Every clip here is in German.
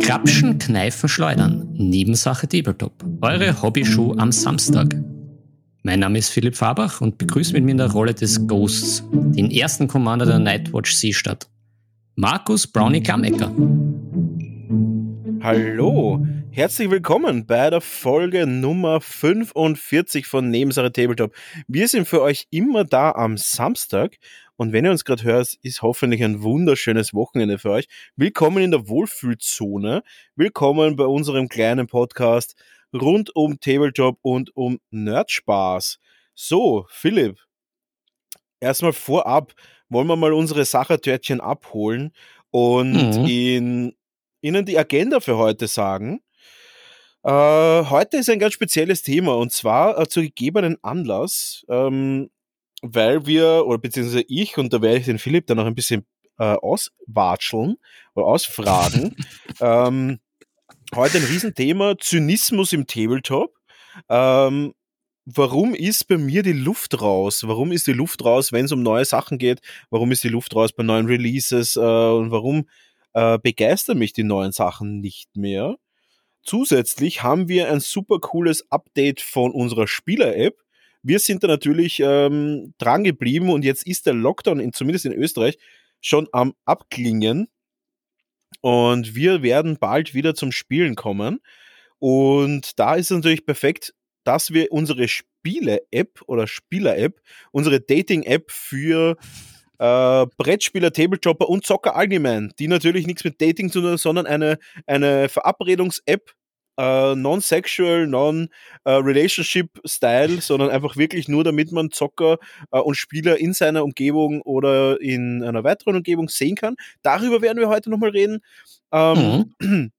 Krapschen, Kneifen, Schleudern. Nebensache Tabletop. Eure Hobbyshow am Samstag. Mein Name ist Philipp Fabach und begrüße mit mir in der Rolle des Ghosts, den ersten Commander der Nightwatch Seestadt, Markus Brownie Kammecker. Hallo, herzlich willkommen bei der Folge Nummer 45 von Nebensache Tabletop. Wir sind für euch immer da am Samstag und wenn ihr uns gerade hört, ist hoffentlich ein wunderschönes Wochenende für euch. Willkommen in der Wohlfühlzone. Willkommen bei unserem kleinen Podcast rund um Tabletop und um Nerdspaß. So, Philipp, erstmal vorab wollen wir mal unsere Sachertörtchen abholen und mhm. in, Ihnen die Agenda für heute sagen. Äh, heute ist ein ganz spezielles Thema und zwar äh, zu gegebenen Anlass ähm, weil wir, oder beziehungsweise ich, und da werde ich den Philipp dann noch ein bisschen äh, auswatscheln oder ausfragen, ähm, heute ein Riesenthema, Zynismus im Tabletop. Ähm, warum ist bei mir die Luft raus? Warum ist die Luft raus, wenn es um neue Sachen geht? Warum ist die Luft raus bei neuen Releases? Äh, und warum äh, begeistern mich die neuen Sachen nicht mehr? Zusätzlich haben wir ein super cooles Update von unserer Spieler-App, wir sind da natürlich ähm, dran geblieben und jetzt ist der Lockdown, in, zumindest in Österreich, schon am Abklingen. Und wir werden bald wieder zum Spielen kommen. Und da ist es natürlich perfekt, dass wir unsere Spiele-App oder Spieler-App, unsere Dating-App für äh, Brettspieler, Tabletopper und Zocker allgemein, die natürlich nichts mit Dating zu tun, sondern eine, eine Verabredungs-App äh, non-sexual, non-relationship-Style, sondern einfach wirklich nur, damit man Zocker äh, und Spieler in seiner Umgebung oder in einer weiteren Umgebung sehen kann. Darüber werden wir heute nochmal reden. Ähm, mhm.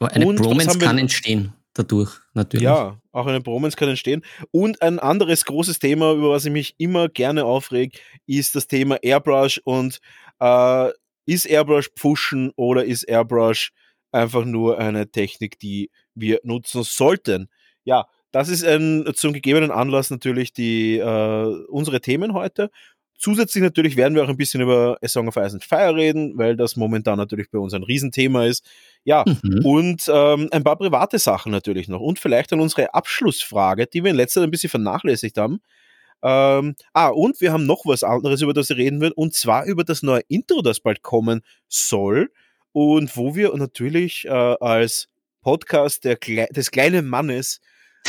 eine Bromance kann entstehen dadurch, natürlich. Ja, auch eine Bromance kann entstehen. Und ein anderes großes Thema, über was ich mich immer gerne aufreg, ist das Thema Airbrush und äh, ist Airbrush pushen oder ist Airbrush einfach nur eine Technik, die wir nutzen sollten. Ja, das ist ein zum gegebenen Anlass natürlich die äh, unsere Themen heute. Zusätzlich natürlich werden wir auch ein bisschen über A Song of Ice and Fire reden, weil das momentan natürlich bei uns ein Riesenthema ist. Ja, mhm. und ähm, ein paar private Sachen natürlich noch. Und vielleicht dann unsere Abschlussfrage, die wir in letzter Zeit ein bisschen vernachlässigt haben. Ähm, ah, und wir haben noch was anderes, über das wir reden werden, und zwar über das neue Intro, das bald kommen soll und wo wir natürlich äh, als Podcast der, des kleinen Mannes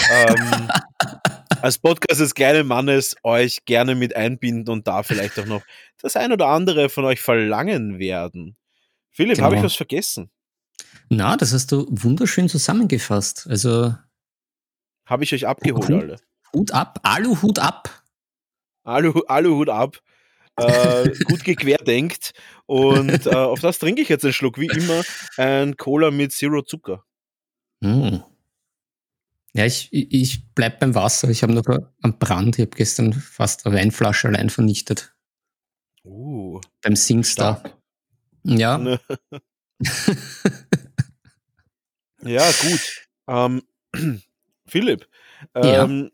ähm, als Podcast des kleinen Mannes euch gerne mit einbinden und da vielleicht auch noch das ein oder andere von euch verlangen werden. Philipp, genau. habe ich was vergessen? Na, das hast du wunderschön zusammengefasst. Also habe ich euch abgeholt, Hut, alle. Hut ab, Aluhut ab. Alu, Aluhut ab äh, gut gequerdenkt. Und äh, auf das trinke ich jetzt einen Schluck, wie immer, ein Cola mit Zero Zucker. Mm. Ja, ich, ich bleib beim Wasser. Ich habe noch einen Brand. Ich habe gestern fast eine Weinflasche allein vernichtet. Uh, beim Singstar. Ja. ja, gut. Ähm, Philipp, ähm, ja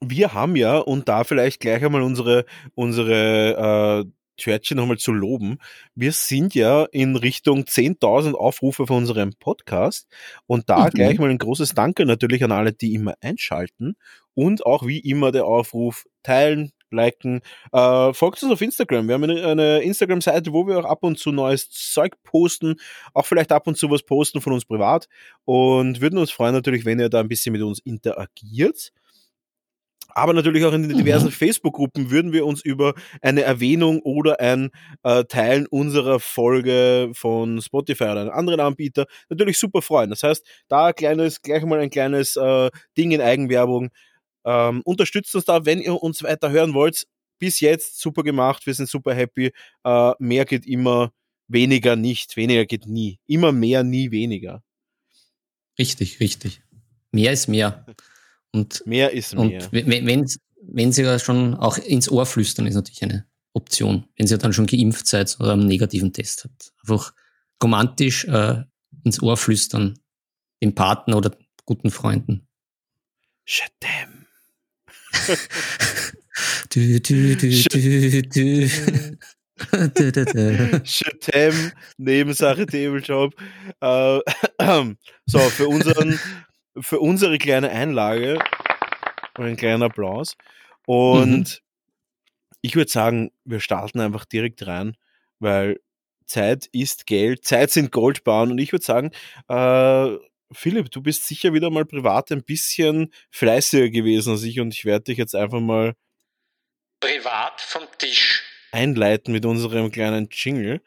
wir haben ja, und da vielleicht gleich einmal unsere, unsere äh, Törtchen nochmal zu loben. Wir sind ja in Richtung 10.000 Aufrufe von unserem Podcast und da mhm. gleich mal ein großes Danke natürlich an alle, die immer einschalten und auch wie immer der Aufruf teilen, liken. Äh, folgt uns auf Instagram. Wir haben eine, eine Instagram-Seite, wo wir auch ab und zu neues Zeug posten, auch vielleicht ab und zu was posten von uns privat und würden uns freuen natürlich, wenn ihr da ein bisschen mit uns interagiert aber natürlich auch in den diversen mhm. Facebook-Gruppen würden wir uns über eine Erwähnung oder ein äh, Teilen unserer Folge von Spotify oder einem anderen Anbieter natürlich super freuen. Das heißt, da kleines, gleich mal ein kleines äh, Ding in Eigenwerbung. Ähm, unterstützt uns da, wenn ihr uns weiter hören wollt. Bis jetzt super gemacht, wir sind super happy. Äh, mehr geht immer, weniger nicht. Weniger geht nie. Immer mehr, nie weniger. Richtig, richtig. Mehr ist mehr. Und, mehr ist mehr. Und wenn, wenn, sie ja schon auch ins Ohr flüstern, ist natürlich eine Option. Wenn sie dann schon geimpft seid oder einen negativen Test habt. Einfach romantisch äh, ins Ohr flüstern. Dem Partner oder guten Freunden. Chatem. Du, du, du, du, du. Chetem, Nebensache, Tabletop. Äh, so, für, unseren, für unsere kleine Einlage einen kleinen Applaus. Und mhm. ich würde sagen, wir starten einfach direkt rein, weil Zeit ist Geld, Zeit sind Goldbahn. Und ich würde sagen, äh, Philipp, du bist sicher wieder mal privat ein bisschen fleißiger gewesen als ich und ich werde dich jetzt einfach mal privat vom Tisch einleiten mit unserem kleinen Jingle.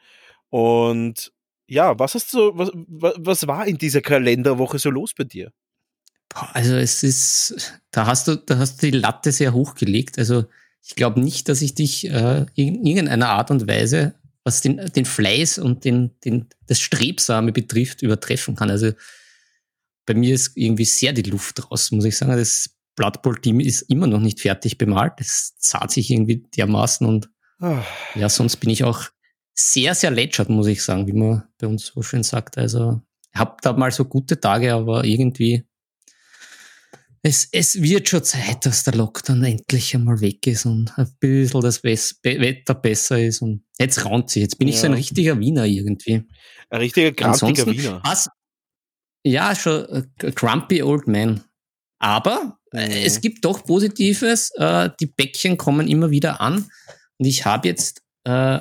Und ja, was hast du, was, was war in dieser Kalenderwoche so los bei dir? Also es ist, da hast du, da hast du die Latte sehr hochgelegt. Also ich glaube nicht, dass ich dich äh, in irgendeiner Art und Weise, was den, den Fleiß und den, den, das Strebsame betrifft, übertreffen kann. Also bei mir ist irgendwie sehr die Luft raus, muss ich sagen. Das Blood Bowl Team ist immer noch nicht fertig bemalt. Es zahlt sich irgendwie dermaßen und oh. ja, sonst bin ich auch sehr, sehr lätschert, muss ich sagen, wie man bei uns so schön sagt. Also, habe da mal so gute Tage, aber irgendwie es, es wird schon Zeit, dass der Lockdown endlich einmal weg ist und ein bisschen das Wetter besser ist. Und jetzt raunt sich. Jetzt bin ja. ich so ein richtiger Wiener irgendwie. Ein richtiger grantiger Wiener. Was, ja, schon a grumpy old man. Aber äh, mhm. es gibt doch Positives. Äh, die Bäckchen kommen immer wieder an. Und ich habe jetzt äh,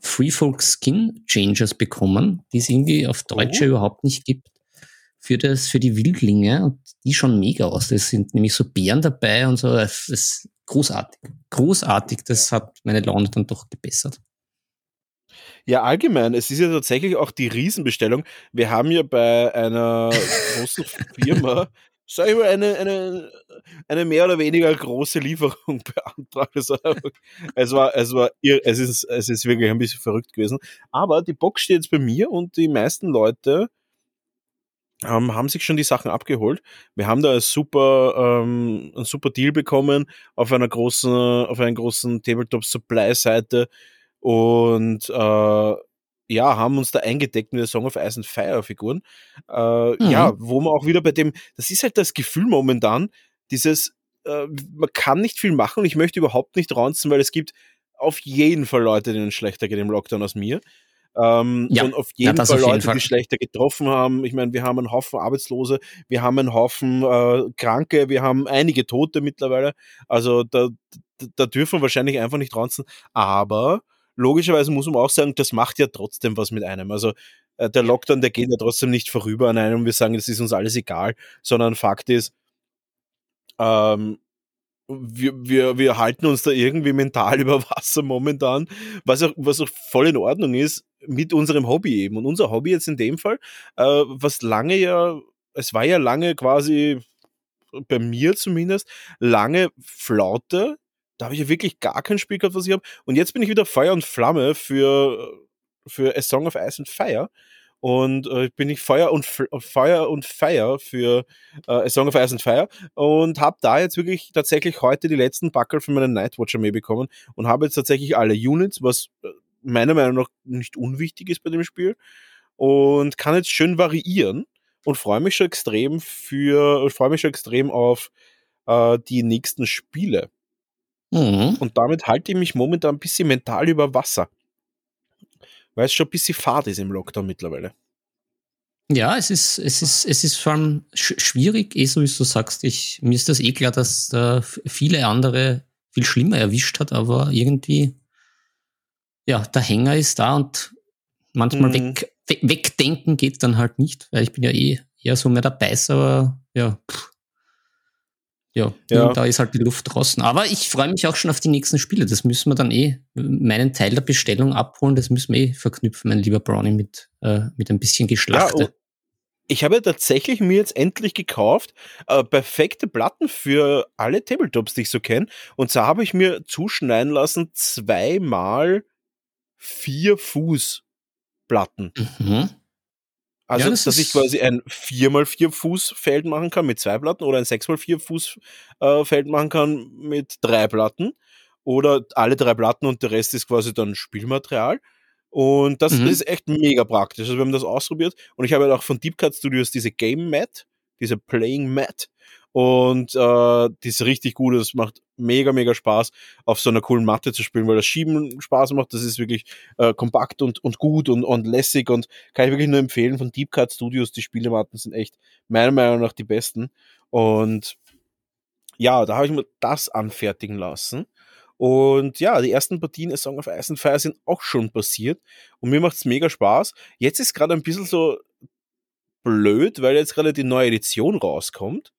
Free Folk Skin Changers bekommen, die es irgendwie auf Deutsch oh. überhaupt nicht gibt für das, für die Wildlinge und die schon mega aus. Es sind nämlich so Bären dabei und so. Das ist großartig. Großartig. Das hat meine Laune dann doch gebessert. Ja, allgemein. Es ist ja tatsächlich auch die Riesenbestellung. Wir haben ja bei einer großen Firma, sag ich mal, eine, eine, eine mehr oder weniger große Lieferung beantragt. Also, es war, es war, es ist, es ist wirklich ein bisschen verrückt gewesen. Aber die Box steht jetzt bei mir und die meisten Leute ähm, haben sich schon die Sachen abgeholt. Wir haben da ein super, ähm, ein super Deal bekommen auf einer großen, auf einer großen Tabletop Supply Seite und äh, ja, haben uns da eingedeckt mit der Song of Ice and Fire Figuren. Äh, mhm. Ja, wo man auch wieder bei dem, das ist halt das Gefühl momentan, dieses, äh, man kann nicht viel machen und ich möchte überhaupt nicht raunzen, weil es gibt auf jeden Fall Leute, denen schlechter geht im Lockdown als mir. Ähm, ja, und auf jeden ja, Fall Leute, jeden Fall. die schlechter getroffen haben. Ich meine, wir haben einen Haufen Arbeitslose, wir haben einen Haufen äh, Kranke, wir haben einige Tote mittlerweile. Also da, da dürfen wir wahrscheinlich einfach nicht ranzen. Aber logischerweise muss man auch sagen, das macht ja trotzdem was mit einem. Also äh, der Lockdown, der geht ja trotzdem nicht vorüber an einem und wir sagen, das ist uns alles egal, sondern Fakt ist, ähm, wir, wir, wir halten uns da irgendwie mental über Wasser momentan, was auch, was auch voll in Ordnung ist mit unserem Hobby eben. Und unser Hobby jetzt in dem Fall, äh, was lange ja, es war ja lange quasi, bei mir zumindest, lange Flaute. Da habe ich ja wirklich gar kein Spiel gehabt, was ich habe. Und jetzt bin ich wieder Feuer und Flamme für, für A Song of Ice and Fire. Und äh, bin ich Feuer und Feuer und Fire für äh, A Song of Ice and Fire und habe da jetzt wirklich tatsächlich heute die letzten Backel für meinen Nightwatcher mehr bekommen und habe jetzt tatsächlich alle Units, was äh, meiner Meinung nach nicht unwichtig ist bei dem Spiel und kann jetzt schön variieren und freue mich schon extrem für freue mich schon extrem auf äh, die nächsten Spiele. Mhm. Und damit halte ich mich momentan ein bisschen mental über Wasser. Weil es schon ein bisschen fad ist im Lockdown mittlerweile. Ja, es ist, es ist, es ist vor allem schwierig, eh so wie du sagst. Ich, mir ist das eh klar, dass da viele andere viel schlimmer erwischt hat, aber irgendwie ja, der Hänger ist da und manchmal mhm. weg, we wegdenken geht dann halt nicht, weil ich bin ja eh eher so mehr dabei, aber ja, pff. Ja, ja. da ist halt die Luft draußen. Aber ich freue mich auch schon auf die nächsten Spiele. Das müssen wir dann eh, meinen Teil der Bestellung abholen, das müssen wir eh verknüpfen, mein lieber Brownie, mit, äh, mit ein bisschen Geschlachte. Ja, ich habe tatsächlich mir jetzt endlich gekauft äh, perfekte Platten für alle Tabletops, die ich so kenne. Und zwar habe ich mir zuschneiden lassen zweimal vier Fuß Platten. Mhm. Also, ja, das dass ich quasi ein 4x4 Fuß Feld machen kann mit zwei Platten oder ein 6x4 Fuß äh, Feld machen kann mit drei Platten oder alle drei Platten und der Rest ist quasi dann Spielmaterial. Und das mhm. ist echt mega praktisch. Also wir haben das ausprobiert und ich habe halt auch von Deep Cut Studios diese Game Mat, diese Playing Mat und äh, die ist richtig gut. Es macht mega, mega Spaß, auf so einer coolen Matte zu spielen, weil das Schieben Spaß macht. Das ist wirklich äh, kompakt und, und gut und, und lässig und kann ich wirklich nur empfehlen von Deep Cut Studios. Die Spielematten sind echt meiner Meinung nach die besten. Und ja, da habe ich mir das anfertigen lassen. Und ja, die ersten Partien A Song of Ice and Fire sind auch schon passiert. Und mir macht es mega Spaß. Jetzt ist gerade ein bisschen so blöd, weil jetzt gerade die neue Edition rauskommt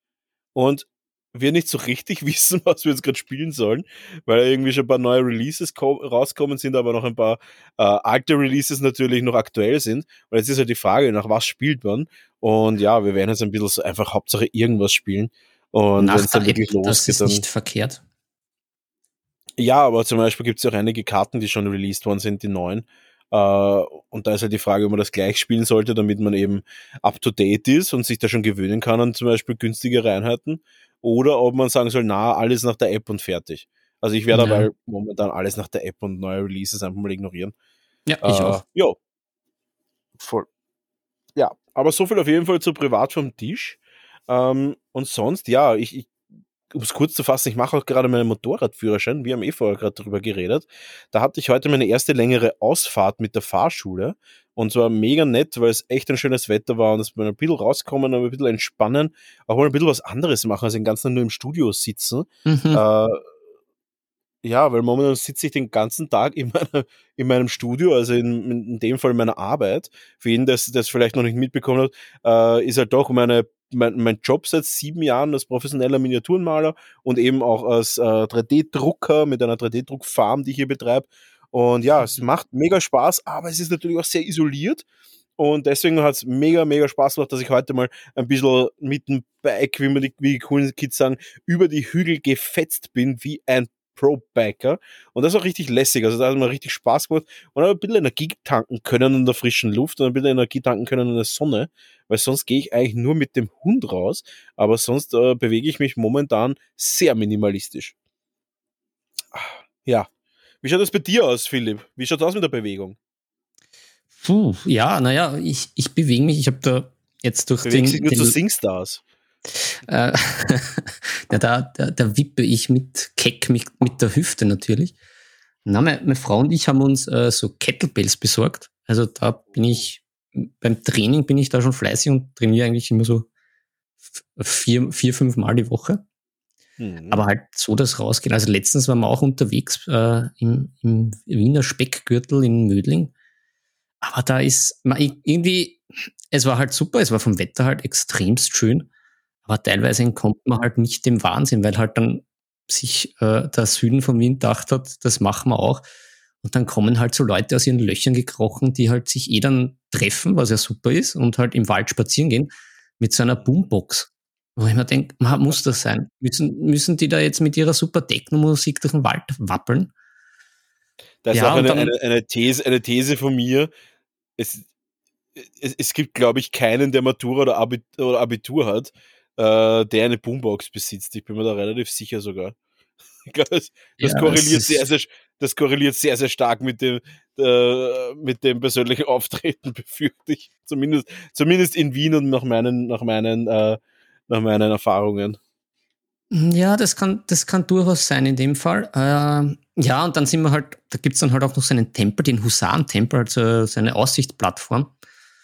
und wir nicht so richtig wissen, was wir jetzt gerade spielen sollen, weil irgendwie schon ein paar neue Releases rauskommen sind, aber noch ein paar äh, alte Releases natürlich noch aktuell sind. Und jetzt ist halt die Frage, nach was spielt man? Und ja, wir werden jetzt ein bisschen so einfach Hauptsache irgendwas spielen. Und wenn es dann wirklich losgeht, das ist dann, nicht verkehrt. Ja, aber zum Beispiel gibt es ja auch einige Karten, die schon released worden sind, die neuen. Uh, und da ist halt die Frage, ob man das gleich spielen sollte, damit man eben up to date ist und sich da schon gewöhnen kann an zum Beispiel günstigere Einheiten. Oder ob man sagen soll, na, alles nach der App und fertig. Also ich werde ja. dabei momentan alles nach der App und neue Releases einfach mal ignorieren. Ja, ich uh, auch. Ja. Voll. Ja, aber so viel auf jeden Fall zu privat vom Tisch. Ähm, und sonst, ja, ich, ich um es kurz zu fassen, ich mache auch gerade meinen Motorradführerschein. Wir haben eh vorher gerade darüber geredet. Da hatte ich heute meine erste längere Ausfahrt mit der Fahrschule. Und zwar mega nett, weil es echt ein schönes Wetter war und es mal ein bisschen rauskommen, ein bisschen entspannen, auch mal ein bisschen was anderes machen, als den ganzen nur im Studio sitzen. Mhm. Äh, ja, weil momentan sitze ich den ganzen Tag in, meiner, in meinem Studio, also in, in dem Fall meiner Arbeit. Für jeden, der das vielleicht noch nicht mitbekommen hat, äh, ist halt doch meine mein, mein Job seit sieben Jahren als professioneller Miniaturenmaler und eben auch als äh, 3D-Drucker mit einer 3D-Druckfarm, die ich hier betreibe. Und ja, es mhm. macht mega Spaß, aber es ist natürlich auch sehr isoliert. Und deswegen hat es mega, mega Spaß gemacht, dass ich heute mal ein bisschen mit dem Bike, wie, man die, wie die coolen Kids sagen, über die Hügel gefetzt bin, wie ein Pro-Biker. Und das ist auch richtig lässig. Also da hat mir richtig Spaß gemacht und ein bisschen Energie tanken können in der frischen Luft und ein bisschen Energie tanken können in der Sonne, weil sonst gehe ich eigentlich nur mit dem Hund raus, aber sonst äh, bewege ich mich momentan sehr minimalistisch. Ja. Wie schaut das bei dir aus, Philipp? Wie schaut das aus mit der Bewegung? Puh, ja, naja, ich, ich bewege mich. Ich habe da jetzt durch Bewegst den. Nur den, zu Singstars. Äh, ja, da, da, da wippe ich mit Keck mit, mit der Hüfte natürlich. Na, meine, meine Frau und ich haben uns äh, so Kettlebells besorgt. Also da bin ich, beim Training bin ich da schon fleißig und trainiere eigentlich immer so vier, vier fünf Mal die Woche. Mhm. Aber halt so, dass rausgeht. Also letztens waren wir auch unterwegs äh, im, im Wiener Speckgürtel in Mödling. Aber da ist man irgendwie, es war halt super, es war vom Wetter halt extremst schön. Aber teilweise entkommt man halt nicht dem Wahnsinn, weil halt dann sich äh, der Süden von Wien gedacht hat, das machen wir auch. Und dann kommen halt so Leute aus ihren Löchern gekrochen, die halt sich eh dann treffen, was ja super ist, und halt im Wald spazieren gehen mit so einer Boombox. Wo ich mir denke, muss das sein? Müssen, müssen die da jetzt mit ihrer super Techno-Musik durch den Wald wappeln? Das ist ja, auch eine, dann, eine, eine, These, eine These von mir. Es, es, es gibt, glaube ich, keinen, der Matura oder Abitur, oder Abitur hat, äh, der eine Boombox besitzt. Ich bin mir da relativ sicher sogar. das, ja, korreliert sehr, sehr, das korreliert sehr, sehr stark mit dem, äh, mit dem persönlichen Auftreten, befürchte ich. Zumindest, zumindest in Wien und nach meinen, nach meinen, äh, nach meinen Erfahrungen. Ja, das kann, das kann durchaus sein in dem Fall. Äh, ja, und dann sind wir halt, da gibt es dann halt auch noch so einen Tempel, den Husaren-Tempel, also seine Aussichtsplattform.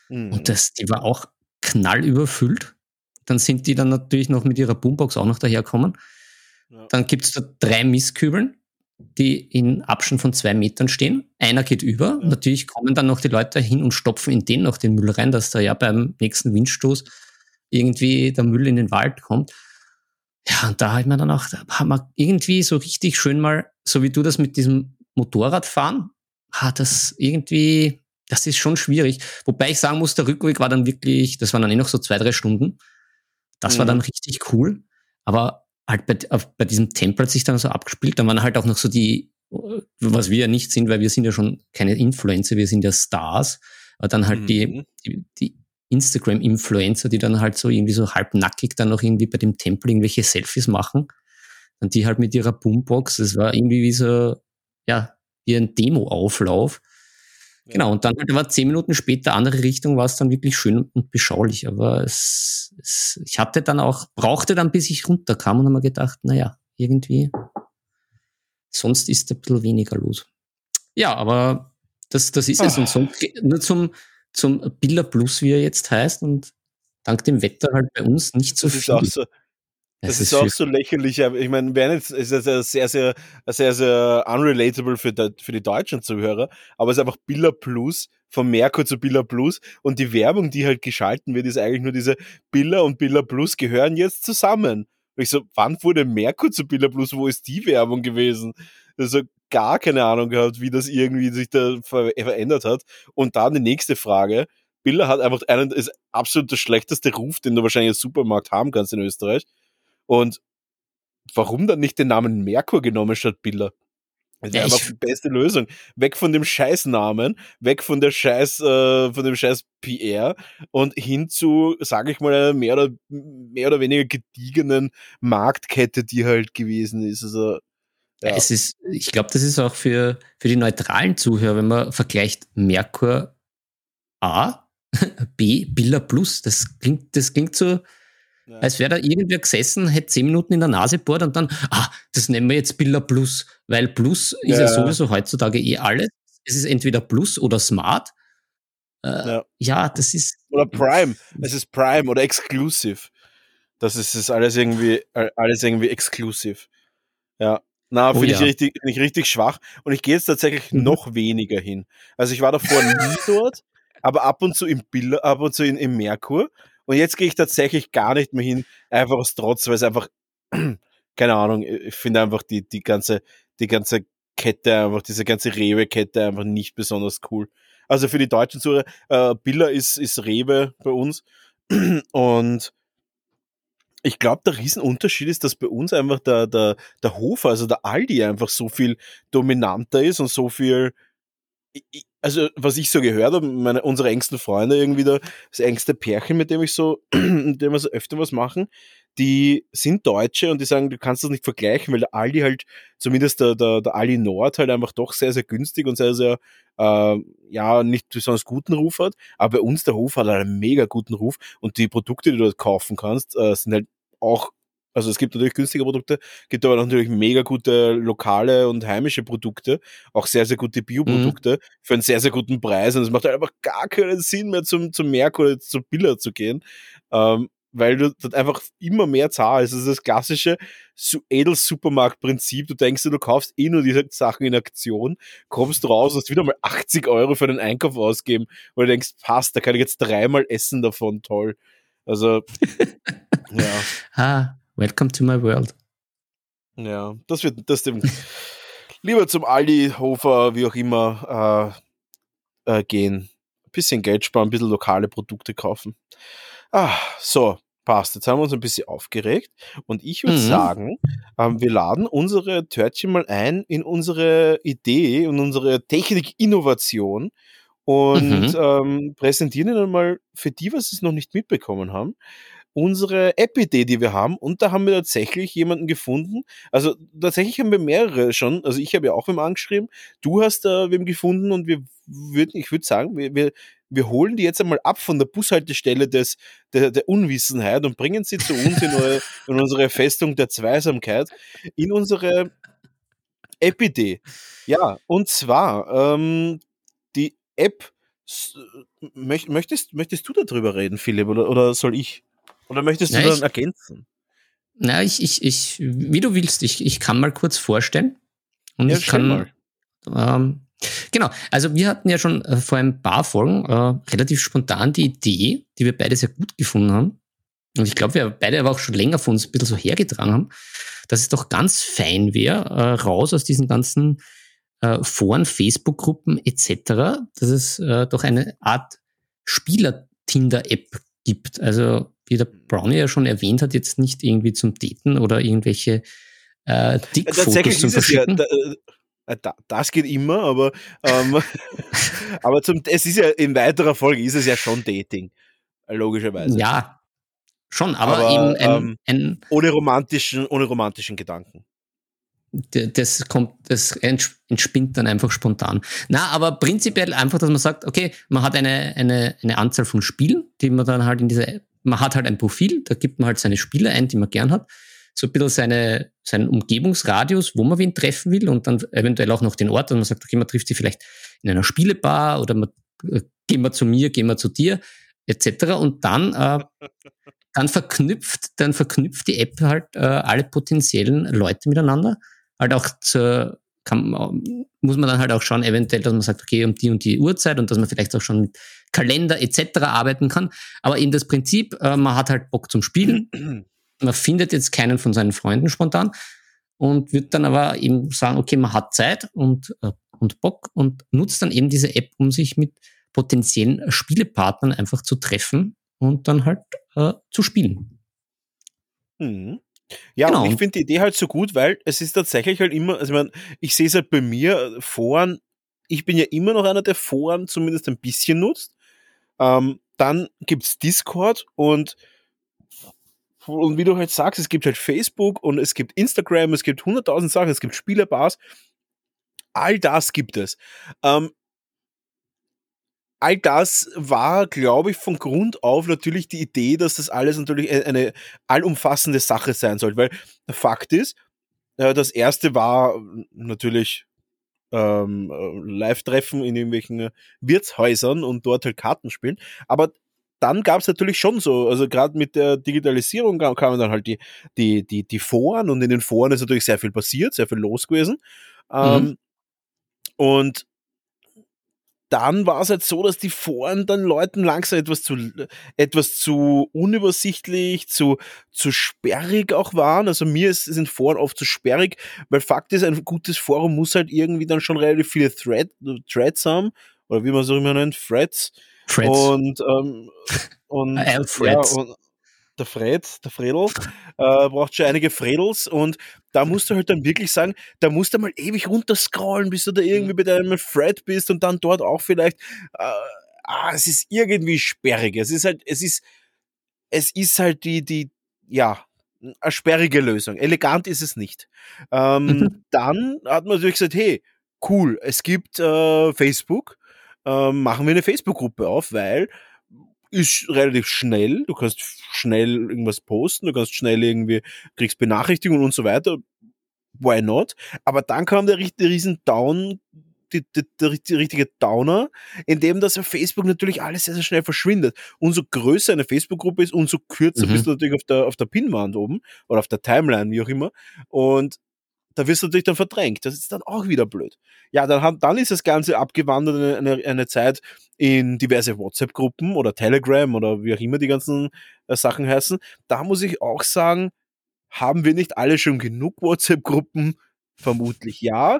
Mhm. Und das, die war auch knallüberfüllt. Dann sind die dann natürlich noch mit ihrer Boombox auch noch daherkommen. Ja. Dann gibt es da drei Mistkübeln, die in Abstand von zwei Metern stehen. Einer geht über. Ja. Natürlich kommen dann noch die Leute hin und stopfen in den noch den Müll rein, dass da ja beim nächsten Windstoß irgendwie der Müll in den Wald kommt. Ja, und da hat man dann auch, haben wir irgendwie so richtig schön mal, so wie du das mit diesem Motorradfahren, hat das irgendwie, das ist schon schwierig. Wobei ich sagen muss, der Rückweg war dann wirklich, das waren dann eh noch so zwei, drei Stunden. Das mhm. war dann mhm. richtig cool. Aber halt bei, bei diesem Tempel hat sich dann so abgespielt. Dann waren halt auch noch so die, was wir ja nicht sind, weil wir sind ja schon keine Influencer, wir sind ja Stars. Aber dann halt mhm. die, die, die Instagram-Influencer, die dann halt so irgendwie so halbnackig dann noch irgendwie bei dem Tempel irgendwelche Selfies machen. Und die halt mit ihrer Boombox, das war irgendwie wie so, ja, wie ein Demo-Auflauf. Genau, und dann halt aber zehn Minuten später, andere Richtung, war es dann wirklich schön und beschaulich. Aber es, es, ich hatte dann auch, brauchte dann, bis ich runterkam und habe mir gedacht, naja, irgendwie, sonst ist ein bisschen weniger los. Ja, aber das, das ist es. Und sonst, nur zum, zum Billa Plus, wie er jetzt heißt, und dank dem Wetter halt bei uns nicht so das viel. Ist auch so, das, ist, ist auch so lächerlich. Ich meine, Bernitz ist ja sehr, sehr, sehr, sehr, sehr unrelatable für die, für die deutschen Zuhörer, aber es ist einfach Billa Plus, von Merkur zu Billa Plus und die Werbung, die halt geschalten wird, ist eigentlich nur diese Billa und Billa Plus gehören jetzt zusammen. Und ich so, wann wurde Merkur zu Billa Plus? Wo ist die Werbung gewesen? Also gar keine Ahnung gehabt, wie das irgendwie sich da ver verändert hat. Und dann die nächste Frage. Billa hat einfach einen, ist absolut der schlechteste Ruf, den du wahrscheinlich als Supermarkt haben kannst in Österreich. Und warum dann nicht den Namen Merkur genommen statt Billa? Das wäre ja, einfach die beste Lösung. Weg von dem Scheißnamen, weg von der Scheiß, äh, von dem Scheiß PR und hin zu, sage ich mal, einer mehr oder, mehr oder weniger gediegenen Marktkette, die halt gewesen ist. Also, ja. Es ist, ich glaube, das ist auch für, für die neutralen Zuhörer, wenn man vergleicht Merkur A, B, Billa Plus. Das klingt, das klingt so, ja. Als wäre da irgendwer gesessen, hätte zehn Minuten in der Nase bohrt und dann, ah, das nennen wir jetzt Billa Plus, weil Plus ist ja, ja sowieso heutzutage eh alles. Es ist entweder Plus oder Smart. Äh, ja. ja. das ist. Oder Prime. Es ist Prime oder Exclusive. Das ist, ist alles irgendwie, alles irgendwie exklusiv. Ja. Na, finde oh, ich, richtig, find ich richtig schwach. Und ich gehe jetzt tatsächlich mhm. noch weniger hin. Also ich war davor nie dort, aber ab und zu im Billa, ab und zu in, im Merkur. Und jetzt gehe ich tatsächlich gar nicht mehr hin, einfach aus Trotz, weil es einfach, keine Ahnung, ich finde einfach die, die ganze, die ganze Kette, einfach diese ganze Rewe-Kette einfach nicht besonders cool. Also für die deutschen Zuhörer, äh, Billa ist, ist Rewe bei uns und ich glaube, der Riesenunterschied ist, dass bei uns einfach der, der, der Hofer, also der Aldi einfach so viel dominanter ist und so viel also was ich so gehört habe, meine, unsere engsten Freunde irgendwie da, das engste Pärchen, mit dem ich so, mit dem wir so öfter was machen, die sind Deutsche und die sagen, du kannst das nicht vergleichen, weil der Aldi halt, zumindest der, der, der Aldi Nord halt einfach doch sehr, sehr günstig und sehr, sehr, äh, ja, nicht besonders guten Ruf hat. Aber bei uns der Hof hat einen mega guten Ruf und die Produkte, die du dort kaufen kannst, äh, sind halt auch also es gibt natürlich günstige Produkte, gibt aber natürlich mega gute lokale und heimische Produkte, auch sehr, sehr gute Bioprodukte mhm. für einen sehr, sehr guten Preis. Und es macht halt einfach gar keinen Sinn mehr zum, zum Merk oder zum Biller zu gehen, ähm, weil du dort einfach immer mehr zahlst. Das ist das klassische Edel-Supermarkt-Prinzip. Du denkst dir, du kaufst eh nur diese Sachen in Aktion, kommst raus, hast wieder mal 80 Euro für den Einkauf ausgeben, weil du denkst, passt, da kann ich jetzt dreimal essen davon, toll. Also, ja. Ah, Welcome to my world. Ja, das wird das dem lieber zum Aldi, Hofer, wie auch immer äh, äh, gehen. Ein bisschen Geld sparen, ein bisschen lokale Produkte kaufen. Ah, so, passt. Jetzt haben wir uns ein bisschen aufgeregt und ich würde mhm. sagen, ähm, wir laden unsere Törtchen mal ein in unsere Idee und unsere Technik-Innovation und mhm. ähm, präsentieren Ihnen mal für die, was es noch nicht mitbekommen haben, unsere App-Idee, die wir haben. Und da haben wir tatsächlich jemanden gefunden. Also tatsächlich haben wir mehrere schon. Also ich habe ja auch wem angeschrieben. Du hast da wem gefunden und wir würden, ich würde sagen, wir, wir, wir holen die jetzt einmal ab von der Bushaltestelle des, der, der Unwissenheit und bringen sie zu uns in, eure, in unsere Festung der Zweisamkeit, in unsere App-Idee. Ja, und zwar ähm, die App. Möchtest, möchtest du darüber reden, Philipp, oder, oder soll ich? Oder möchtest du Na, dann ich, ergänzen? Na, ich, ich, ich, wie du willst, ich, ich kann mal kurz vorstellen. Und ja, ich kann mal. Ähm, genau, also wir hatten ja schon äh, vor ein paar Folgen äh, relativ spontan die Idee, die wir beide sehr gut gefunden haben. Und ich glaube, wir beide aber auch schon länger von uns ein bisschen so hergetragen haben, dass es doch ganz fein wäre, äh, raus aus diesen ganzen äh, Foren, Facebook-Gruppen etc., dass es äh, doch eine Art Spieler-Tinder-App gibt. Also wie der Brownie ja schon erwähnt hat, jetzt nicht irgendwie zum Daten oder irgendwelche äh, Dickfotos zum Verschicken. Ja, da, äh, das geht immer, aber, ähm, aber zum, es ist ja in weiterer Folge ist es ja schon Dating, logischerweise. Ja, schon, aber, aber eben ein, ähm, ein, ohne romantischen, ohne romantischen Gedanken. das kommt, das entspinnt dann einfach spontan. Na, aber prinzipiell einfach, dass man sagt, okay, man hat eine, eine, eine Anzahl von Spielen, die man dann halt in dieser, man hat halt ein Profil, da gibt man halt seine Spiele ein, die man gern hat, so ein bisschen seine, seinen Umgebungsradius, wo man wen treffen will und dann eventuell auch noch den Ort, und man sagt, okay, man trifft sie vielleicht in einer Spielebar oder man, äh, gehen wir zu mir, gehen wir zu dir, etc. Und dann, äh, dann verknüpft, dann verknüpft die App halt äh, alle potenziellen Leute miteinander halt auch zur, kann, muss man dann halt auch schauen, eventuell, dass man sagt, okay, um die und die Uhrzeit und dass man vielleicht auch schon mit Kalender etc. arbeiten kann. Aber eben das Prinzip, äh, man hat halt Bock zum Spielen. man findet jetzt keinen von seinen Freunden spontan und wird dann aber eben sagen, okay, man hat Zeit und, äh, und Bock und nutzt dann eben diese App, um sich mit potenziellen Spielepartnern einfach zu treffen und dann halt äh, zu spielen. Mhm. Ja, genau. und ich finde die Idee halt so gut, weil es ist tatsächlich halt immer, also ich meine, ich sehe es halt bei mir, Foren, ich bin ja immer noch einer, der Foren zumindest ein bisschen nutzt. Ähm, dann gibt's Discord und und wie du halt sagst, es gibt halt Facebook und es gibt Instagram, es gibt hunderttausend Sachen, es gibt Spielerbars. All das gibt es. Ähm, all das war, glaube ich, von Grund auf natürlich die Idee, dass das alles natürlich e-, eine allumfassende Sache sein soll. Weil Fakt ist, äh, das erste war natürlich ähm, äh, Live-Treffen in irgendwelchen Wirtshäusern und dort halt Karten spielen. Aber dann gab es natürlich schon so, also gerade mit der Digitalisierung kamen dann halt die, die, die, die Foren und in den Foren ist natürlich sehr viel passiert, sehr viel los gewesen. Mhm. Ähm, und dann war es halt so, dass die Foren dann Leuten langsam etwas zu, etwas zu unübersichtlich, zu, zu sperrig auch waren. Also mir ist, sind Foren oft zu sperrig, weil Fakt ist, ein gutes Forum muss halt irgendwie dann schon relativ viele Thread, Threads haben, oder wie man so immer nennt, Threads. Threads. Und, ähm, und, ja, und der Fred, der Fredel, äh, braucht schon einige Fredels und da musst du halt dann wirklich sagen, da musst du mal ewig runterscrollen, bis du da irgendwie mhm. bei deinem Fred bist und dann dort auch vielleicht, äh, ah, es ist irgendwie sperrig. Es ist halt, es ist, es ist halt die, die, ja, eine sperrige Lösung. Elegant ist es nicht. Ähm, mhm. Dann hat man natürlich gesagt, hey, cool, es gibt äh, Facebook, ähm, machen wir eine Facebook-Gruppe auf, weil ist relativ schnell. Du kannst schnell irgendwas posten, du kannst schnell irgendwie, kriegst Benachrichtigungen und so weiter. Why not? Aber dann kam der, der riesen Down, die, die, der, die richtige Downer, in dem das auf Facebook natürlich alles sehr, sehr schnell verschwindet. Umso größer eine Facebook-Gruppe ist, umso kürzer mhm. bist du natürlich auf der, auf der Pinwand oben oder auf der Timeline, wie auch immer. Und da wirst du natürlich dann verdrängt. Das ist dann auch wieder blöd. Ja, dann, dann ist das Ganze abgewandert eine, eine, eine Zeit in diverse WhatsApp-Gruppen oder Telegram oder wie auch immer die ganzen äh, Sachen heißen. Da muss ich auch sagen, haben wir nicht alle schon genug WhatsApp-Gruppen? Vermutlich ja.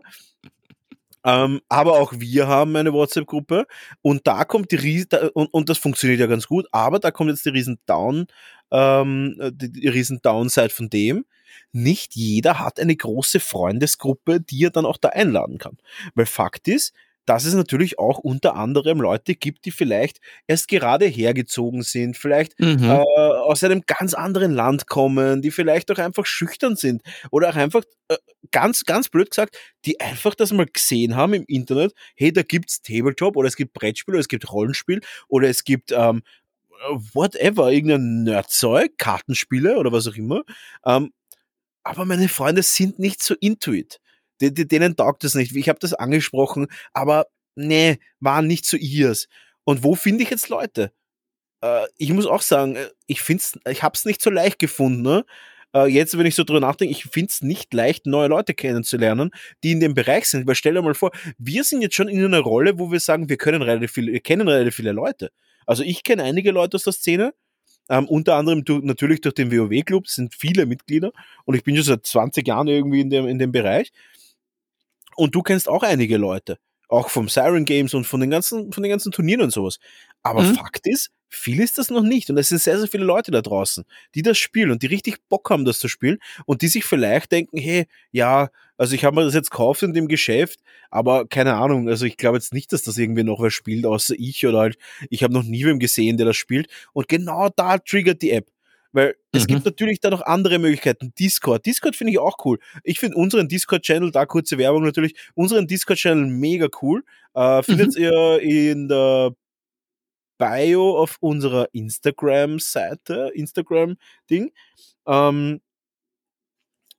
Ähm, aber auch wir haben eine WhatsApp-Gruppe und da kommt die riesen, und, und das funktioniert ja ganz gut, aber da kommt jetzt die riesen Down, ähm, die, die riesen Downside von dem nicht jeder hat eine große Freundesgruppe, die er dann auch da einladen kann. Weil Fakt ist, dass es natürlich auch unter anderem Leute gibt, die vielleicht erst gerade hergezogen sind, vielleicht mhm. äh, aus einem ganz anderen Land kommen, die vielleicht auch einfach schüchtern sind oder auch einfach äh, ganz, ganz blöd gesagt, die einfach das mal gesehen haben im Internet, hey, da gibt's Tabletop oder es gibt Brettspiel oder es gibt Rollenspiel oder es gibt ähm, whatever, irgendein Nerdzeug, Kartenspiele oder was auch immer. Ähm, aber meine Freunde sind nicht so intuit. Denen taugt das nicht. Ich habe das angesprochen, aber nee, waren nicht so ihrs. Und wo finde ich jetzt Leute? Äh, ich muss auch sagen, äh, ich find's, ich habe es nicht so leicht gefunden. Ne? Äh, jetzt, wenn ich so drüber nachdenke, ich finde es nicht leicht, neue Leute kennenzulernen, die in dem Bereich sind. Weil stell dir mal vor, wir sind jetzt schon in einer Rolle, wo wir sagen, wir können relativ viele, wir kennen relativ viele Leute. Also ich kenne einige Leute aus der Szene, ähm, unter anderem durch, natürlich durch den WoW-Club sind viele Mitglieder und ich bin schon seit 20 Jahren irgendwie in dem, in dem Bereich. Und du kennst auch einige Leute, auch vom Siren Games und von den ganzen, von den ganzen Turnieren und sowas. Aber mhm. Fakt ist, viel ist das noch nicht. Und es sind sehr, sehr viele Leute da draußen, die das spielen und die richtig Bock haben, das zu spielen und die sich vielleicht denken, hey, ja, also ich habe mir das jetzt gekauft in dem Geschäft, aber keine Ahnung, also ich glaube jetzt nicht, dass das irgendwie noch wer spielt, außer ich oder halt, ich habe noch nie wem gesehen, der das spielt. Und genau da triggert die App. Weil es mhm. gibt natürlich da noch andere Möglichkeiten. Discord. Discord finde ich auch cool. Ich finde unseren Discord-Channel, da kurze Werbung natürlich, unseren Discord-Channel mega cool. Äh, findet mhm. ihr in der Bio auf unserer Instagram-Seite, Instagram-Ding. Ähm,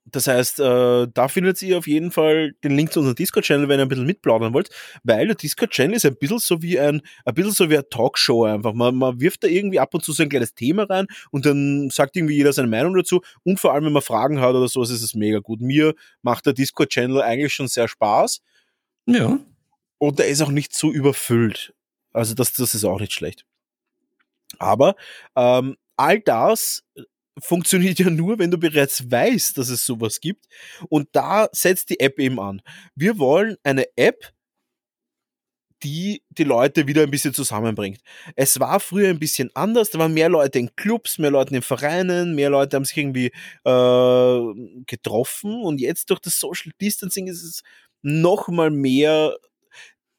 das heißt, äh, da findet ihr auf jeden Fall den Link zu unserem Discord-Channel, wenn ihr ein bisschen mitplaudern wollt, weil der Discord-Channel ist ein bisschen so wie ein, ein bisschen so wie eine Talkshow einfach. Man, man wirft da irgendwie ab und zu so ein kleines Thema rein und dann sagt irgendwie jeder seine Meinung dazu und vor allem, wenn man Fragen hat oder sowas, ist es mega gut. Mir macht der Discord-Channel eigentlich schon sehr Spaß. Ja. Und der ist auch nicht so überfüllt. Also das, das ist auch nicht schlecht. Aber ähm, all das funktioniert ja nur, wenn du bereits weißt, dass es sowas gibt. Und da setzt die App eben an. Wir wollen eine App, die die Leute wieder ein bisschen zusammenbringt. Es war früher ein bisschen anders, da waren mehr Leute in Clubs, mehr Leute in Vereinen, mehr Leute haben sich irgendwie äh, getroffen und jetzt durch das Social Distancing ist es noch mal mehr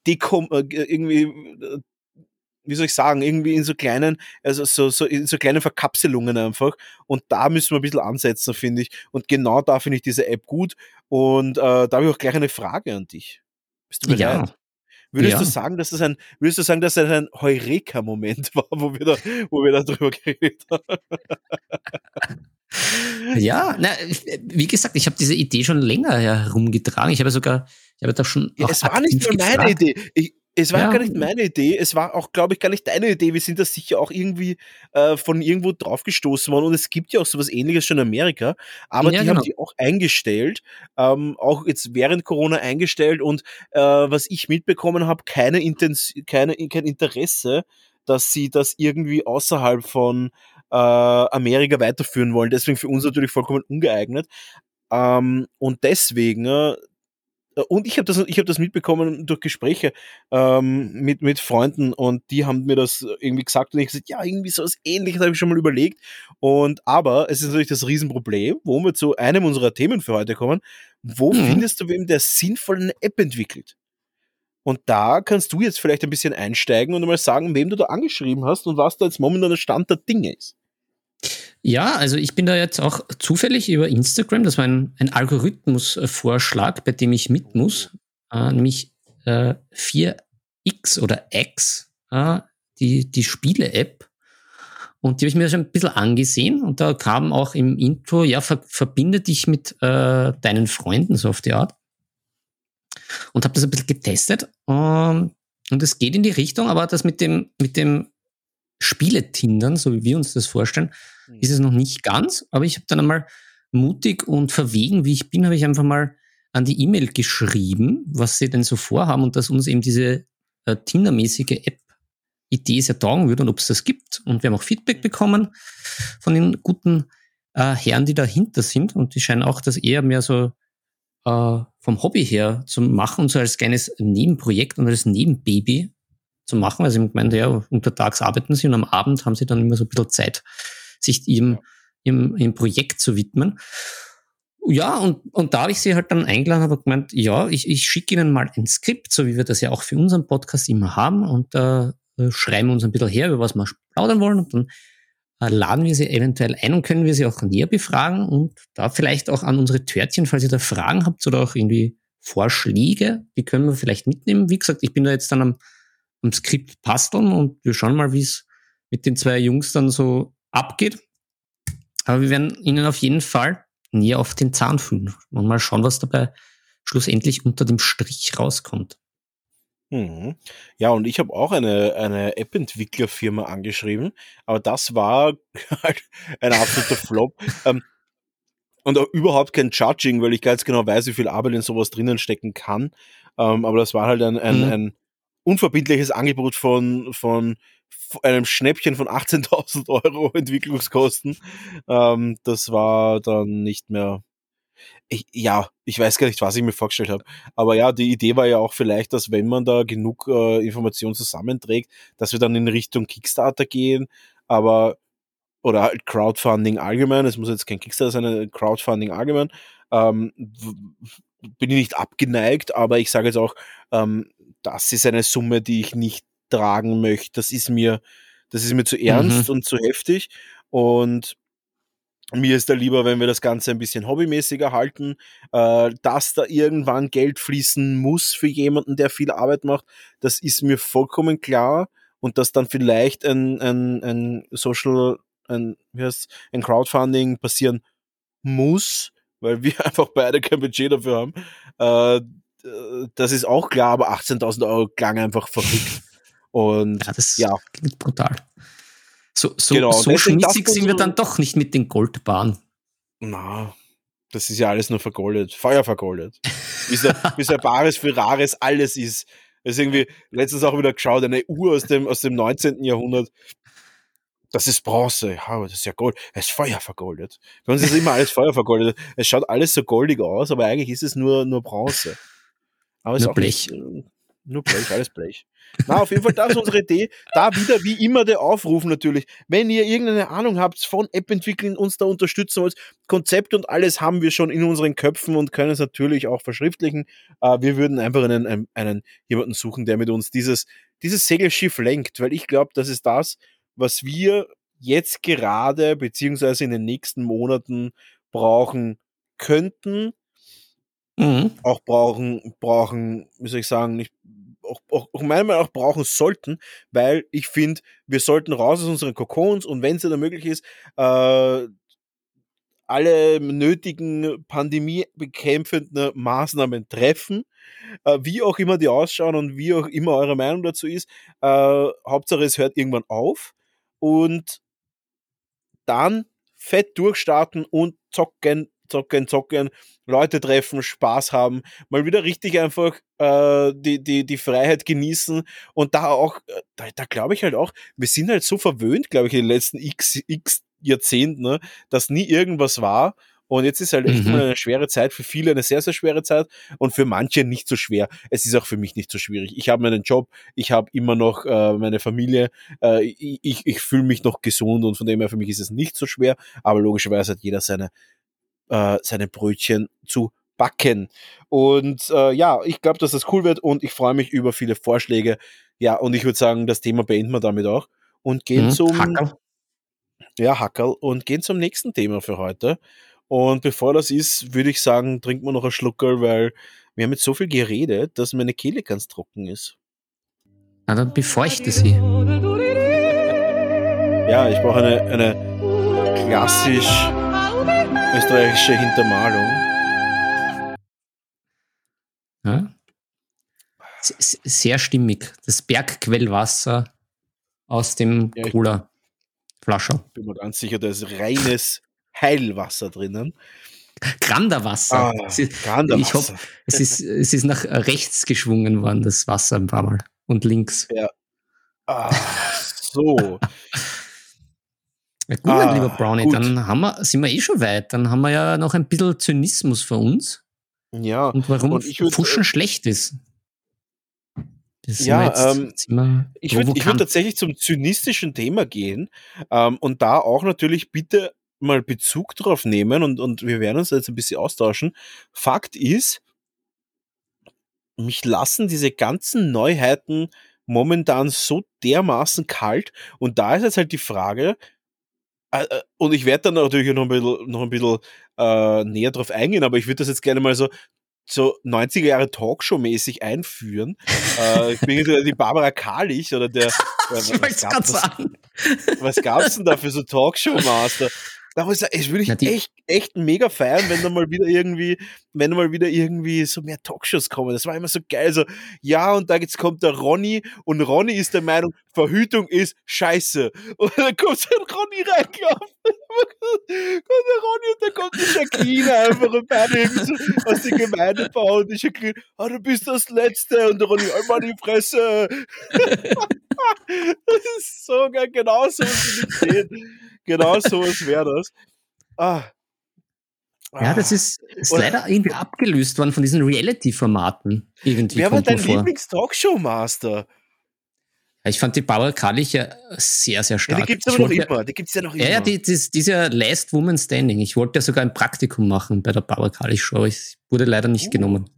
dekom äh, irgendwie äh, wie soll ich sagen, irgendwie in so kleinen, also so, so, in so kleinen Verkapselungen einfach. Und da müssen wir ein bisschen ansetzen, finde ich. Und genau da finde ich diese App gut. Und äh, da habe ich auch gleich eine Frage an dich. Bist du bereit? Ja. Würdest ja. du sagen, dass das ein, würdest du sagen, dass das ein Heureka-Moment war, wo wir da, wo wir da drüber geredet haben? Ja, na, wie gesagt, ich habe diese Idee schon länger herumgetragen. Ich habe sogar, ich habe da schon. Ja, es war nicht nur meine Idee. Ich, es war ja. gar nicht meine Idee, es war auch, glaube ich, gar nicht deine Idee. Wir sind da sicher auch irgendwie äh, von irgendwo draufgestoßen worden und es gibt ja auch sowas ähnliches schon in Amerika, aber ja, die genau. haben die auch eingestellt, ähm, auch jetzt während Corona eingestellt und äh, was ich mitbekommen habe, keine, Intens keine kein Interesse, dass sie das irgendwie außerhalb von äh, Amerika weiterführen wollen. Deswegen für uns natürlich vollkommen ungeeignet. Ähm, und deswegen äh, und ich habe das, ich hab das mitbekommen durch Gespräche ähm, mit, mit Freunden und die haben mir das irgendwie gesagt und ich gesagt, ja, irgendwie so was ähnliches habe ich schon mal überlegt. Und aber es ist natürlich das Riesenproblem, wo wir zu einem unserer Themen für heute kommen. Wo mhm. findest du wem, der sinnvoll eine App entwickelt? Und da kannst du jetzt vielleicht ein bisschen einsteigen und mal sagen, wem du da angeschrieben hast und was da jetzt momentan der Stand der Dinge ist. Ja, also ich bin da jetzt auch zufällig über Instagram, das war ein, ein Algorithmusvorschlag, bei dem ich mit muss, äh, nämlich äh, 4X oder X, äh, die, die Spiele-App. Und die habe ich mir schon ein bisschen angesehen und da kam auch im Intro, ja, ver verbinde dich mit äh, deinen Freunden, so auf die Art. Und habe das ein bisschen getestet. Ähm, und es geht in die Richtung, aber das mit dem, mit dem Spieletindern, so wie wir uns das vorstellen, mhm. ist es noch nicht ganz. Aber ich habe dann einmal mutig und verwegen, wie ich bin, habe ich einfach mal an die E-Mail geschrieben, was sie denn so vorhaben und dass uns eben diese äh, Tinder-mäßige App-Idee sehr taugen würde und ob es das gibt. Und wir haben auch Feedback mhm. bekommen von den guten äh, Herren, die dahinter sind. Und die scheinen auch das eher mehr so äh, vom Hobby her zu machen und so als kleines Nebenprojekt und als Nebenbaby zu machen. Also ich meine, ja, untertags arbeiten sie und am Abend haben sie dann immer so ein bisschen Zeit, sich ihrem, ihrem, ihrem Projekt zu widmen. Ja, und, und da habe ich sie halt dann eingeladen, habe gemeint, ja, ich, ich schicke Ihnen mal ein Skript, so wie wir das ja auch für unseren Podcast immer haben, und da äh, schreiben wir uns ein bisschen her, über was wir plaudern wollen, und dann äh, laden wir sie eventuell ein und können wir sie auch näher befragen und da vielleicht auch an unsere Törtchen, falls ihr da Fragen habt oder auch irgendwie Vorschläge, die können wir vielleicht mitnehmen. Wie gesagt, ich bin da jetzt dann am am Skript basteln und wir schauen mal, wie es mit den zwei Jungs dann so abgeht. Aber wir werden ihnen auf jeden Fall näher auf den Zahn fühlen und mal schauen, was dabei schlussendlich unter dem Strich rauskommt. Mhm. Ja, und ich habe auch eine, eine App-Entwicklerfirma angeschrieben, aber das war halt ein absoluter Flop. ähm, und auch überhaupt kein Judging, weil ich ganz genau weiß, wie viel Arbeit in sowas drinnen stecken kann. Ähm, aber das war halt ein, ein, mhm. ein unverbindliches Angebot von, von einem Schnäppchen von 18.000 Euro Entwicklungskosten. Ähm, das war dann nicht mehr. Ich, ja, ich weiß gar nicht, was ich mir vorgestellt habe. Aber ja, die Idee war ja auch vielleicht, dass wenn man da genug äh, Informationen zusammenträgt, dass wir dann in Richtung Kickstarter gehen. Aber oder halt Crowdfunding allgemein. Es muss jetzt kein Kickstarter sein, Crowdfunding allgemein. Ähm, bin ich nicht abgeneigt, aber ich sage jetzt auch, ähm, das ist eine Summe, die ich nicht tragen möchte. Das ist mir, das ist mir zu ernst mhm. und zu heftig. Und mir ist da lieber, wenn wir das Ganze ein bisschen hobbymäßiger halten, äh, dass da irgendwann Geld fließen muss für jemanden, der viel Arbeit macht, das ist mir vollkommen klar und dass dann vielleicht ein, ein, ein Social, ein, wie heißt, ein Crowdfunding passieren muss, weil wir einfach beide kein Budget dafür haben. Äh, das ist auch klar, aber 18.000 Euro klang einfach verrückt. Und Ja, das ja, klingt brutal. So, so, Genau, so schmitzig sind wir dann doch nicht mit den Goldbahnen. na, das ist ja alles nur vergoldet, Feuer vergoldet. Wie so, wie so ein Bares für Rares alles ist. Das ist irgendwie letztens auch wieder geschaut, eine Uhr aus dem, aus dem 19. Jahrhundert. Das ist Bronze, ja, aber das ist ja Gold. Es ist Feuer vergoldet. Bei uns ist immer alles Feuer vergoldet. Es schaut alles so goldig aus, aber eigentlich ist es nur, nur Bronze. Aber Nur auch nicht, Blech. äh, nur Blech, alles Blech. Na, auf jeden Fall, das ist unsere Idee. Da wieder wie immer der Aufruf natürlich. Wenn ihr irgendeine Ahnung habt von App entwickeln, uns da unterstützen wollt, Konzept und alles haben wir schon in unseren Köpfen und können es natürlich auch verschriftlichen. Äh, wir würden einfach einen, einen, einen jemanden suchen, der mit uns dieses, dieses Segelschiff lenkt, weil ich glaube, das ist das, was wir jetzt gerade beziehungsweise in den nächsten Monaten brauchen könnten, Mhm. auch brauchen, brauchen, wie soll ich sagen, nicht, auch, auch, auch meiner Meinung nach brauchen sollten, weil ich finde, wir sollten raus aus unseren Kokons und wenn es dann möglich ist, äh, alle nötigen pandemiebekämpfenden Maßnahmen treffen, äh, wie auch immer die ausschauen und wie auch immer eure Meinung dazu ist. Äh, Hauptsache, es hört irgendwann auf und dann fett durchstarten und zocken, zocken, zocken, Leute treffen, Spaß haben, mal wieder richtig einfach äh, die, die, die Freiheit genießen und da auch, äh, da, da glaube ich halt auch, wir sind halt so verwöhnt, glaube ich, in den letzten x, x Jahrzehnten, ne, dass nie irgendwas war. Und jetzt ist halt echt Mhm. mal eine schwere Zeit, für viele eine sehr, sehr schwere Zeit und für manche nicht so schwer. Es ist auch für mich nicht so schwierig. Ich habe meinen Job, ich habe immer noch äh, meine Familie, äh, ich, ich, ich fühle mich noch gesund und von dem her für mich ist es nicht so schwer, aber logischerweise hat jeder seine, äh, seine Brötchen zu backen. Und äh, ja, ich glaube, dass das cool wird und ich freue mich über viele Vorschläge. Ja, und ich würde sagen, das Thema beenden wir damit auch und gehen Mhm. zum Hackerl. ja, Hackerl und gehen zum nächsten Thema für heute. Und bevor das ist, würde ich sagen, trinken wir noch einen Schluckerl, weil wir haben jetzt so viel geredet, dass meine Kehle ganz trocken ist. Na, dann befeuchte sie. Ja, ich brauche eine, eine klassisch österreichische Hintermalung. Ja? Sehr stimmig. Das Bergquellwasser aus dem Ja, ich- Cola Flasche. Bin mir ganz sicher, da ist reines Heilwasser drinnen. Granderwasser. Ah, es, ist, Granderwasser. ich hoffe, es, ist, es ist nach rechts geschwungen worden, das Wasser ein paar Mal. Und links. Ah, so. Ja, gut, Ah, mein lieber Brownie, gut. dann haben wir, sind wir eh schon weit. Dann haben wir ja noch ein bisschen Zynismus für uns Ja, und warum Und ich würd, Fuschen äh, schlecht ist. Das Ja, jetzt, ähm, Ich würde würd tatsächlich zum zynistischen Thema gehen ähm, und da auch natürlich bitte mal Bezug drauf nehmen und, und wir werden uns jetzt ein bisschen austauschen. Fakt ist, mich lassen diese ganzen Neuheiten momentan so dermaßen kalt und da ist jetzt halt die Frage, und ich werde dann natürlich noch ein bisschen, noch ein bisschen äh, näher drauf eingehen, aber ich würde das jetzt gerne mal so so 90er Jahre Talkshow-mäßig einführen. äh, ich bin jetzt die Barbara Kalich oder der, Ich wollte es gab- was, was gab's denn da für so Talkshow-Master? Da muss ich sagen, ich würde ich echt, echt mega feiern, wenn da mal wieder irgendwie, wenn mal wieder irgendwie so mehr Talkshows kommen. Das war immer so geil. So, ja, und da jetzt kommt der Ronny und Ronny ist der Meinung, Verhütung ist scheiße. Und dann kommt so ein Ronny reingelaufen. kommt der Ronny und dann kommt die Jacqueline einfach und beide irgendwie so aus der Gemeindebau und die Jacqueline, ah, du bist das Letzte und der Ronny, halt mal die Fresse. das ist so geil, genau so muss ich sehen. Genau so wäre das. Ah. Ja, das Ah. ist, ist Oder- leider irgendwie abgelöst worden von diesen Reality-Formaten. Irgendwie Wer war dein. Lieblings-Talkshow-Master? Ja, Ich fand die Barbara Kalich ja sehr, sehr Ja, stark. die gibt's Ich aber noch ja- immer. Die gibt's ja noch immer. Ja, ja, die, die, die ist ja Last Woman Standing. Ich wollte ja sogar ein Praktikum machen bei der Barbara Kalich Show. Ich wurde leider nicht Uh. genommen.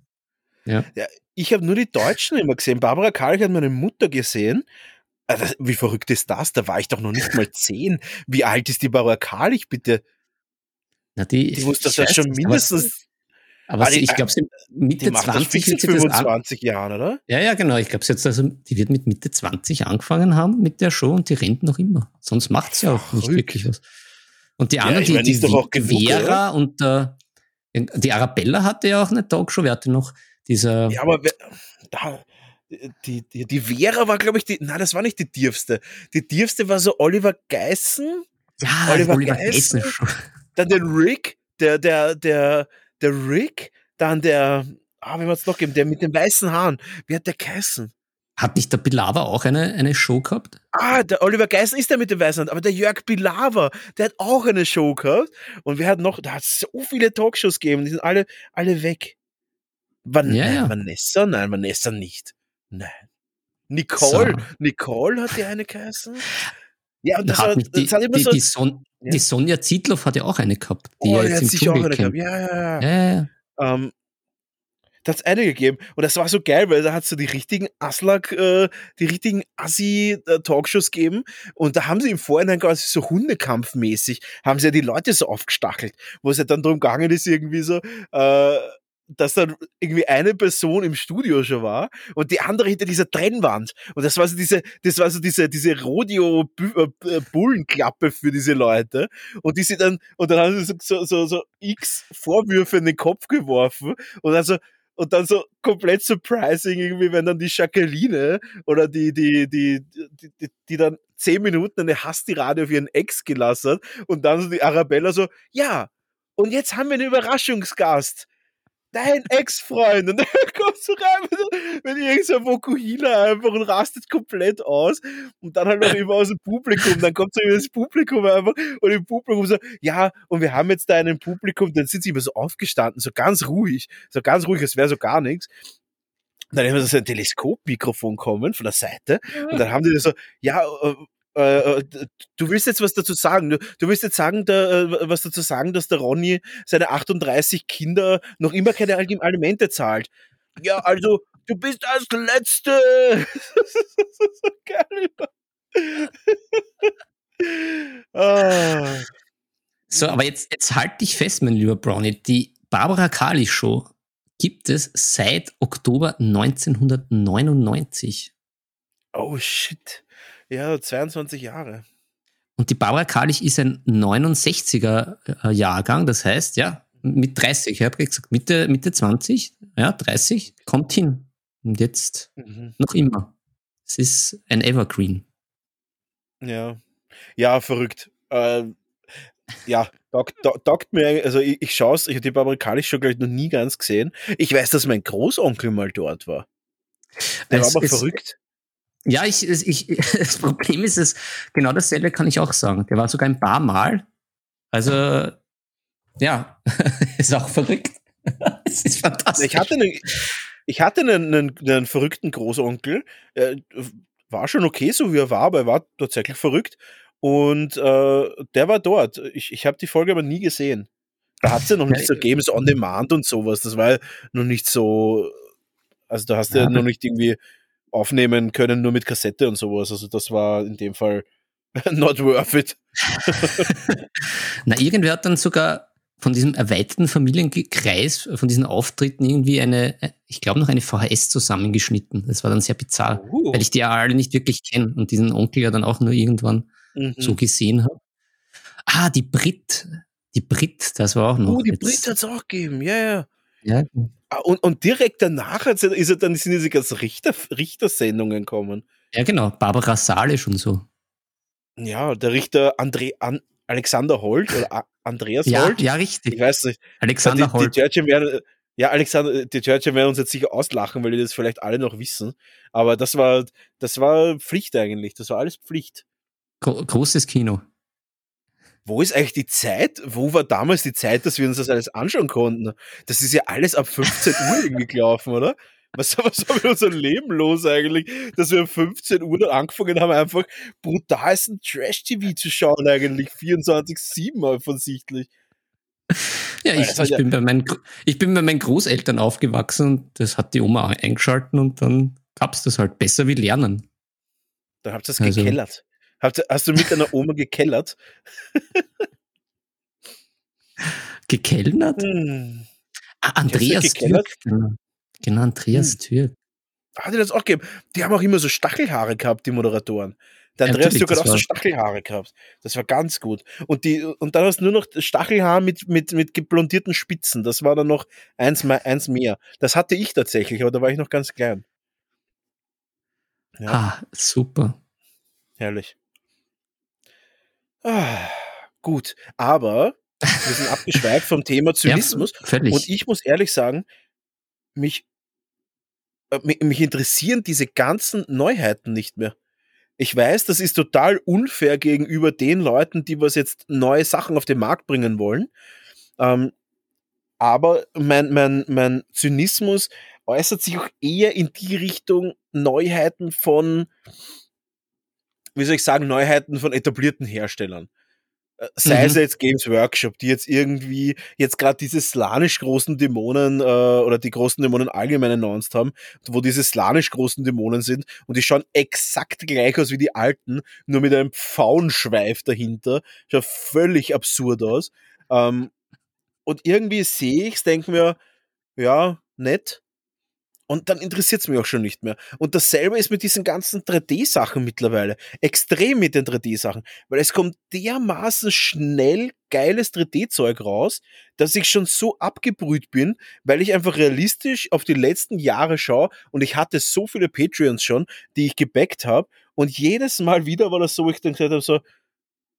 Ja. ich habe nur die Deutschen immer gesehen. Barbara Karl hat meine Mutter gesehen. Das- Wie verrückt ist das? Da war ich doch noch nicht mal zehn. Wie alt ist die Barbara Karlich bitte? Na, die, die muss das schon mindestens. Aber, aber sie, ich glaube, sie Mitte die macht 20 das 25 Jahren, oder? Ja, ja, genau. Ich glaube, sie jetzt also, die wird mit Mitte 20 angefangen haben mit der Show und die rennt noch immer. Sonst macht sie auch nicht wirklich was. Und die anderen, ja, die, die, die, die Vera und äh, die Arabella hatte ja auch eine Talkshow, wer hatte noch dieser. Ja, aber da, die, die, die Vera war, glaube ich, die, nein, das war nicht die tiefste. Die tiefste war so Oliver Geissen. Ja, Oliver, Oliver Geissen. Geissen. Dann den Rick, der, der, der, der Rick, dann der, ah, wie man es noch geben, der mit den weißen Haaren. Wie hat der geheißen? Hat nicht der Bilava auch eine, eine Show gehabt? Ah, der Oliver Geissen ist der mit den weißen Haaren, aber der Jörg Bilava, der hat auch eine Show gehabt. Und wir hatten noch, da hat es so viele Talkshows gegeben, die sind alle, alle weg. Van ja, ja. Vanessa? Nein, Vanessa nicht. Nein. Nicole, so. Nicole hat die eine geheißen. Ja, und das, hat, hat, die, das hat immer die, so. Die, Son ja. die Sonja Zietloff hat ja auch eine gehabt. Die oh, ja jetzt hat sich auch eine gehabt. Ja, ja, ja. ja, ja. Ähm, da hat es eine gegeben und das war so geil, weil da hat es so die richtigen Aslak, äh, die richtigen Assi-Talkshows gegeben und da haben sie im Vorhinein quasi so Hundekampfmäßig, haben sie ja die Leute so aufgestachelt, wo es ja dann darum gegangen ist, irgendwie so, äh, dass dann irgendwie eine Person im Studio schon war und die andere hinter dieser Trennwand. Und das war so diese, das war so diese, diese Rodeo-Bullenklappe äh, für diese Leute. Und die sind dann, und dann haben sie so, so, so x Vorwürfe in den Kopf geworfen und also, und dann so komplett surprising irgendwie, wenn dann die Jacqueline oder die, die, die, die, die, die dann zehn Minuten eine Hasstirade auf ihren Ex gelassen hat und dann so die Arabella so, ja, und jetzt haben wir einen Überraschungsgast dein Ex-Freund. Und dann kommst du rein mit, mit irgendeinem Vokuhila einfach und rastet komplett aus. Und dann halt noch immer aus dem Publikum. Dann kommt so über das Publikum einfach und im Publikum so, ja, und wir haben jetzt da einen Publikum, dann sind sie immer so aufgestanden, so ganz ruhig, so ganz ruhig, als wäre so gar nichts. dann haben wir so ein Teleskopmikrofon kommen von der Seite und dann haben die so, ja, äh, äh, du willst jetzt was dazu sagen. Du, du willst jetzt sagen, da, äh, was dazu sagen, dass der Ronny seine 38 Kinder noch immer keine Alimente zahlt. Ja, also, du bist als Letzte. so geil. ah. So, aber jetzt, jetzt halt dich fest, mein lieber Brownie. Die Barbara Kali Show gibt es seit Oktober 1999. Oh shit. Ja, 22 Jahre. Und die Barbara Kalich ist ein 69er äh, Jahrgang, das heißt, ja, mit 30, ich habe gesagt, Mitte, Mitte 20, ja, 30, kommt hin. Und jetzt mhm. noch immer. Es ist ein Evergreen. Ja, ja, verrückt. Äh, ja, taugt, mir, also ich, ich schaue es, ich habe die Barbara Kalich schon, glaube ich, noch nie ganz gesehen. Ich weiß, dass mein Großonkel mal dort war. Der es, war aber es, verrückt. Ja, ich, ich, das Problem ist es, genau dasselbe kann ich auch sagen. Der war sogar ein paar Mal. Also, ja, ist auch verrückt. Es ist fantastisch. Ich hatte einen, ich hatte einen, einen, einen verrückten Großonkel. Er war schon okay, so wie er war, aber er war tatsächlich verrückt. Und äh, der war dort. Ich, ich habe die Folge aber nie gesehen. Da hat es ja noch nicht so Games on Demand und sowas. Das war ja noch nicht so. Also da hast du ja, ja noch nicht irgendwie aufnehmen können, nur mit Kassette und sowas. Also das war in dem Fall not worth it. Na, irgendwer hat dann sogar von diesem erweiterten Familienkreis, von diesen Auftritten irgendwie eine, ich glaube noch eine VHS zusammengeschnitten. Das war dann sehr bizarr, uh. weil ich die ja alle nicht wirklich kenne und diesen Onkel ja dann auch nur irgendwann mhm. so gesehen habe. Ah, die Brit. Die Brit, das war auch noch. Oh, die Brit hat es auch gegeben, ja, ja. Ja. Ah, und, und direkt danach ist er dann, sind diese ganzen Richter, Richtersendungen kommen. Ja, genau. Barbara Salisch und so. Ja, der Richter André, An, Alexander Holt oder Andreas ja, Holt. Ja, richtig. Ich weiß nicht. Alexander die, Holt. Die Churchill werden, ja, Alexander, die Churchill werden uns jetzt sicher auslachen, weil die das vielleicht alle noch wissen. Aber das war, das war Pflicht eigentlich. Das war alles Pflicht. Gro großes Kino wo ist eigentlich die Zeit? Wo war damals die Zeit, dass wir uns das alles anschauen konnten? Das ist ja alles ab 15 Uhr irgendwie gelaufen, oder? Was, was war mit unserem Leben los eigentlich, dass wir um 15 Uhr dann angefangen haben, einfach brutalsten Trash-TV zu schauen, eigentlich 24-7 offensichtlich. Ja, ich, ich, bin bei meinen, ich bin bei meinen Großeltern aufgewachsen und das hat die Oma eingeschalten und dann gab es das halt besser wie Lernen. Dann habt ihr es also, gekellert. Hast, hast du mit deiner Oma gekellert? Gekellnert? Hm. Ah, Andreas Türk. Genau. genau, Andreas hm. Türk. Hat er das auch gegeben? Die haben auch immer so Stachelhaare gehabt, die Moderatoren. Der Andreas Türk hat auch so Stachelhaare gehabt. Das war ganz gut. Und, die, und dann hast du nur noch Stachelhaar mit, mit, mit geblondierten Spitzen. Das war dann noch eins, eins mehr. Das hatte ich tatsächlich, aber da war ich noch ganz klein. Ja. Ah, super. Herrlich. Ah, gut, aber wir sind abgeschweift vom Thema Zynismus. Ja, und ich muss ehrlich sagen, mich, äh, mich interessieren diese ganzen Neuheiten nicht mehr. Ich weiß, das ist total unfair gegenüber den Leuten, die was jetzt neue Sachen auf den Markt bringen wollen. Ähm, aber mein, mein, mein Zynismus äußert sich auch eher in die Richtung Neuheiten von, wie soll ich sagen, Neuheiten von etablierten Herstellern. Äh, sei mhm. es jetzt Games Workshop, die jetzt irgendwie jetzt gerade diese slanisch großen Dämonen äh, oder die großen Dämonen allgemein announced haben, wo diese slanisch großen Dämonen sind und die schauen exakt gleich aus wie die alten, nur mit einem Pfauenschweif dahinter. Schaut völlig absurd aus. Ähm, und irgendwie sehe ich's, denke mir, ja, nett. Und dann interessiert es mich auch schon nicht mehr. Und dasselbe ist mit diesen ganzen 3D-Sachen mittlerweile. Extrem mit den 3D-Sachen. Weil es kommt dermaßen schnell geiles 3D-Zeug raus, dass ich schon so abgebrüht bin, weil ich einfach realistisch auf die letzten Jahre schaue und ich hatte so viele Patreons schon, die ich gebackt habe. Und jedes Mal wieder war das so, ich dann gesagt habe, so,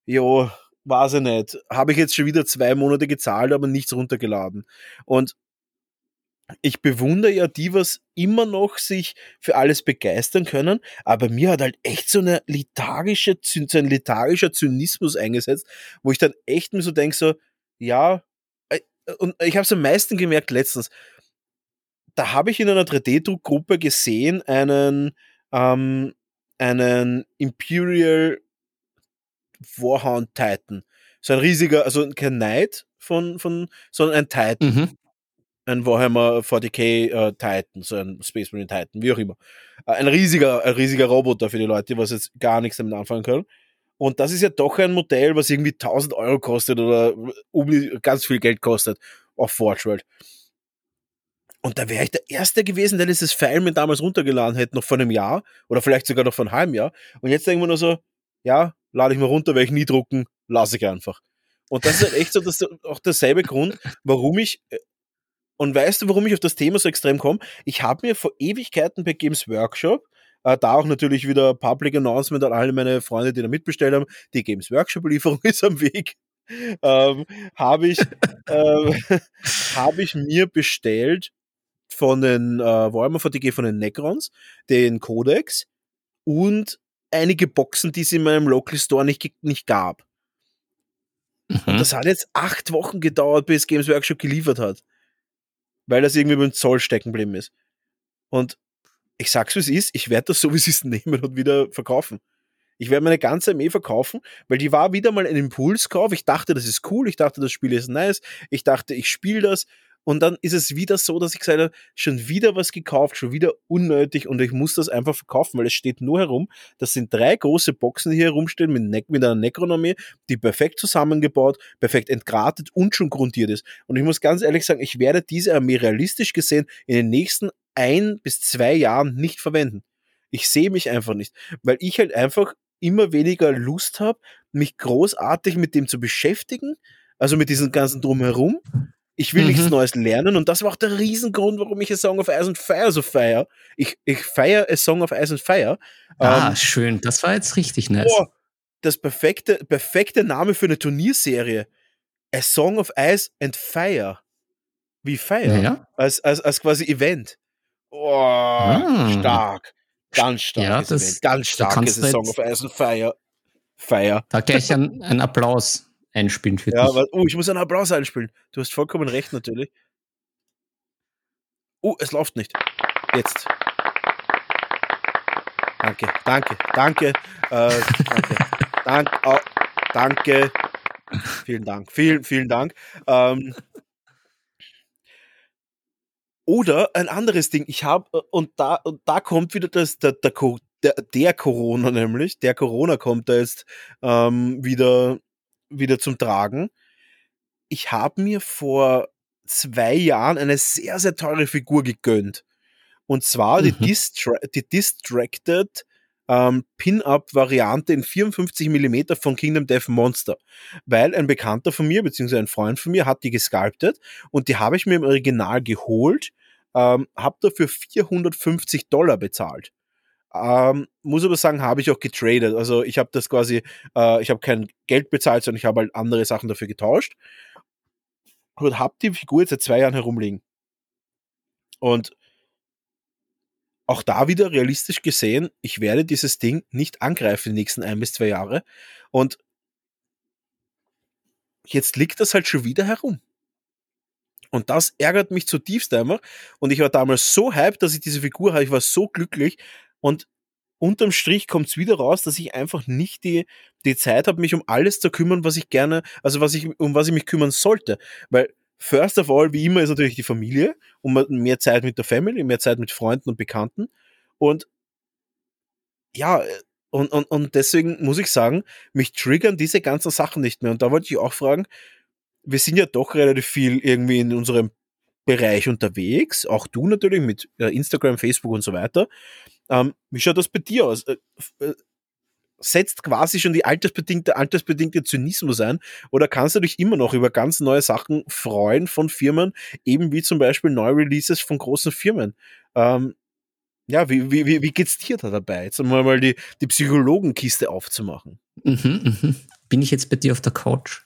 jo, weiß ich nicht. Habe ich jetzt schon wieder zwei Monate gezahlt, aber nichts runtergeladen. Und ich bewundere ja die, was immer noch sich für alles begeistern können, aber mir hat halt echt so eine lethargische, so ein lethargischer Zynismus eingesetzt, wo ich dann echt mir so denke, so, ja, äh, und ich habe es am meisten gemerkt letztens, da habe ich in einer 3D-Druckgruppe gesehen einen, ähm, einen Imperial Warhound Titan. So ein riesiger, also kein Knight von, von, sondern ein Titan. Mhm ein Warhammer 40k äh, Titan, so ein Space Marine Titan, wie auch immer. Äh, ein riesiger, ein riesiger Roboter für die Leute, was jetzt gar nichts damit anfangen können. Und das ist ja doch ein Modell, was irgendwie 1000 Euro kostet oder um ganz viel Geld kostet auf Forge World. Und da wäre ich der Erste gewesen, der dieses File mir damals runtergeladen hätte, noch vor einem Jahr oder vielleicht sogar noch vor einem halben Jahr. Und jetzt denken wir nur so, ja, lade ich mal runter, werde ich nie drucken, lasse ich einfach. Und das ist halt echt so dass auch derselbe Grund, warum ich äh, und weißt du, warum ich auf das Thema so extrem komme? Ich habe mir vor Ewigkeiten bei Games Workshop, äh, da auch natürlich wieder Public Announcement an alle meine Freunde, die da mitbestellt haben, die Games Workshop-Lieferung ist am Weg. Ähm, habe ich, äh, hab ich mir bestellt von den äh, Warhammer VTG von den Necrons, den Codex und einige Boxen, die es in meinem Local Store nicht, nicht gab. Mhm. Und das hat jetzt acht Wochen gedauert, bis Games Workshop geliefert hat weil das irgendwie beim Zoll stecken geblieben ist. Und ich sag's wie es ist, ich werde das so wie es ist nehmen und wieder verkaufen. Ich werde meine ganze Armee verkaufen, weil die war wieder mal ein Impulskauf. Ich dachte, das ist cool, ich dachte, das Spiel ist nice, ich dachte, ich spiele das und dann ist es wieder so, dass ich gesagt habe, schon wieder was gekauft, schon wieder unnötig und ich muss das einfach verkaufen, weil es steht nur herum. Das sind drei große Boxen, die hier herumstehen mit, ne mit einer Necronomie, die perfekt zusammengebaut, perfekt entgratet und schon grundiert ist. Und ich muss ganz ehrlich sagen, ich werde diese Armee realistisch gesehen in den nächsten ein bis zwei Jahren nicht verwenden. Ich sehe mich einfach nicht, weil ich halt einfach immer weniger Lust habe, mich großartig mit dem zu beschäftigen, also mit diesem ganzen Drumherum ich will mhm. nichts Neues lernen und das war auch der Riesengrund, warum ich A Song of Ice and Fire so feier. Ich, ich feiere A Song of Ice and Fire. Ah, ähm, schön. Das war jetzt richtig nett. Oh, das perfekte, perfekte Name für eine Turnierserie. A Song of Ice and Fire. Wie Fire. Ja. Als, als, als quasi Event. Oh, ah. stark. Ganz stark. Ja, das, Ganz starkes A Song of Ice and Fire. Fire. Da gleich ein, ein Applaus einspielen für ja, dich. Ja, oh, ich muss einen Applaus einspielen. Du hast vollkommen recht, natürlich. Oh, es läuft nicht. Jetzt. Danke, danke, danke. Äh, danke. Dank, oh, danke. Vielen Dank. Vielen, vielen Dank. Ähm, oder ein anderes Ding. Ich habe, äh, und da, und da kommt wieder das, der, der, der, der Corona nämlich, der Corona kommt da jetzt ähm, wieder wieder zum Tragen. ich habe mir vor zwei Jahren eine sehr, sehr teure Figur gegönnt. Und zwar mhm. die, Distra die Distracted ähm, Pin-Up-Variante in 54 mm von Kingdom Death Monster. Weil ein Bekannter von mir, beziehungsweise ein Freund von mir, hat die gesculptet und die habe ich mir im Original geholt, ähm, habe dafür 450 Dollar bezahlt. Ähm, muss aber sagen, habe ich auch getradet. Also ich habe das quasi, äh, ich habe kein Geld bezahlt, sondern ich habe halt andere Sachen dafür getauscht. Und habe die Figur jetzt seit zwei Jahren herumliegen. Und auch da wieder realistisch gesehen, ich werde dieses Ding nicht angreifen die nächsten ein bis zwei Jahre. Und jetzt liegt das halt schon wieder herum. Und das ärgert mich zutiefst einmal. Und ich war damals so hyped, dass ich diese Figur habe. Ich war so glücklich. Und unterm Strich kommt es wieder raus, dass ich einfach nicht die, die Zeit habe, mich um alles zu kümmern, was ich gerne, also was ich, um was ich mich kümmern sollte. Weil first of all, wie immer, ist natürlich die Familie, um mehr Zeit mit der Family, mehr Zeit mit Freunden und Bekannten. Und ja, und, und, und deswegen muss ich sagen, mich triggern diese ganzen Sachen nicht mehr. Und da wollte ich auch fragen, wir sind ja doch relativ viel irgendwie in unserem Bereich unterwegs, auch du natürlich mit äh, Instagram, Facebook und so weiter. Ähm, wie schaut das bei dir aus? Äh, äh, setzt quasi schon die altersbedingte, altersbedingte Zynismus ein? Oder kannst du dich immer noch über ganz neue Sachen freuen von Firmen, eben wie zum Beispiel Neureleases von großen Firmen? Ähm, ja, wie, wie, wie, wie geht's dir da dabei? Jetzt einmal mal die, die Psychologenkiste aufzumachen. Mhm, mhm. Bin ich jetzt bei dir auf der Couch?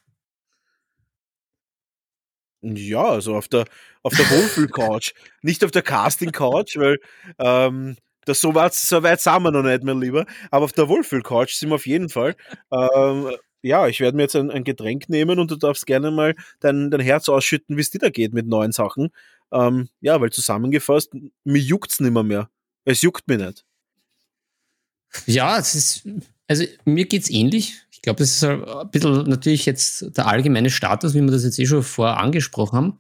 Ja, also auf der, auf der Wohlfühl-Couch. Nicht auf der Casting-Couch, weil ähm, das so, weit, so weit sind wir noch nicht, mein Lieber. Aber auf der Wohlfühl-Couch sind wir auf jeden Fall. Ähm, ja, ich werde mir jetzt ein, ein, Getränk nehmen und du darfst gerne mal dein, dein Herz ausschütten, wie es dir da geht mit neuen Sachen. Ähm, ja, weil zusammengefasst, mir juckt's nimmer mehr. Es juckt mich nicht. Ja, es ist, also mir geht's ähnlich. Ich glaube, das ist ein bisschen natürlich jetzt der allgemeine Status, wie wir das jetzt eh schon vorher angesprochen haben.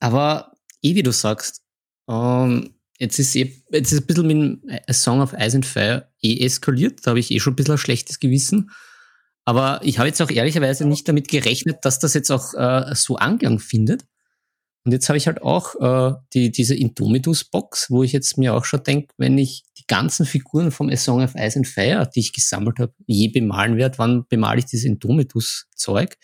Aber eh, wie du sagst, ähm, Jetzt ist, eh, jetzt ist ein bisschen mit A Song of Ice and Fire eh eskaliert. Da habe ich eh schon ein bisschen ein schlechtes Gewissen. Aber ich habe jetzt auch ehrlicherweise nicht damit gerechnet, dass das jetzt auch äh, so Anklang findet. Und jetzt habe ich halt auch äh, die, diese Indomitus-Box, wo ich jetzt mir auch schon denke, wenn ich die ganzen Figuren vom A Song of Ice and Fire, die ich gesammelt habe, je bemalen werde, wann bemale ich dieses Indomitus-Zeug?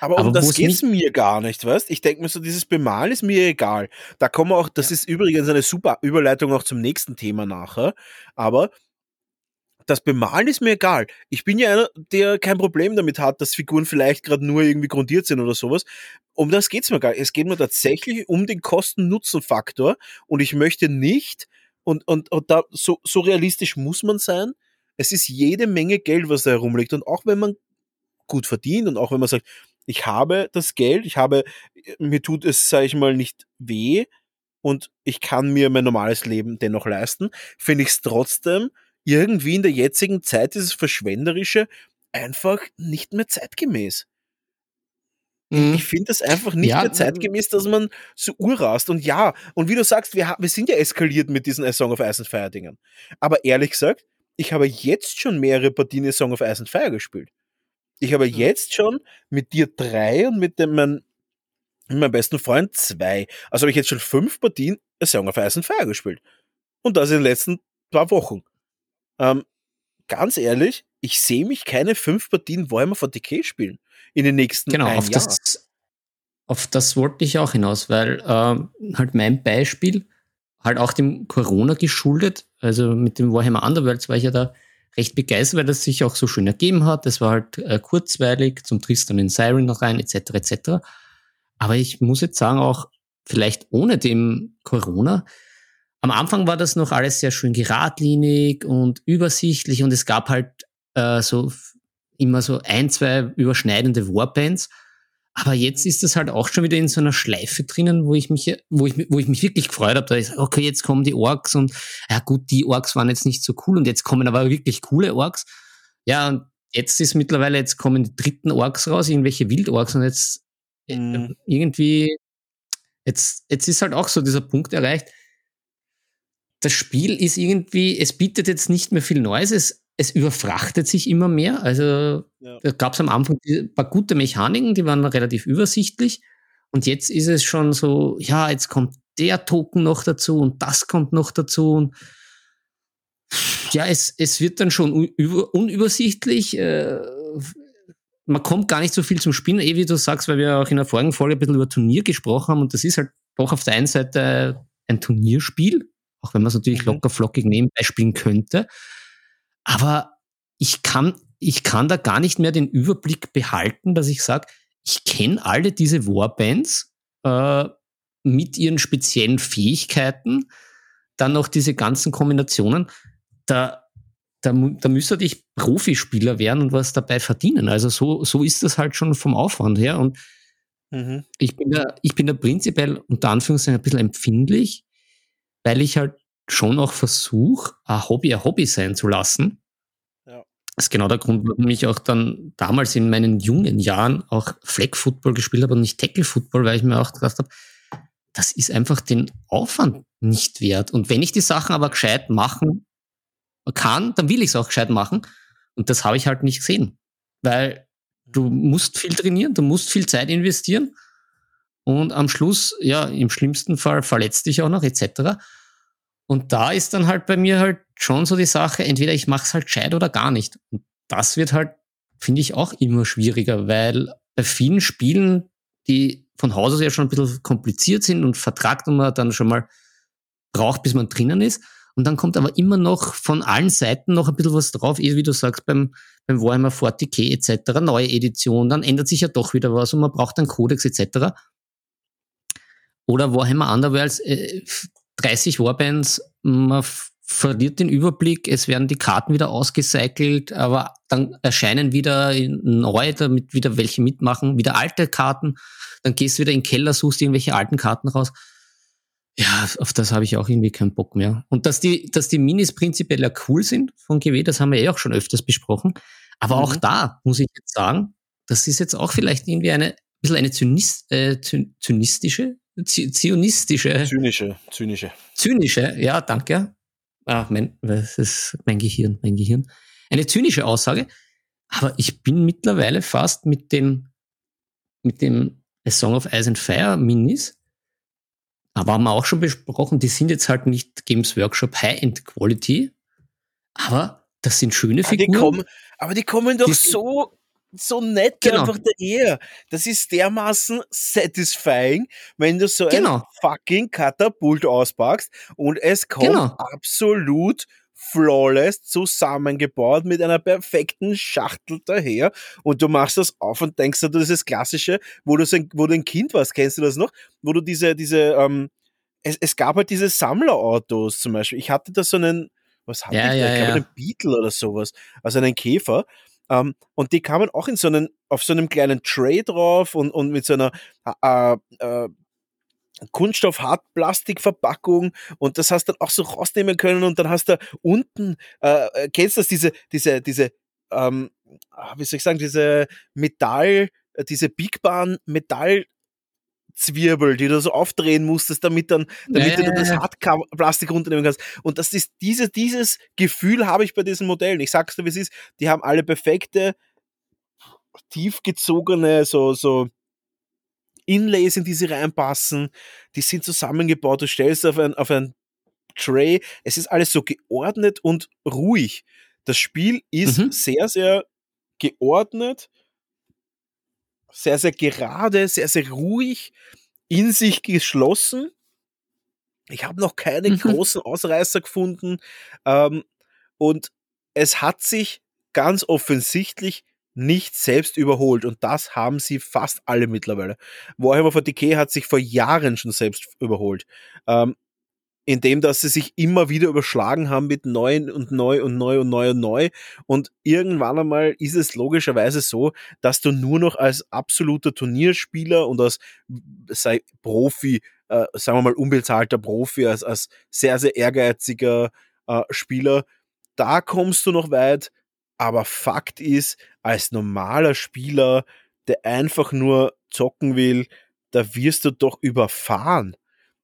Aber um Aber das geht's mir gar nicht, weißt? Ich denke mir so, dieses Bemalen ist mir egal. Da kommen wir auch, das ist übrigens eine super Überleitung auch zum nächsten Thema nachher. Aber das Bemalen ist mir egal. Ich bin ja einer, der kein Problem damit hat, dass Figuren vielleicht gerade nur irgendwie grundiert sind oder sowas. Um das geht's mir gar nicht. Es geht mir tatsächlich um den Kosten-Nutzen-Faktor und ich möchte nicht, und, und, und da so, so realistisch muss man sein, es ist jede Menge Geld, was da herumliegt. Und auch wenn man gut verdient und auch wenn man sagt, ich habe das Geld, ich habe, mir tut es, sage ich mal, nicht weh und ich kann mir mein normales Leben dennoch leisten, finde ich es trotzdem irgendwie in der jetzigen Zeit dieses Verschwenderische einfach nicht mehr zeitgemäß. Mhm. Ich finde das einfach nicht ja, mehr zeitgemäß, dass man so urrast. Und ja, und wie du sagst, wir, wir sind ja eskaliert mit diesen A Song of Ice and Fire Dingen. Aber ehrlich gesagt, ich habe jetzt schon mehrere Partien A Song of Ice and Fire gespielt. Ich habe mhm. jetzt schon mit dir drei und mit dem mein, mit meinem besten Freund zwei. Also habe ich jetzt schon fünf Partien A Song of Ice and Fire gespielt. Und das in den letzten paar Wochen. Ähm, ganz ehrlich, ich sehe mich keine fünf Partien Warhammer 40k spielen in den nächsten genau, auf Jahr. Das, auf das wollte ich auch hinaus, weil ähm, halt mein Beispiel halt auch dem Corona geschuldet, also mit dem Warhammer Underworlds war ich ja da recht begeistert, weil das sich auch so schön ergeben hat. Das war halt äh, kurzweilig, zum Tristan in Siren noch rein, etc. etc. Aber ich muss jetzt sagen, auch vielleicht ohne dem Corona am Anfang war das noch alles sehr schön geradlinig und übersichtlich und es gab halt äh, so immer so ein, zwei überschneidende Warbands. Aber jetzt ist das halt auch schon wieder in so einer Schleife drinnen, wo ich mich, wo ich, wo ich mich wirklich gefreut habe. Da ist, okay, jetzt kommen die Orks und ja gut, die Orks waren jetzt nicht so cool und jetzt kommen aber wirklich coole Orks. Ja, und jetzt ist mittlerweile, jetzt kommen die dritten Orks raus, irgendwelche Wildorks und jetzt mhm. irgendwie, jetzt, jetzt ist halt auch so dieser Punkt erreicht, das Spiel ist irgendwie, es bietet jetzt nicht mehr viel Neues. Es, es überfrachtet sich immer mehr. Also ja. da gab es am Anfang ein paar gute Mechaniken, die waren relativ übersichtlich. Und jetzt ist es schon so, ja, jetzt kommt der Token noch dazu und das kommt noch dazu. Und ja, es, es wird dann schon unübersichtlich. Äh, man kommt gar nicht so viel zum Spielen, eh wie du sagst, weil wir auch in der vorigen Folge ein bisschen über Turnier gesprochen haben. Und das ist halt doch auf der einen Seite ein Turnierspiel, auch wenn man es natürlich mhm. locker flockig nebenbei spielen könnte. Aber ich kann, ich kann da gar nicht mehr den Überblick behalten, dass ich sage, ich kenne alle diese Warbands äh, mit ihren speziellen Fähigkeiten, dann noch diese ganzen Kombinationen. Da, da, da müsste ich Profispieler werden und was dabei verdienen. Also so, so ist das halt schon vom Aufwand her. Und mhm. ich, bin da, ich bin da prinzipiell unter Anführungszeichen ein bisschen empfindlich, weil ich halt schon auch versuche, ein Hobby ein Hobby sein zu lassen. Ja. Das ist genau der Grund, warum ich auch dann damals in meinen jungen Jahren auch Flag Football gespielt habe und nicht Tackle Football, weil ich mir auch gedacht habe, das ist einfach den Aufwand nicht wert. Und wenn ich die Sachen aber gescheit machen kann, dann will ich es auch gescheit machen. Und das habe ich halt nicht gesehen. Weil du musst viel trainieren, du musst viel Zeit investieren. Und am Schluss, ja, im schlimmsten Fall verletzt dich auch noch, etc. Und da ist dann halt bei mir halt schon so die Sache, entweder ich mache es halt gescheit oder gar nicht. Und das wird halt, finde ich, auch immer schwieriger, weil bei vielen Spielen, die von Haus aus ja schon ein bisschen kompliziert sind und Vertrag man dann schon mal braucht, bis man drinnen ist. Und dann kommt aber immer noch von allen Seiten noch ein bisschen was drauf, eh, wie du sagst, beim, beim Warhammer 40k etc., neue Edition, dann ändert sich ja doch wieder was und man braucht einen Codex etc. Oder Warhammer Underworlds, äh, 30 Warbands, man verliert den Überblick, es werden die Karten wieder ausgecycelt, aber dann erscheinen wieder neue, damit wieder welche mitmachen, wieder alte Karten, dann gehst du wieder in den Keller, suchst irgendwelche alten Karten raus. Ja, auf das habe ich auch irgendwie keinen Bock mehr. Und dass die, dass die Minis prinzipiell ja cool sind von GW, das haben wir eh auch schon öfters besprochen. Aber mhm. auch da muss ich jetzt sagen, das ist jetzt auch vielleicht irgendwie eine, ein bisschen eine Zynist, äh, zynistische, zionistische. Zynische, zynische. Zynische, ja, danke. Ah, mein, das ist mein Gehirn, mein Gehirn. Eine zynische Aussage. Aber ich bin mittlerweile fast mit dem, mit dem A Song of Ice and Fire Minis, aber haben wir auch schon besprochen, die sind jetzt halt nicht Games Workshop High-End Quality, aber das sind schöne Figuren. Aber die kommen, aber die kommen doch die so so nett genau. einfach daher. Das ist dermaßen satisfying, wenn du so genau. ein fucking Katapult auspackst und es kommt genau. absolut flawless zusammengebaut mit einer perfekten Schachtel daher und du machst das auf und denkst du, das ist das Klassische, wo du, so ein, wo du ein Kind warst, kennst du das noch? Wo du diese, diese, ähm, es, es gab halt diese Sammlerautos zum Beispiel. Ich hatte da so einen, was hatte ja, ich da? Ja, ich glaube, ja. einen Beetle oder sowas. Also einen Käfer ähm, und die kamen auch in so einen, auf so einem kleinen Tray drauf und, und mit so einer äh, äh, Kunststoff-Hartplastikverpackung. Und das hast du dann auch so rausnehmen können und dann hast du unten, äh, äh kennst du das, diese, diese, diese, ähm, ah, wie soll ich sagen, diese Metall, äh, diese Big Bahn Metall Zwirbel, die du so aufdrehen musstest, damit dann, damit ja, du das Hartplastik runternehmen kannst. Und das ist diese, dieses Gefühl habe ich bei diesen Modellen. Ich sag's dir, wie es ist. Die haben alle perfekte, tiefgezogene, so, so Inlays, in die sie reinpassen. Die sind zusammengebaut. Du stellst auf ein, auf ein Tray. Es ist alles so geordnet und ruhig. Das Spiel ist mhm. sehr, sehr geordnet sehr, sehr gerade, sehr, sehr ruhig, in sich geschlossen. Ich habe noch keine mhm. großen Ausreißer gefunden. Ähm, und es hat sich ganz offensichtlich nicht selbst überholt. Und das haben sie fast alle mittlerweile. Warhammer 40k hat sich vor Jahren schon selbst überholt. Ähm, indem dass sie sich immer wieder überschlagen haben mit neuen und neu und neu und neu und neu. Und irgendwann einmal ist es logischerweise so, dass du nur noch als absoluter Turnierspieler und als sei Profi, äh, sagen wir mal unbezahlter Profi, als, als sehr, sehr ehrgeiziger äh, Spieler, da kommst du noch weit. Aber Fakt ist, als normaler Spieler, der einfach nur zocken will, da wirst du doch überfahren.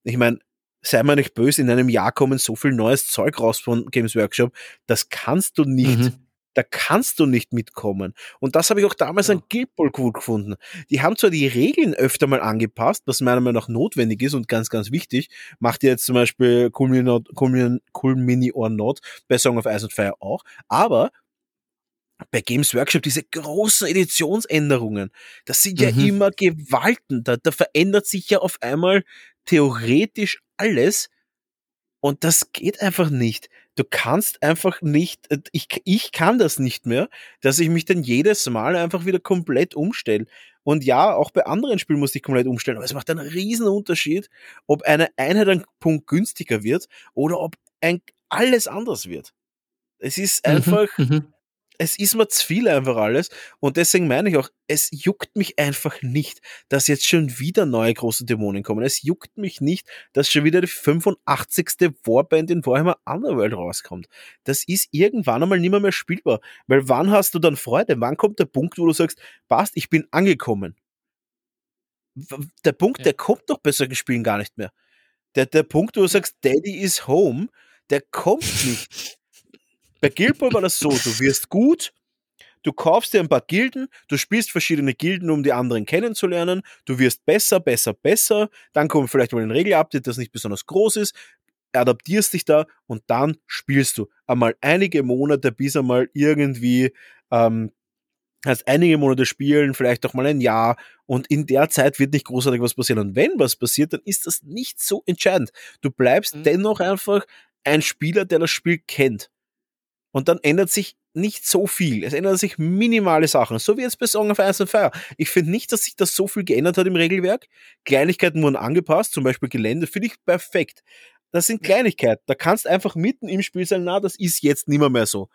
Ich meine, sei mal nicht böse, in einem Jahr kommen so viel neues Zeug raus von Games Workshop, das kannst du nicht mhm. da kannst du nicht mitkommen. Und das habe ich auch damals ja. an Guild Ball gut gefunden. Die haben zwar die Regeln öfter mal angepasst, was meiner Meinung nach notwendig ist und ganz, ganz wichtig. Macht ihr jetzt zum Beispiel Cool Mini, cool, cool Mini or Not bei Song of Ice and Fire auch. Aber bei Games Workshop diese großen Editionsänderungen, das sind ja mhm. immer Gewalten. Da, da verändert sich ja auf einmal theoretisch alles und das geht einfach nicht. Du kannst einfach nicht, äh, ich, ich kann das nicht mehr, dass ich mich dann jedes Mal einfach wieder komplett umstelle. Und ja, auch bei anderen Spielen muss ich komplett umstellen, aber es macht einen riesen Unterschied, ob eine Einheit ein Punkt günstiger wird oder ob ein, alles anders wird. Es ist mhm, einfach, mhm, es ist mir zu viel einfach alles. Und deswegen meine ich auch, es juckt mich einfach nicht, dass jetzt schon wieder neue große Dämonen kommen. Es juckt mich nicht, dass schon wieder die 85. Warband in Warhammer Underworld rauskommt. Das ist irgendwann einmal nicht mehr, mehr spielbar. Weil wann hast du dann Freude? Wann kommt der Punkt, wo du sagst, passt, ich bin angekommen? Der Punkt, ja. der kommt doch bei solchen Spielen gar nicht mehr. Der, der Punkt, wo du sagst, Daddy is home, der kommt nicht. Bei Guild Ball war das so, du wirst gut, du kaufst dir ein paar Gilden, du spielst verschiedene Gilden, um die anderen kennenzulernen, du wirst besser, besser, besser, dann kommt vielleicht mal ein Regelupdate, das nicht besonders groß ist, adaptierst dich da und dann spielst du einmal einige Monate, bis einmal irgendwie ähm, heißt einige Monate spielen, vielleicht auch mal ein Jahr und in der Zeit wird nicht großartig was passieren. Und wenn was passiert, dann ist das nicht so entscheidend. Du bleibst mhm. dennoch einfach ein Spieler, der das Spiel kennt. Und dann ändert sich nicht so viel. Es ändern sich minimale Sachen. So wie jetzt bei Song of Ice and Fire. Ich finde nicht, dass sich das so viel geändert hat im Regelwerk. Kleinigkeiten wurden angepasst, zum Beispiel Gelände, finde ich perfekt. Das sind Kleinigkeiten. Da kannst einfach mitten im Spiel sagen, na, das ist jetzt nimmer mehr so.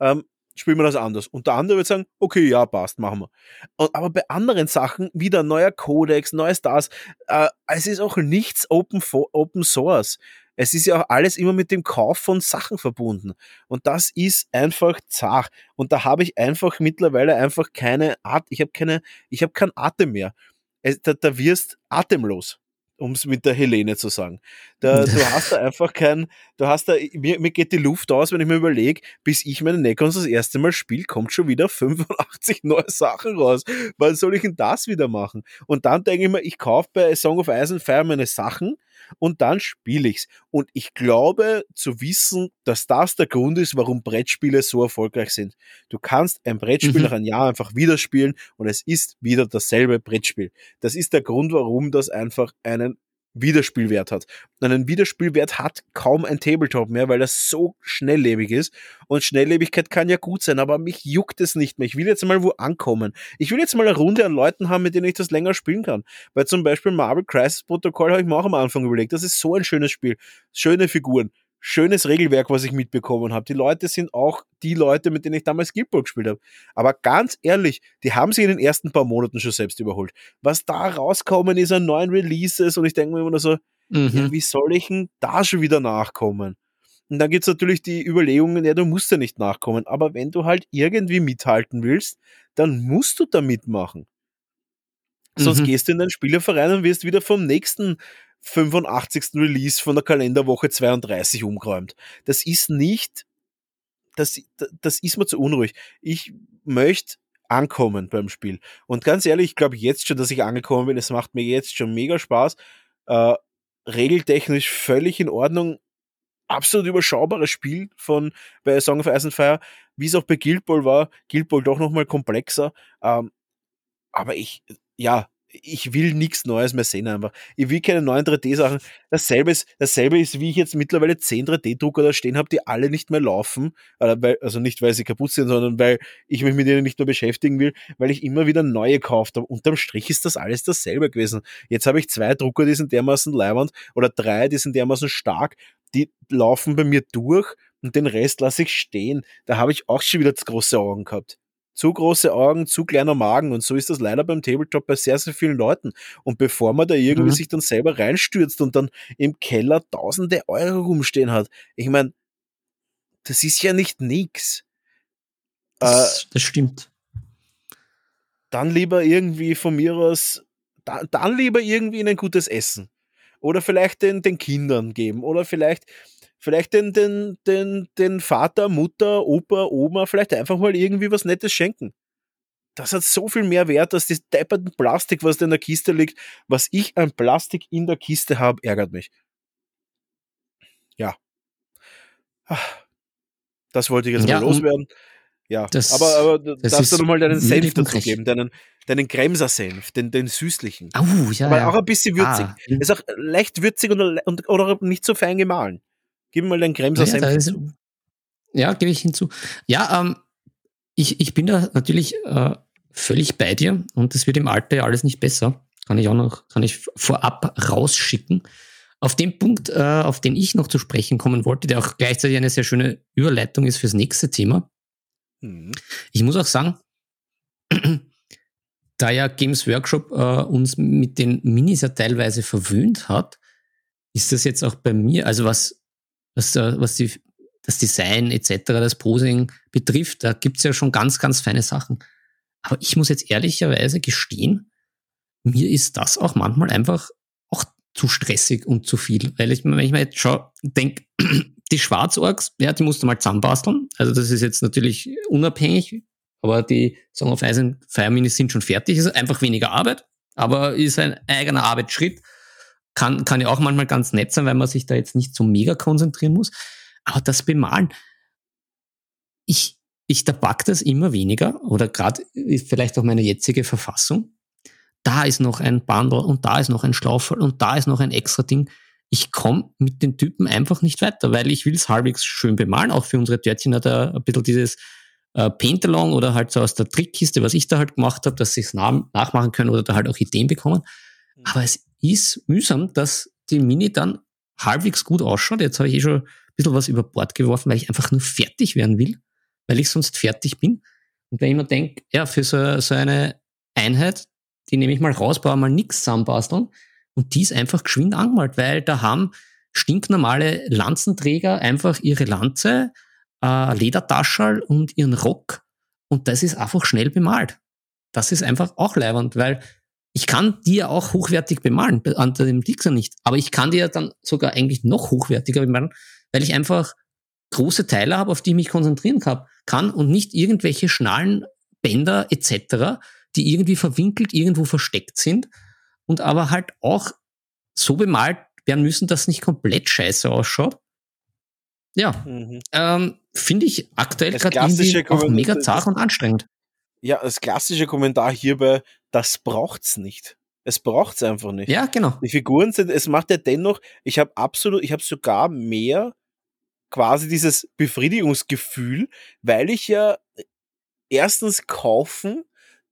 Ähm, spielen wir das anders. Und der andere wird sagen, okay, ja, passt, machen wir. Und, aber bei anderen Sachen, wieder neuer Codex, neues das, äh, es ist auch nichts Open, Open Source es ist ja auch alles immer mit dem Kauf von Sachen verbunden. Und das ist einfach zart. Und da habe ich einfach mittlerweile einfach keine Art, ich habe keine, ich habe keinen Atem mehr. Es, da, da wirst atemlos um es mit der Helene zu sagen. Da, du hast da einfach kein, du hast da, mir, mir geht die Luft aus, wenn ich mir überlege, bis ich meine Necrons das erste Mal spiele, kommt schon wieder 85 neue Sachen raus. Wann soll ich denn das wieder machen? Und dann denke ich mir, ich kaufe bei Song of Ice and Fire meine Sachen, und dann spiele ich's. Und ich glaube zu wissen, dass das der Grund ist, warum Brettspiele so erfolgreich sind. Du kannst ein Brettspiel mhm. nach einem Jahr einfach wieder spielen und es ist wieder dasselbe Brettspiel. Das ist der Grund, warum das einfach einen Wiederspielwert hat. Einen Wiederspielwert hat kaum ein Tabletop mehr, weil das so schnelllebig ist. Und Schnelllebigkeit kann ja gut sein, aber mich juckt es nicht mehr. Ich will jetzt mal wo ankommen. Ich will jetzt mal eine Runde an Leuten haben, mit denen ich das länger spielen kann. Weil zum Beispiel Marvel Crisis Protocol habe ich mir auch am Anfang überlegt. Das ist so ein schönes Spiel. Schöne Figuren schönes Regelwerk, was ich mitbekommen habe. Die Leute sind auch die Leute, mit denen ich damals Guild Ball gespielt habe. Aber ganz ehrlich, die haben sich in den ersten paar Monaten schon selbst überholt. Was da rauskommen ist an neuen Releases und ich denke mir immer nur so, mhm. ja, wie soll ich denn da schon wieder nachkommen? Und dann gibt's natürlich die Überlegungen, ja, du musst ja nicht nachkommen, aber wenn du halt irgendwie mithalten willst, dann musst du da mitmachen. Sonst mhm. gehst du in deinen Spielerverein und wirst wieder vom nächsten 85. Release von der Kalenderwoche 32 umgeräumt. Das ist nicht, das, das ist mir zu unruhig. Ich möchte ankommen beim Spiel. Und ganz ehrlich, ich glaube jetzt schon, dass ich angekommen bin. Es macht mir jetzt schon mega Spaß. Äh, regeltechnisch völlig in Ordnung. Absolut überschaubares Spiel von bei Song of Ice and Fire, wie es auch bei Guild Ball war. Guild Ball doch nochmal komplexer. Ähm, aber ich, ja, ich will nichts Neues mehr sehen einfach. Ich will keine neuen 3D-Sachen. Dasselbe ist, dasselbe ist, wie ich jetzt mittlerweile 10 3D-Drucker da stehen habe, die alle nicht mehr laufen. Also nicht, weil sie kaputt sind, sondern weil ich mich mit ihnen nicht mehr beschäftigen will, weil ich immer wieder neue gekauft habe. Unterm Strich ist das alles dasselbe gewesen. Jetzt habe ich zwei Drucker, die sind dermaßen leibend oder drei, die sind dermaßen stark, die laufen bei mir durch und den Rest lasse ich stehen. Da habe ich auch schon wieder zu große Augen gehabt zu große Augen, zu kleiner Magen. Und so ist das leider beim Tabletop bei sehr, sehr vielen Leuten. Und bevor man da irgendwie mhm. sich dann selber reinstürzt und dann im Keller tausende Euro rumstehen hat, ich meine, das ist ja nicht nix. Das, äh, das stimmt. Dann lieber irgendwie von mir aus, dann, dann lieber irgendwie in ein gutes Essen. Oder vielleicht den, den Kindern geben. Oder vielleicht vielleicht den, den, den, den Vater, Mutter, Opa, Oma vielleicht einfach mal irgendwie was Nettes schenken. Das hat so viel mehr Wert als das depperten Plastik, was da in der Kiste liegt. Was ich an Plastik in der Kiste habe, ärgert mich. Ja. Das wollte ich jetzt ja, mal loswerden. Ja, das, aber, aber das darfst du nochmal deinen Senf dazu geben, deinen, deinen Kremser-Senf, den, den süßlichen. Oh, ja, aber ja. auch ein bisschen würzig. Ah. Ist auch leicht würzig und, und, oder nicht so fein gemahlen. Gib mir mal den Kremser-Senf ja, hinzu. Ja, gebe ich hinzu. Ja, ähm, ich, ich bin da natürlich äh, völlig bei dir und es wird im Alter ja alles nicht besser. Kann ich auch noch, kann ich vorab rausschicken. Auf den Punkt, äh, auf den ich noch zu sprechen kommen wollte, der auch gleichzeitig eine sehr schöne Überleitung ist fürs nächste Thema. Mhm. Ich muss auch sagen, da ja Games Workshop äh, uns mit den Minis ja teilweise verwöhnt hat, ist das jetzt auch bei mir, also was, was, was die, das Design etc., das Posing betrifft, da gibt's ja schon ganz, ganz feine Sachen. Aber ich muss jetzt ehrlicherweise gestehen, mir ist das auch manchmal einfach auch zu stressig und zu viel. Weil ich, wenn ich mir jetzt schaue, denke, die Schwarzorks, ja, die musst du mal zusammenbasteln. Also das ist jetzt natürlich unabhängig, aber die Song of Ice Fire Minis sind schon fertig. Ist einfach weniger Arbeit, aber ist ein eigener Arbeitsschritt. Kann, kann ja auch manchmal ganz nett sein, weil man sich da jetzt nicht so mega konzentrieren muss. Aber das Bemalen, ich, ich tabak das immer weniger oder gerade vielleicht auch meine jetzige Verfassung da ist noch ein Bundle und da ist noch ein Schlauffall und da ist noch ein extra Ding. Ich komme mit den Typen einfach nicht weiter, weil ich will es halbwegs schön bemalen. Auch für unsere Törtchen hat er ein bisschen dieses äh, Paintalong oder halt so aus der Trickkiste, was ich da halt gemacht habe, dass sie es nach, nachmachen können oder da halt auch Ideen bekommen. Mhm. Aber es ist mühsam, dass die Mini dann halbwegs gut ausschaut. Jetzt habe ich eh schon ein bisschen was über Bord geworfen, weil ich einfach nur fertig werden will, weil ich sonst fertig bin. Und wenn ich mir denke, ja, für so, so eine Einheit, die nehme ich mal raus, baue mal nichts zusammenbasteln und die ist einfach geschwind angemalt, weil da haben stinknormale Lanzenträger einfach ihre Lanze, äh, Ledertaschel und ihren Rock und das ist einfach schnell bemalt. Das ist einfach auch leibend, weil ich kann die ja auch hochwertig bemalen, unter dem Dixer nicht, aber ich kann die ja dann sogar eigentlich noch hochwertiger bemalen, weil ich einfach große Teile habe, auf die ich mich konzentrieren kann und nicht irgendwelche Schnallen, Bänder etc., die irgendwie verwinkelt irgendwo versteckt sind und aber halt auch so bemalt werden müssen, dass es nicht komplett scheiße ausschaut. Ja, mhm. ähm, finde ich aktuell gerade irgendwie auch mega zart und anstrengend. Ja, das klassische Kommentar hierbei, das braucht's nicht. Es braucht's einfach nicht. Ja, genau. Die Figuren sind, es macht ja dennoch, ich habe absolut, ich habe sogar mehr quasi dieses Befriedigungsgefühl, weil ich ja erstens kaufen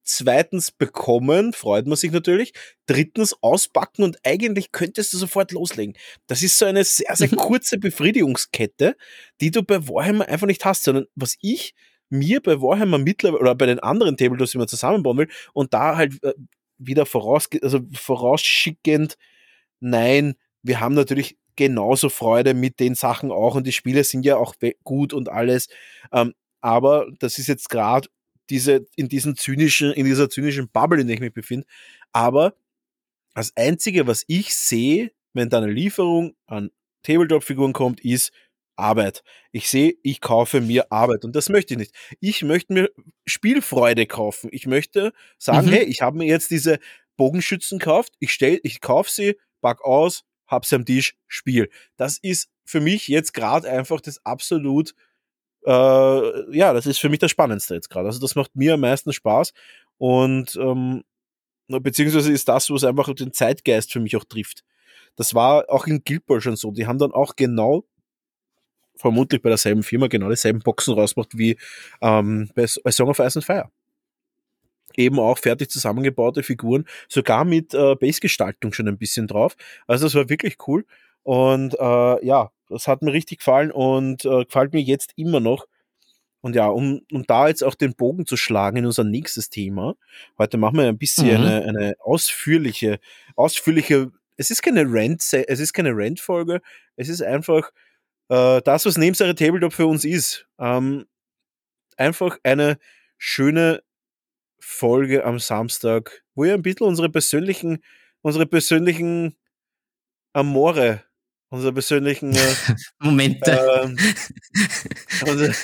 Zweitens bekommen, freut man sich natürlich. Drittens auspacken und eigentlich könntest du sofort loslegen. Das ist so eine sehr, sehr mhm. kurze Befriedigungskette, die du bei Warhammer einfach nicht hast, sondern was ich mir bei Warhammer mittlerweile oder bei den anderen Tabletops, die man zusammenbauen will und da halt äh, wieder voraus, also vorausschickend, nein, wir haben natürlich genauso Freude mit den Sachen auch und die Spiele sind ja auch gut und alles. Ähm, aber das ist jetzt gerade diese, in diesen zynischen, in dieser zynischen Bubble, in der ich mich befinde. Aber das Einzige, was ich sehe, wenn da eine Lieferung an Tabletop-Figuren kommt, ist Arbeit. Ich sehe, ich kaufe mir Arbeit und das möchte ich nicht. Ich möchte mir Spielfreude kaufen. Ich möchte sagen, mhm. hey, ich habe mir jetzt diese Bogenschützen gekauft, ich stell, ich kaufe sie, pack aus, hab sie am Tisch, spiel. Das ist für mich jetzt gerade einfach das absolut äh, ja, das ist für mich das Spannendste jetzt gerade. Also das macht mir am meisten Spaß und ähm, beziehungsweise ist das, was einfach den Zeitgeist für mich auch trifft. Das war auch in Guild Ball schon so. Die haben dann auch genau, vermutlich bei derselben Firma, genau dieselben Boxen rausgemacht wie ähm, bei, bei Song of Ice and Fire eben auch fertig zusammengebaute Figuren, sogar mit äh, Base-Gestaltung schon ein bisschen drauf. Also das war wirklich cool. Und äh, ja, das hat mir richtig gefallen und äh, gefällt mir jetzt immer noch. Und ja, um, um da jetzt auch den Bogen zu schlagen in unser nächstes Thema. Heute machen wir ein bisschen mhm. eine, eine ausführliche, ausführliche, es ist keine Rant, es ist keine Rant-Folge, es ist einfach äh, das, was Nebensache Tabletop für uns ist. Ähm, einfach eine schöne Folge am Samstag, wo wir ein bisschen unsere persönlichen, unsere persönlichen Amore unsere persönlichen äh, Momente. Ähm, unsere,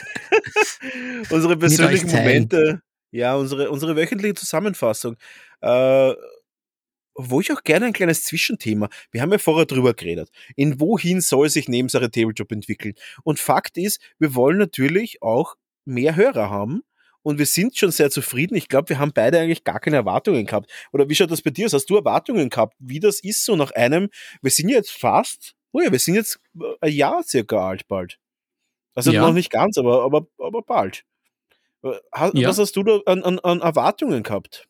unsere persönlichen Momente, ja, unsere, unsere wöchentliche Zusammenfassung. Äh, wo ich auch gerne ein kleines Zwischenthema. Wir haben ja vorher drüber geredet. In wohin soll sich Nebensache Tabletop entwickeln? Und Fakt ist, wir wollen natürlich auch mehr Hörer haben. Und wir sind schon sehr zufrieden. Ich glaube, wir haben beide eigentlich gar keine Erwartungen gehabt. Oder wie schaut das bei dir aus? Hast du Erwartungen gehabt, wie das ist so nach einem, wir sind jetzt fast, oh ja, wir sind jetzt äh, ein Jahr circa alt bald. Also ja. noch nicht ganz, aber, aber, aber bald. Äh, was ja. hast du da an, an, an Erwartungen gehabt?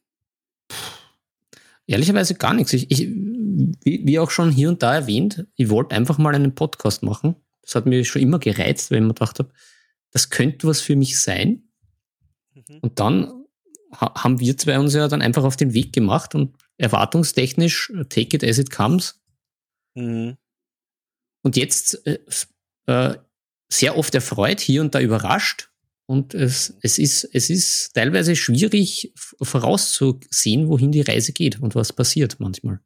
Ehrlicherweise gar nichts. Ich, ich, wie, wie auch schon hier und da erwähnt, ich wollte einfach mal einen Podcast machen. Das hat mir schon immer gereizt, wenn ich mir gedacht habe, das könnte was für mich sein. Mhm. Und dann ha haben wir zwei uns ja dann einfach auf den Weg gemacht und erwartungstechnisch take it as it comes. Mhm. Und jetzt äh, äh, sehr oft erfreut, hier und da überrascht. Und es, es, ist, es ist teilweise schwierig vorauszusehen, wohin die Reise geht und was passiert manchmal.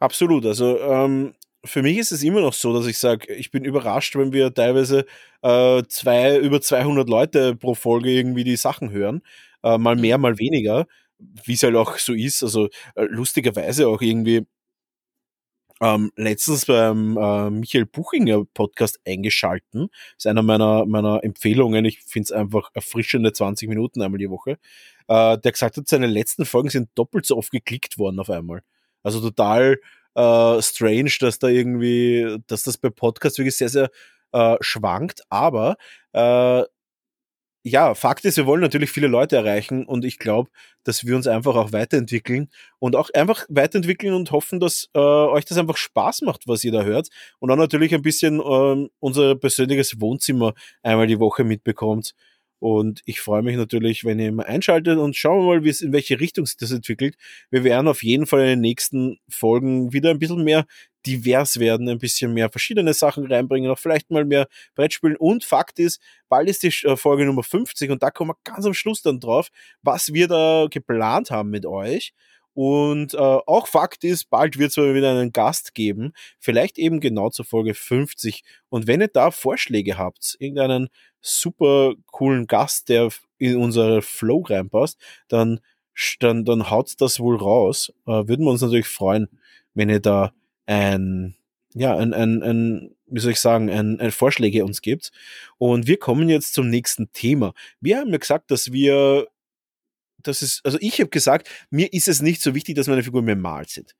Absolut. Also ähm, für mich ist es immer noch so, dass ich sage, ich bin überrascht, wenn wir teilweise äh, zwei, über 200 Leute pro Folge irgendwie die Sachen hören. Äh, mal mehr, mal weniger. Wie es halt auch so ist. Also äh, lustigerweise auch irgendwie ähm, letztens beim äh, Michael Buchinger Podcast eingeschalten. Ist einer meiner, meiner Empfehlungen. Ich finde es einfach erfrischende 20 Minuten einmal die Woche. Äh, der gesagt hat, seine letzten Folgen sind doppelt so oft geklickt worden auf einmal. Also total äh, strange, dass da irgendwie, dass das bei Podcasts wirklich sehr, sehr äh, schwankt. Aber äh, ja, Fakt ist, wir wollen natürlich viele Leute erreichen und ich glaube, dass wir uns einfach auch weiterentwickeln und auch einfach weiterentwickeln und hoffen, dass äh, euch das einfach Spaß macht, was ihr da hört und auch natürlich ein bisschen äh, unser persönliches Wohnzimmer einmal die Woche mitbekommt. Und ich freue mich natürlich, wenn ihr immer einschaltet und schauen wir mal, wie es in welche Richtung sich das entwickelt. Wir werden auf jeden Fall in den nächsten Folgen wieder ein bisschen mehr divers werden, ein bisschen mehr verschiedene Sachen reinbringen, auch vielleicht mal mehr Brettspielen. Und Fakt ist, bald ist die äh, Folge Nummer 50 und da kommen wir ganz am Schluss dann drauf, was wir da geplant haben mit euch. Und äh, auch Fakt ist, bald wird es mal wieder einen Gast geben, vielleicht eben genau zur Folge 50. Und wenn ihr da Vorschläge habt, irgendeinen super coolen Gast, der in unsere Flow reinpasst, dann, dann, dann haut das wohl raus. Äh, würden wir uns natürlich freuen, wenn ihr da ein, ja, ein, ein, ein wie soll ich sagen, ein, ein Vorschläge uns gibt. Und wir kommen jetzt zum nächsten Thema. Wir haben ja gesagt, dass wir das ist, also ich habe gesagt, mir ist es nicht so wichtig, dass meine Figuren mir malt sind.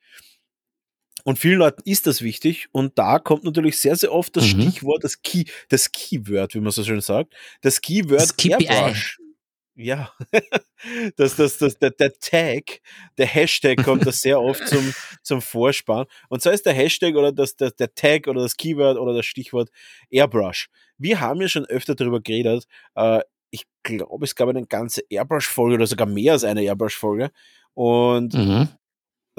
Und vielen Leuten ist das wichtig und da kommt natürlich sehr, sehr oft das mhm. Stichwort, das Key, das Keyword, wie man so schön sagt. Das Keyword das Airbrush. Ja, das, das, das, der, der Tag, der Hashtag kommt da sehr oft zum, zum Vorspann. Und zwar ist der Hashtag oder das, das, der Tag oder das Keyword oder das Stichwort Airbrush. Wir haben ja schon öfter darüber geredet. Äh, ich glaube, es gab eine ganze Airbrush-Folge oder sogar mehr als eine Airbrush-Folge. Und mhm.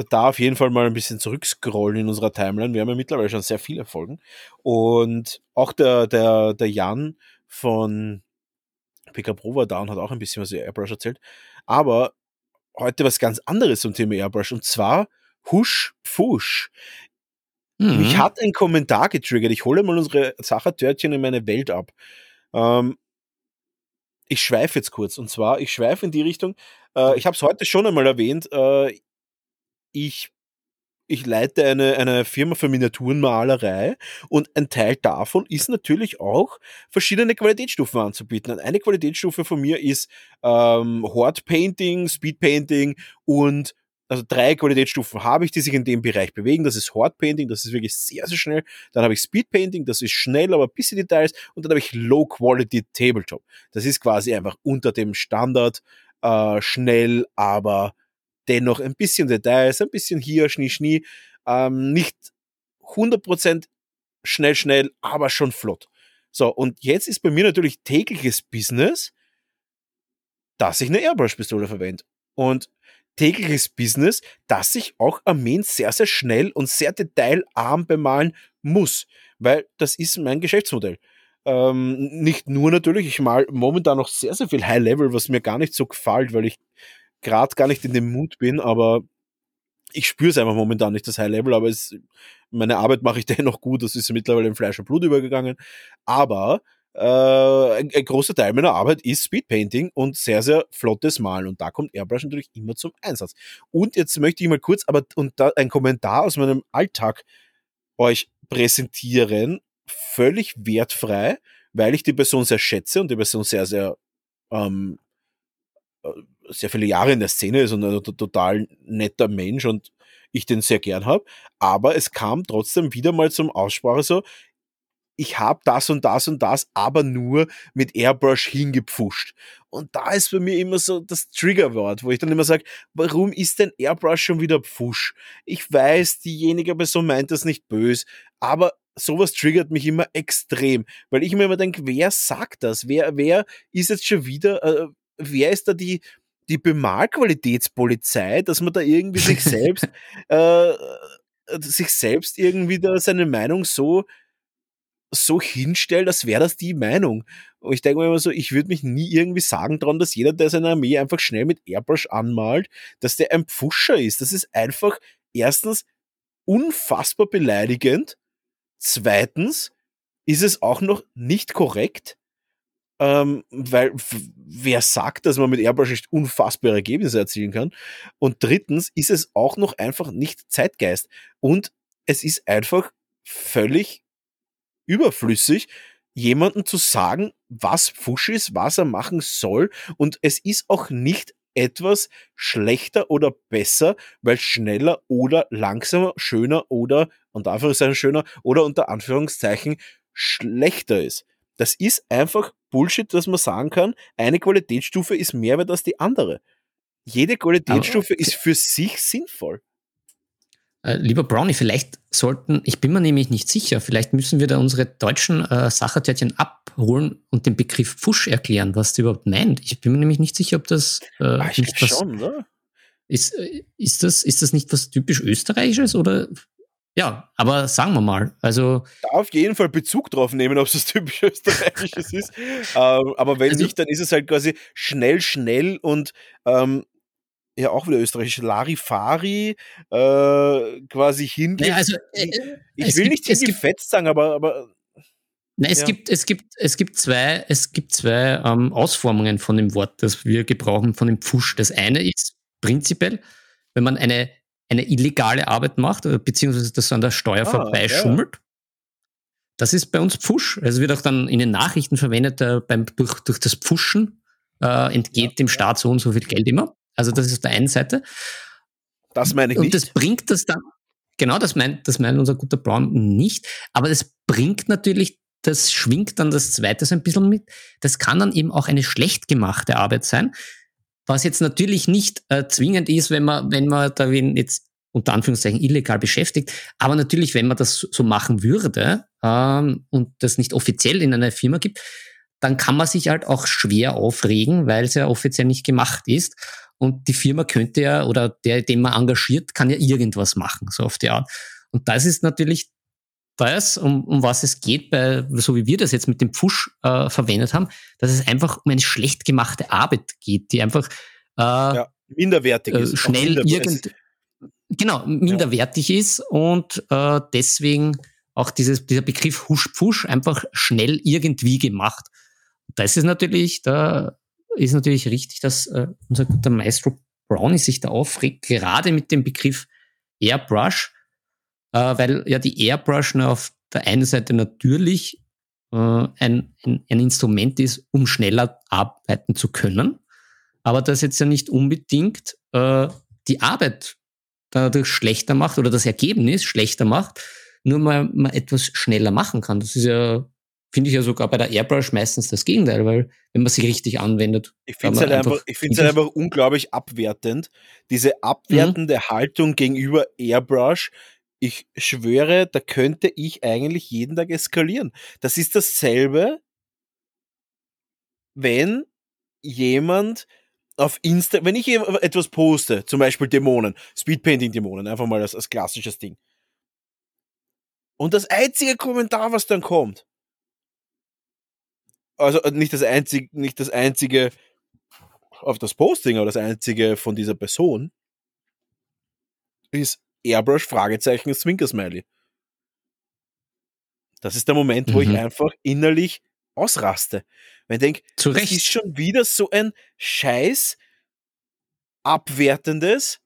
da auf jeden Fall mal ein bisschen zurückscrollen in unserer Timeline. Wir haben ja mittlerweile schon sehr viele Folgen. Und auch der, der, der Jan von PK Pro war da und hat auch ein bisschen was über Airbrush erzählt. Aber heute was ganz anderes zum Thema Airbrush. Und zwar Husch Pfusch. Mhm. Mich hat ein Kommentar getriggert. Ich hole mal unsere Sachertörtchen in meine Welt ab. Ähm, ich schweife jetzt kurz. Und zwar, ich schweife in die Richtung, äh, ich habe es heute schon einmal erwähnt, äh, ich, ich leite eine, eine Firma für Miniaturenmalerei und ein Teil davon ist natürlich auch, verschiedene Qualitätsstufen anzubieten. Und eine Qualitätsstufe von mir ist ähm, Horde Painting, Speed Painting und also drei Qualitätsstufen habe ich, die sich in dem Bereich bewegen. Das ist Hard Painting, das ist wirklich sehr, sehr schnell. Dann habe ich Speed Painting, das ist schnell, aber ein bisschen Details. Und dann habe ich Low Quality Tabletop. Das ist quasi einfach unter dem Standard, äh, schnell, aber dennoch ein bisschen Details, ein bisschen hier, Schnie, Schnie. Ähm, nicht 100% schnell, schnell, aber schon flott. So, und jetzt ist bei mir natürlich tägliches Business, dass ich eine Airbrush-Pistole verwende. Und tägliches Business, dass ich auch Armeen sehr, sehr schnell und sehr detailarm bemalen muss, weil das ist mein Geschäftsmodell. Ähm, nicht nur natürlich, ich mal momentan noch sehr, sehr viel High Level, was mir gar nicht so gefällt, weil ich gerade gar nicht in dem Mut bin, aber ich spüre es einfach momentan nicht, das High Level, aber es, meine Arbeit mache ich dennoch gut, das ist mittlerweile in Fleisch und Blut übergegangen. Aber ein, ein, großer Teil meiner Arbeit ist Speedpainting und sehr, sehr flottes Malen. Und da kommt Airbrush natürlich immer zum Einsatz. Und jetzt möchte ich mal kurz, aber und da ein Kommentar aus meinem Alltag euch präsentieren, völlig wertfrei, weil ich die Person sehr schätze und die Person sehr, sehr ähm, äh, sehr viele Jahre in der Szene ist und ein total netter Mensch und ich den sehr gern habe. Aber es kam trotzdem wieder mal zum Aussprache so, ich habe das und das und das, aber nur mit Airbrush hingepfuscht. Und da ist bei mir immer so das Triggerwort, wo ich dann immer sage, warum ist denn Airbrush schon wieder Pfusch? Ich weiß, diejenige Person meint das nicht böse, aber sowas triggert mich immer extrem, weil ich mir immer denke, wer sagt das? Wer, wer ist jetzt schon wieder, äh, wer ist da die, die Bemalqualitätspolizei, dass man da irgendwie sich selbst, äh, sich selbst irgendwie da seine Meinung so, so hinstellt, als wäre das die Meinung. Und ich denke mir immer so, ich würde mich nie irgendwie sagen dran, dass jeder, der seine Armee einfach schnell mit Airbrush anmalt, dass der ein Pfuscher ist. Das ist einfach erstens unfassbar beleidigend. Zweitens ist es auch noch nicht korrekt ähm, weil wer sagt, dass man mit Airbrush nicht unfassbare Ergebnisse erzielen kann? Und drittens ist es auch noch einfach nicht Zeitgeist. Und es ist einfach völlig überflüssig, jemanden zu sagen, was Fusch ist, was er machen soll. Und es ist auch nicht etwas schlechter oder besser, weil schneller oder langsamer, schöner oder unter Anführungszeichen schöner oder unter Anführungszeichen schlechter ist. Das ist einfach Bullshit, dass man sagen kann, eine Qualitätsstufe ist mehr wert als die andere. Jede Qualitätsstufe Aber, ist für sich sinnvoll. Äh, lieber Brownie, vielleicht sollten, ich bin mir nämlich nicht sicher, vielleicht müssen wir da unsere deutschen äh, Sachertörtchen abholen und den Begriff Fusch erklären, was der überhaupt meint. Ich bin mir nämlich nicht sicher, ob das äh, Ach, ich nicht was schon, oder? Ist, äh, ist, das, ist das nicht was typisch Österreichisches oder ja, aber sagen wir mal, also. Da auf jeden Fall Bezug drauf nehmen, ob es das typisch Österreichisches ist. Ähm, aber wenn also, nicht, dann ist es halt quasi schnell, schnell und ähm, ja auch wieder österreichisch, Larifari, äh, quasi hingeht. Naja, also, äh, ich will gibt, nicht hingefetzt sagen, aber, aber Nein, es, ja. gibt, es, gibt, es gibt zwei, es gibt zwei ähm, Ausformungen von dem Wort, das wir gebrauchen, von dem Pfusch. Das eine ist prinzipiell, wenn man eine eine illegale Arbeit macht, beziehungsweise das an der Steuer ah, vorbeischummelt. Ja. Das ist bei uns Pfusch. Also wird auch dann in den Nachrichten verwendet, äh, beim, durch, durch das Pfuschen äh, entgeht ja, dem Staat so und so viel Geld immer. Also das ist auf der einen Seite. Das meine ich und nicht. Und das bringt das dann, genau das meint, das meint unser guter Braun nicht, aber das bringt natürlich, das schwingt dann das zweite so ein bisschen mit. Das kann dann eben auch eine schlecht gemachte Arbeit sein, was jetzt natürlich nicht äh, zwingend ist, wenn man, wenn man da jetzt unter Anführungszeichen illegal beschäftigt. Aber natürlich, wenn man das so machen würde ähm, und das nicht offiziell in einer Firma gibt, dann kann man sich halt auch schwer aufregen, weil es ja offiziell nicht gemacht ist. Und die Firma könnte ja, oder der, den man engagiert, kann ja irgendwas machen, so auf die Art. Und das ist natürlich das, um, um was es geht, bei, so wie wir das jetzt mit dem Pfusch äh, verwendet haben, dass es einfach um eine schlecht gemachte Arbeit geht, die einfach äh, ja, minderwertig äh, ist. Schnell irgend, genau, minderwertig ja. ist und äh, deswegen auch dieses, dieser Begriff Husch-Pfusch einfach schnell irgendwie gemacht. Das ist natürlich, da ist natürlich richtig, dass äh, unser guter Maestro Brownie sich da aufregt, gerade mit dem Begriff Airbrush, äh, weil ja die Airbrush auf der einen Seite natürlich äh, ein, ein, ein Instrument ist, um schneller arbeiten zu können, aber das jetzt ja nicht unbedingt äh, die Arbeit dadurch schlechter macht oder das Ergebnis schlechter macht, nur mal man etwas schneller machen kann. Das ist ja, finde ich ja sogar bei der Airbrush meistens das Gegenteil, weil wenn man sie richtig anwendet. Ich finde es halt einfach, ich finde halt einfach unglaublich abwertend. Diese abwertende mhm. Haltung gegenüber Airbrush, ich schwöre, da könnte ich eigentlich jeden Tag eskalieren. Das ist dasselbe, wenn jemand auf Insta, wenn ich etwas poste, zum Beispiel Dämonen, Speedpainting-Dämonen, einfach mal als, als klassisches Ding. Und das einzige Kommentar, was dann kommt, also äh, nicht das einzige, nicht das einzige auf das Posting, aber das einzige von dieser Person, ist Airbrush Fragezeichen Swinker Smiley. Das ist der Moment, wo mhm. ich einfach innerlich ausraste. Wenn ich denke, das ist schon wieder so ein scheiß abwertendes,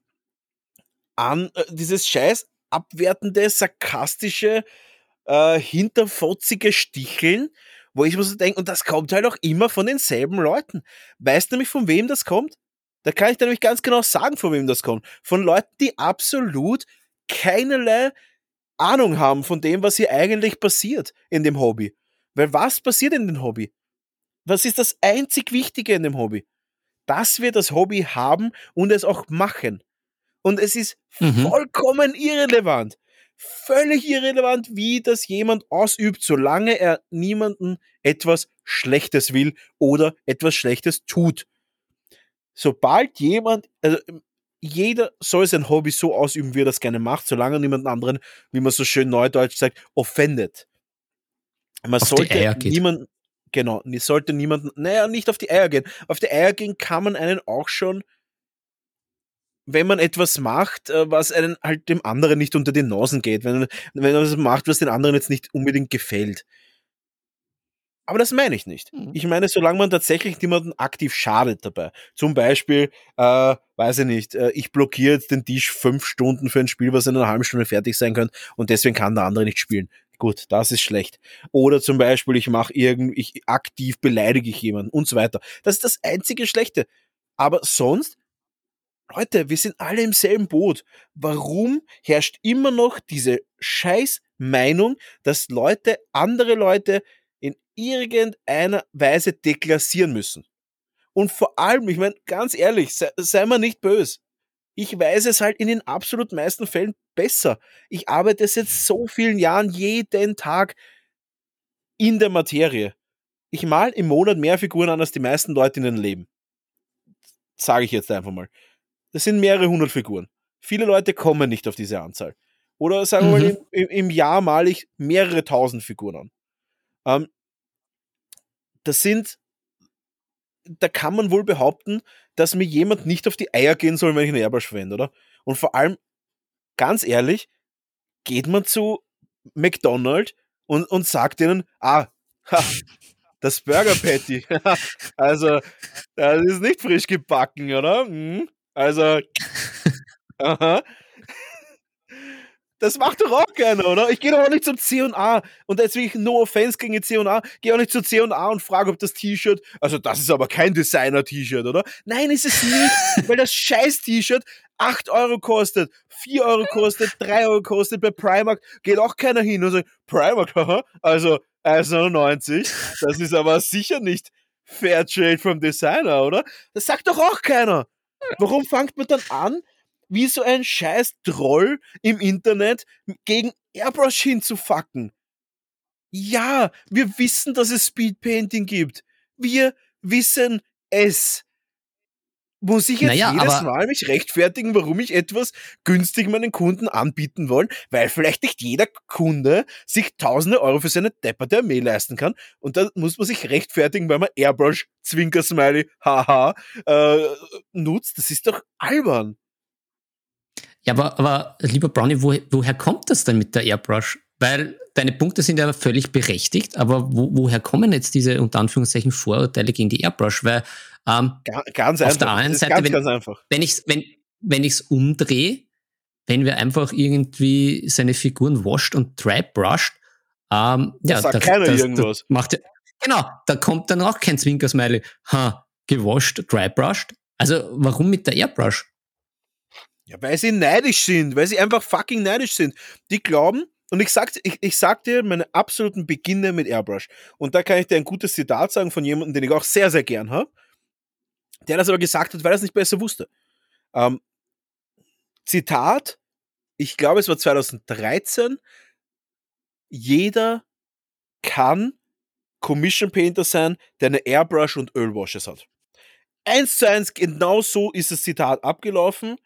an, äh, dieses scheiß abwertende, sarkastische, äh, hinterfotzige Sticheln, wo ich muss denken, und das kommt halt auch immer von denselben Leuten. Weißt du nämlich, von wem das kommt? Da kann ich dir nämlich ganz genau sagen, von wem das kommt. Von Leuten, die absolut keinerlei Ahnung haben von dem, was hier eigentlich passiert in dem Hobby. Weil was passiert in dem Hobby? Was ist das einzig Wichtige in dem Hobby? Dass wir das Hobby haben und es auch machen. Und es ist mhm. vollkommen irrelevant. Völlig irrelevant, wie das jemand ausübt, solange er niemanden etwas Schlechtes will oder etwas Schlechtes tut. Sobald jemand, also jeder soll sein Hobby so ausüben, wie er das gerne macht, solange er niemanden anderen, wie man so schön neudeutsch sagt, offendet. Man auf sollte niemanden, genau, sollte niemanden, naja, nicht auf die Eier gehen. Auf die Eier gehen kann man einen auch schon wenn man etwas macht, äh, was einen halt dem anderen nicht unter die Nasen geht, wenn, wenn man was macht, was den anderen jetzt nicht unbedingt gefällt. Aber das meine ich nicht. Mhm. Ich meine, solange man tatsächlich niemanden aktiv schadet dabei. Zum Beispiel, äh, weiß ich nicht, äh, ich blockiere jetzt den Tisch fünf Stunden für ein Spiel, was in einer halben Stunde fertig sein könnte und deswegen kann der andere nicht spielen. Gut, das ist schlecht. Oder zum Beispiel, ich mache irgend, ich aktiv beleidige ich jemanden und so weiter. Das ist das einzige Schlechte. Aber sonst Leute, wir sind alle im selben Boot. Warum herrscht immer noch diese scheiß Meinung, dass Leute andere Leute in irgendeiner Weise deklassieren müssen? Und vor allem, ich meine, ganz ehrlich, sei, sei mal nicht böse. Ich weiß es halt in den absolut meisten Fällen besser. Ich arbeite seit so vielen Jahren jeden Tag in der Materie. Ich mal im Monat mehr Figuren an als die meisten Leute in ihrem Leben. Sage ich jetzt einfach mal. Das sind mehrere hundert Figuren. Viele Leute kommen nicht auf diese Anzahl. Oder sagen wir mhm. mal, im, im, Jahr male ich mehrere tausend Figuren an. Ähm, das sind, da kann man wohl behaupten, dass mir jemand nicht auf die Eier gehen soll, wenn ich einen Airbrush verwende, oder? Und vor allem, ganz ehrlich, geht man zu McDonald's und, und sagt ihnen, ah, ha, das Burger Patty. also, das ist nicht frisch gebacken, oder? Hm? Also, aha. Das macht doch auch keiner, oder? Ich gehe doch auch nicht zum C&A und deswegen no offense gegen C&A, gehe auch nicht zu C&A und frage, ob das T-Shirt, also das ist aber kein Designer-T-Shirt, oder? Nein, ist es nicht, weil das scheiß T-Shirt 8 Euro kostet, 4 Euro kostet, 3 Euro kostet, bei Primark geht auch keiner hin und sagt, Primark, haha, also 1,99, das ist aber sicher nicht Fairtrade vom Designer, oder? Das sagt doch auch keiner. Warum fängt man dann an, wie so ein scheiß Troll im Internet gegen Airbrush hinzufacken? Ja, wir wissen, dass es Speedpainting gibt. Wir wissen es. Muss ich jetzt naja, jedes Mal mich rechtfertigen, warum ich etwas günstig meinen Kunden anbieten wollen, weil vielleicht nicht jeder Kunde sich tausende Euro für seine depperte Armee leisten kann und da muss man sich rechtfertigen, weil man Airbrush, Zwinker-Smiley, haha, äh, nutzt. Das ist doch albern. Ja, aber, aber lieber Brownie, wo, woher kommt das denn mit der Airbrush? Weil deine Punkte sind ja völlig berechtigt, aber wo, woher kommen jetzt diese unter Anführungszeichen Vorurteile gegen die Airbrush? Weil ähm, ganz auf einfach. der einen Seite, ganz, wenn, ganz einfach. wenn ich es wenn, wenn ich's umdrehe, wenn wir einfach irgendwie seine Figuren wascht und dry brushed, ähm, ja, sagt da, keiner das, irgendwas. Das macht, genau, da kommt dann auch kein Zwinkersmiley. Ha, gewascht, dry brushed. Also warum mit der Airbrush? Ja, weil sie neidisch sind, weil sie einfach fucking neidisch sind. Die glauben, und ich sag, ich, ich sag dir meine absoluten Beginne mit Airbrush. Und da kann ich dir ein gutes Zitat sagen von jemandem, den ich auch sehr, sehr gern habe. Der das aber gesagt hat, weil er es nicht besser wusste. Ähm, Zitat, ich glaube, es war 2013. Jeder kann Commission Painter sein, der eine Airbrush und Ölwashes hat. Eins zu eins, genau so ist das Zitat abgelaufen.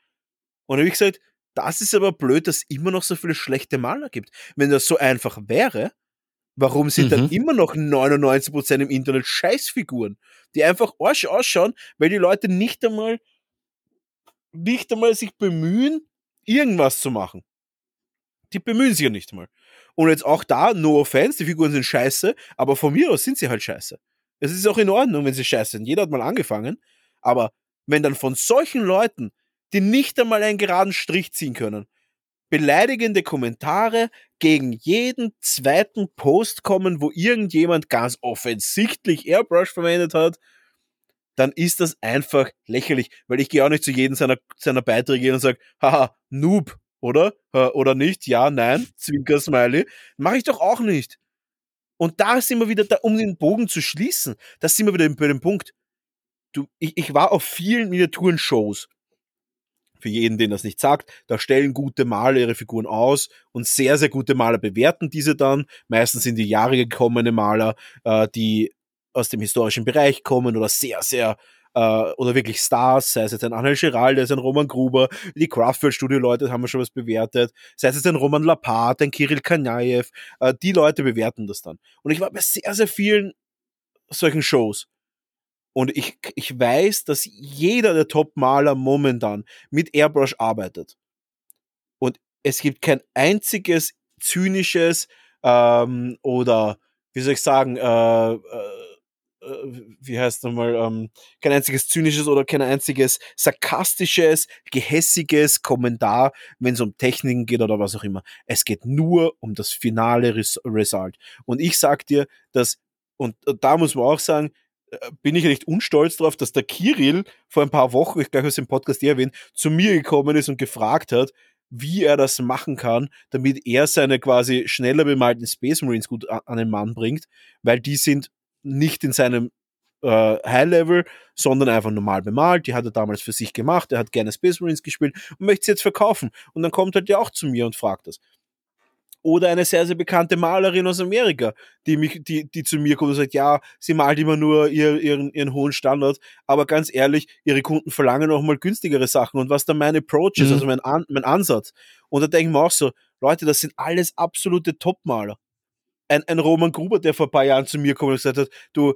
Und habe ich gesagt, das ist aber blöd, dass es immer noch so viele schlechte Maler gibt. Wenn das so einfach wäre, warum sind mhm. dann immer noch 99% im Internet Scheißfiguren, die einfach Arsch ausschauen, weil die Leute nicht einmal, nicht einmal sich bemühen, irgendwas zu machen. Die bemühen sich ja nicht mal. Und jetzt auch da, no offense, die Figuren sind scheiße, aber von mir aus sind sie halt scheiße. Es ist auch in Ordnung, wenn sie scheiße sind. Jeder hat mal angefangen. Aber wenn dann von solchen Leuten, die nicht einmal einen geraden Strich ziehen können, beleidigende Kommentare gegen jeden zweiten Post kommen, wo irgendjemand ganz offensichtlich Airbrush verwendet hat, dann ist das einfach lächerlich, weil ich gehe auch nicht zu jedem seiner, seiner Beiträge und sage, haha, Noob, oder? Oder nicht? Ja, nein, Zwinker, Smiley. Mache ich doch auch nicht. Und da sind wir wieder da, um den Bogen zu schließen, da sind wir wieder bei dem Punkt. Du, ich, ich war auf vielen Miniaturen-Shows. Für jeden, den das nicht sagt, da stellen gute Maler ihre Figuren aus und sehr, sehr gute Maler bewerten diese dann. Meistens sind die Jahre gekommene Maler, äh, die aus dem historischen Bereich kommen oder sehr, sehr äh, oder wirklich Stars, sei es jetzt ein Angel Geraldes, ein Roman Gruber, die Craftworld-Studio-Leute haben wir schon was bewertet, sei es jetzt ein Roman Lapat, ein Kirill Kanyaev, äh, die Leute bewerten das dann. Und ich war bei sehr, sehr vielen solchen Shows. Und ich, ich weiß, dass jeder der Top-Maler momentan mit Airbrush arbeitet. Und es gibt kein einziges zynisches ähm, oder, wie soll ich sagen, äh, äh, äh, wie heißt nochmal, ähm, kein einziges zynisches oder kein einziges sarkastisches, gehässiges Kommentar, wenn es um Techniken geht oder was auch immer. Es geht nur um das finale Res Result. Und ich sag dir, dass, und da muss man auch sagen, bin ich recht unstolz drauf, dass der Kirill vor ein paar Wochen, ich glaube, ich habe es im Podcast erwähnt, zu mir gekommen ist und gefragt hat, wie er das machen kann, damit er seine quasi schneller bemalten Space Marines gut an den Mann bringt, weil die sind nicht in seinem äh, High Level, sondern einfach normal bemalt. Die hat er damals für sich gemacht. Er hat gerne Space Marines gespielt und möchte sie jetzt verkaufen. Und dann kommt er ja auch zu mir und fragt das. Oder eine sehr, sehr bekannte Malerin aus Amerika, die, mich, die, die zu mir kommt und sagt, ja, sie malt immer nur ihr, ihren, ihren hohen Standard, aber ganz ehrlich, ihre Kunden verlangen auch mal günstigere Sachen. Und was da mein Approach ist, mhm. also mein, An mein Ansatz. Und da denke ich mir auch so, Leute, das sind alles absolute Topmaler ein, ein Roman Gruber, der vor ein paar Jahren zu mir kommt und gesagt hat, du,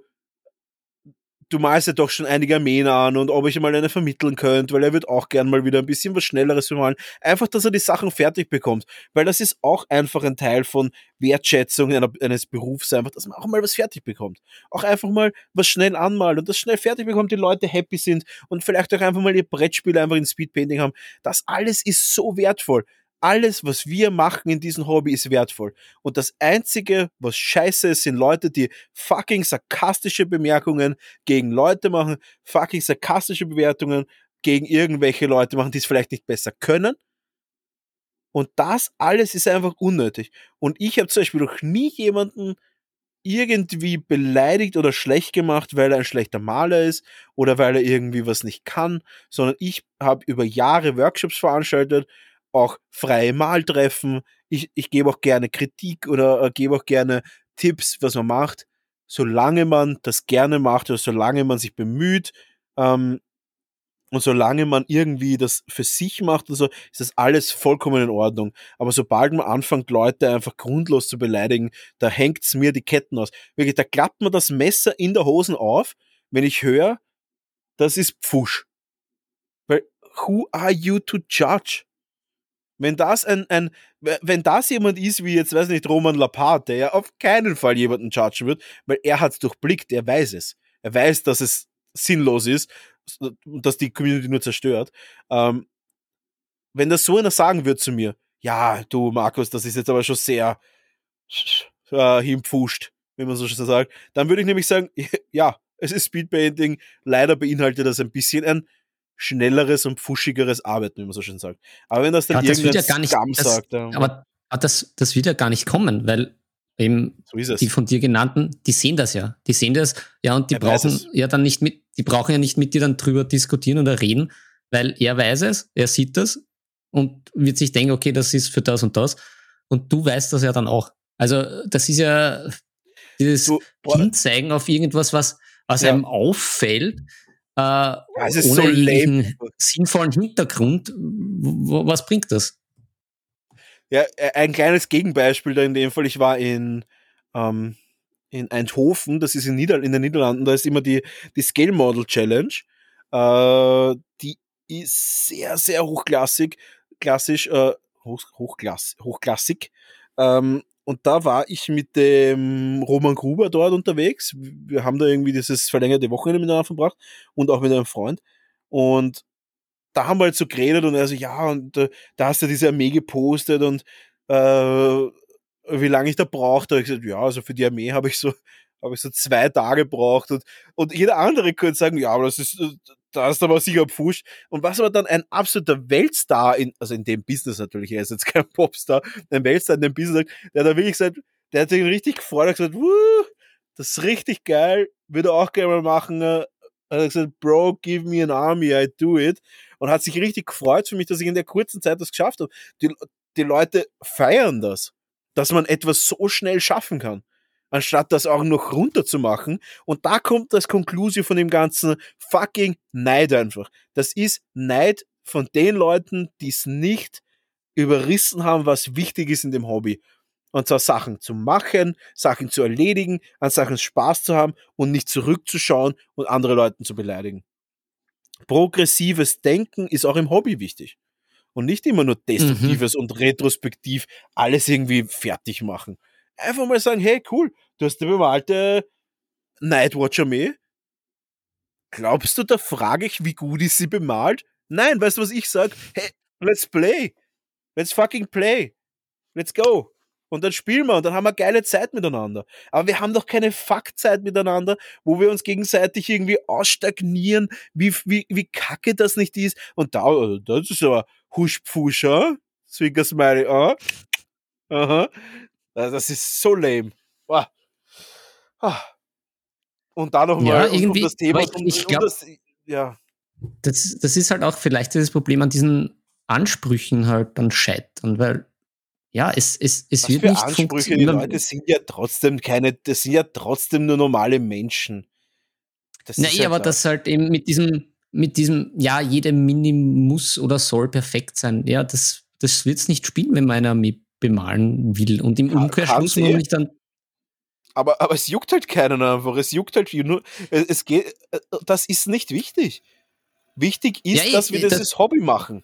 du malst ja doch schon einige Armeen an und ob ich mal eine vermitteln könnte, weil er wird auch gern mal wieder ein bisschen was Schnelleres bemalen. Einfach, dass er die Sachen fertig bekommt. Weil das ist auch einfach ein Teil von Wertschätzung eines Berufs, einfach, dass man auch mal was fertig bekommt. Auch einfach mal was schnell anmalt und das schnell fertig bekommt, die Leute happy sind und vielleicht auch einfach mal ihr Brettspiel einfach in Speedpainting haben. Das alles ist so wertvoll alles, was wir machen in diesem Hobby, ist wertvoll. Und das Einzige, was scheiße ist, sind Leute, die fucking sarkastische Bemerkungen gegen Leute machen, fucking sarkastische Bewertungen gegen irgendwelche Leute machen, die es vielleicht nicht besser können. Und das alles ist einfach unnötig. Und ich habe zum Beispiel noch nie jemanden irgendwie beleidigt oder schlecht gemacht, weil er ein schlechter Maler ist oder weil er irgendwie was nicht kann, sondern ich habe über Jahre Workshops veranstaltet, auch freie Maltreffen. Ich, ich gebe auch gerne Kritik oder äh, gebe auch gerne Tipps, was man macht. Solange man das gerne macht oder solange man sich bemüht ähm, und solange man irgendwie das für sich macht und so, ist das alles vollkommen in Ordnung. Aber sobald man anfängt, Leute einfach grundlos zu beleidigen, da hängt's mir die Ketten aus. Wirklich, da klappt man das Messer in der Hosen auf, wenn ich höre, das ist Pfusch. Weil, who are you to judge? Wenn das ein, ein, wenn das jemand ist wie jetzt, weiß nicht, Roman Lapat, der ja auf keinen Fall jemanden judgen wird, weil er hat es durchblickt, er weiß es. Er weiß, dass es sinnlos ist und dass die Community nur zerstört. Ähm, wenn das so einer sagen wird zu mir, ja, du Markus, das ist jetzt aber schon sehr äh, hinpfuscht, wenn man so schon sagt, dann würde ich nämlich sagen, ja, es ist Speedpainting, leider beinhaltet das ein bisschen ein schnelleres und pfuschigeres Arbeiten, wie man so schön sagt. Aber wenn das dann ja, das irgendein ja gar nicht, Scam das, sagt. Ja. Aber, aber das, das wird ja gar nicht kommen, weil eben so die von dir genannten, die sehen das ja. Die sehen das, ja, und die er brauchen ja dann nicht mit, die brauchen ja nicht mit dir dann drüber diskutieren oder reden, weil er weiß es, er sieht das und wird sich denken, okay, das ist für das und das. Und du weißt das ja dann auch. Also, das ist ja dieses du, Hinzeigen auf irgendwas, was, was ja. einem auffällt, äh, ohne so einen sinnvollen Hintergrund. Was bringt das? Ja, e, ein kleines Gegenbeispiel da in dem Fall. Ich war in, ähm, in Eindhoven, das ist in, Nieder in den Niederlanden, da ist immer die, die Scale Model Challenge. Äh, die ist sehr, sehr hochklassig. hochklassisch, äh, hoch, hochklass, hochklassig. Ähm, und da war ich mit dem Roman Gruber dort unterwegs. Wir haben da irgendwie dieses verlängerte Wochenende miteinander verbracht und auch mit einem Freund. Und da haben wir halt so geredet und er so, ja, und äh, da hast du diese Armee gepostet und äh, wie lange ich da brauchte. Ich gesagt, ja, also für die Armee habe ich so habe ich so zwei Tage gebraucht und, und jeder andere könnte sagen, ja, aber das ist, da ist aber sicher Pfusch. Und was aber dann ein absoluter Weltstar in, also in dem Business natürlich, er ist jetzt kein Popstar, ein Weltstar in dem Business, der da wirklich gesagt, der hat sich richtig gefreut, hat gesagt, Wuh, das ist richtig geil, würde auch gerne mal machen. Er hat gesagt, Bro, give me an army, I do it. Und hat sich richtig gefreut für mich, dass ich in der kurzen Zeit das geschafft habe. Die, die Leute feiern das, dass man etwas so schnell schaffen kann anstatt das auch noch runterzumachen. Und da kommt das Konklusio von dem ganzen fucking Neid einfach. Das ist Neid von den Leuten, die es nicht überrissen haben, was wichtig ist in dem Hobby. Und zwar Sachen zu machen, Sachen zu erledigen, an Sachen Spaß zu haben und nicht zurückzuschauen und andere Leute zu beleidigen. Progressives Denken ist auch im Hobby wichtig. Und nicht immer nur destruktives mhm. und retrospektiv alles irgendwie fertig machen einfach mal sagen, hey, cool, du hast eine bemalte Nightwatch-Armee. Glaubst du, da frage ich, wie gut ist sie bemalt? Nein, weißt du, was ich sag? Hey, let's play. Let's fucking play. Let's go. Und dann spielen wir und dann haben wir geile Zeit miteinander. Aber wir haben doch keine Fuckzeit miteinander, wo wir uns gegenseitig irgendwie ausstagnieren, wie, wie, wie kacke das nicht ist. Und da, das ist aber Huschpfuscher, Zwinker Smiley, ah. Aha. Also das ist so lame. Boah. Ah. Und da noch mal ja, irgendwie, um das Thema. Ich, ich um, glaub, das, ja. Das, das ist halt auch vielleicht das Problem an diesen Ansprüchen halt dann scheitern, weil ja, es, es, es Was wird für nicht Ansprüche, die Leute sind ja trotzdem keine, das sind ja trotzdem nur normale Menschen. Das Na, eh, aber das halt eben mit diesem, mit diesem, ja, jeder Mini muss oder soll perfekt sein. Ja, das, das wird es nicht spielen, wenn man eine Armee bemalen will. Und im Umkehrschluss muss ich dann. Aber, aber es juckt halt keinen einfach. Es juckt halt nur. Es geht, äh, das ist nicht wichtig. Wichtig ist, ja, dass wir das, das Hobby machen.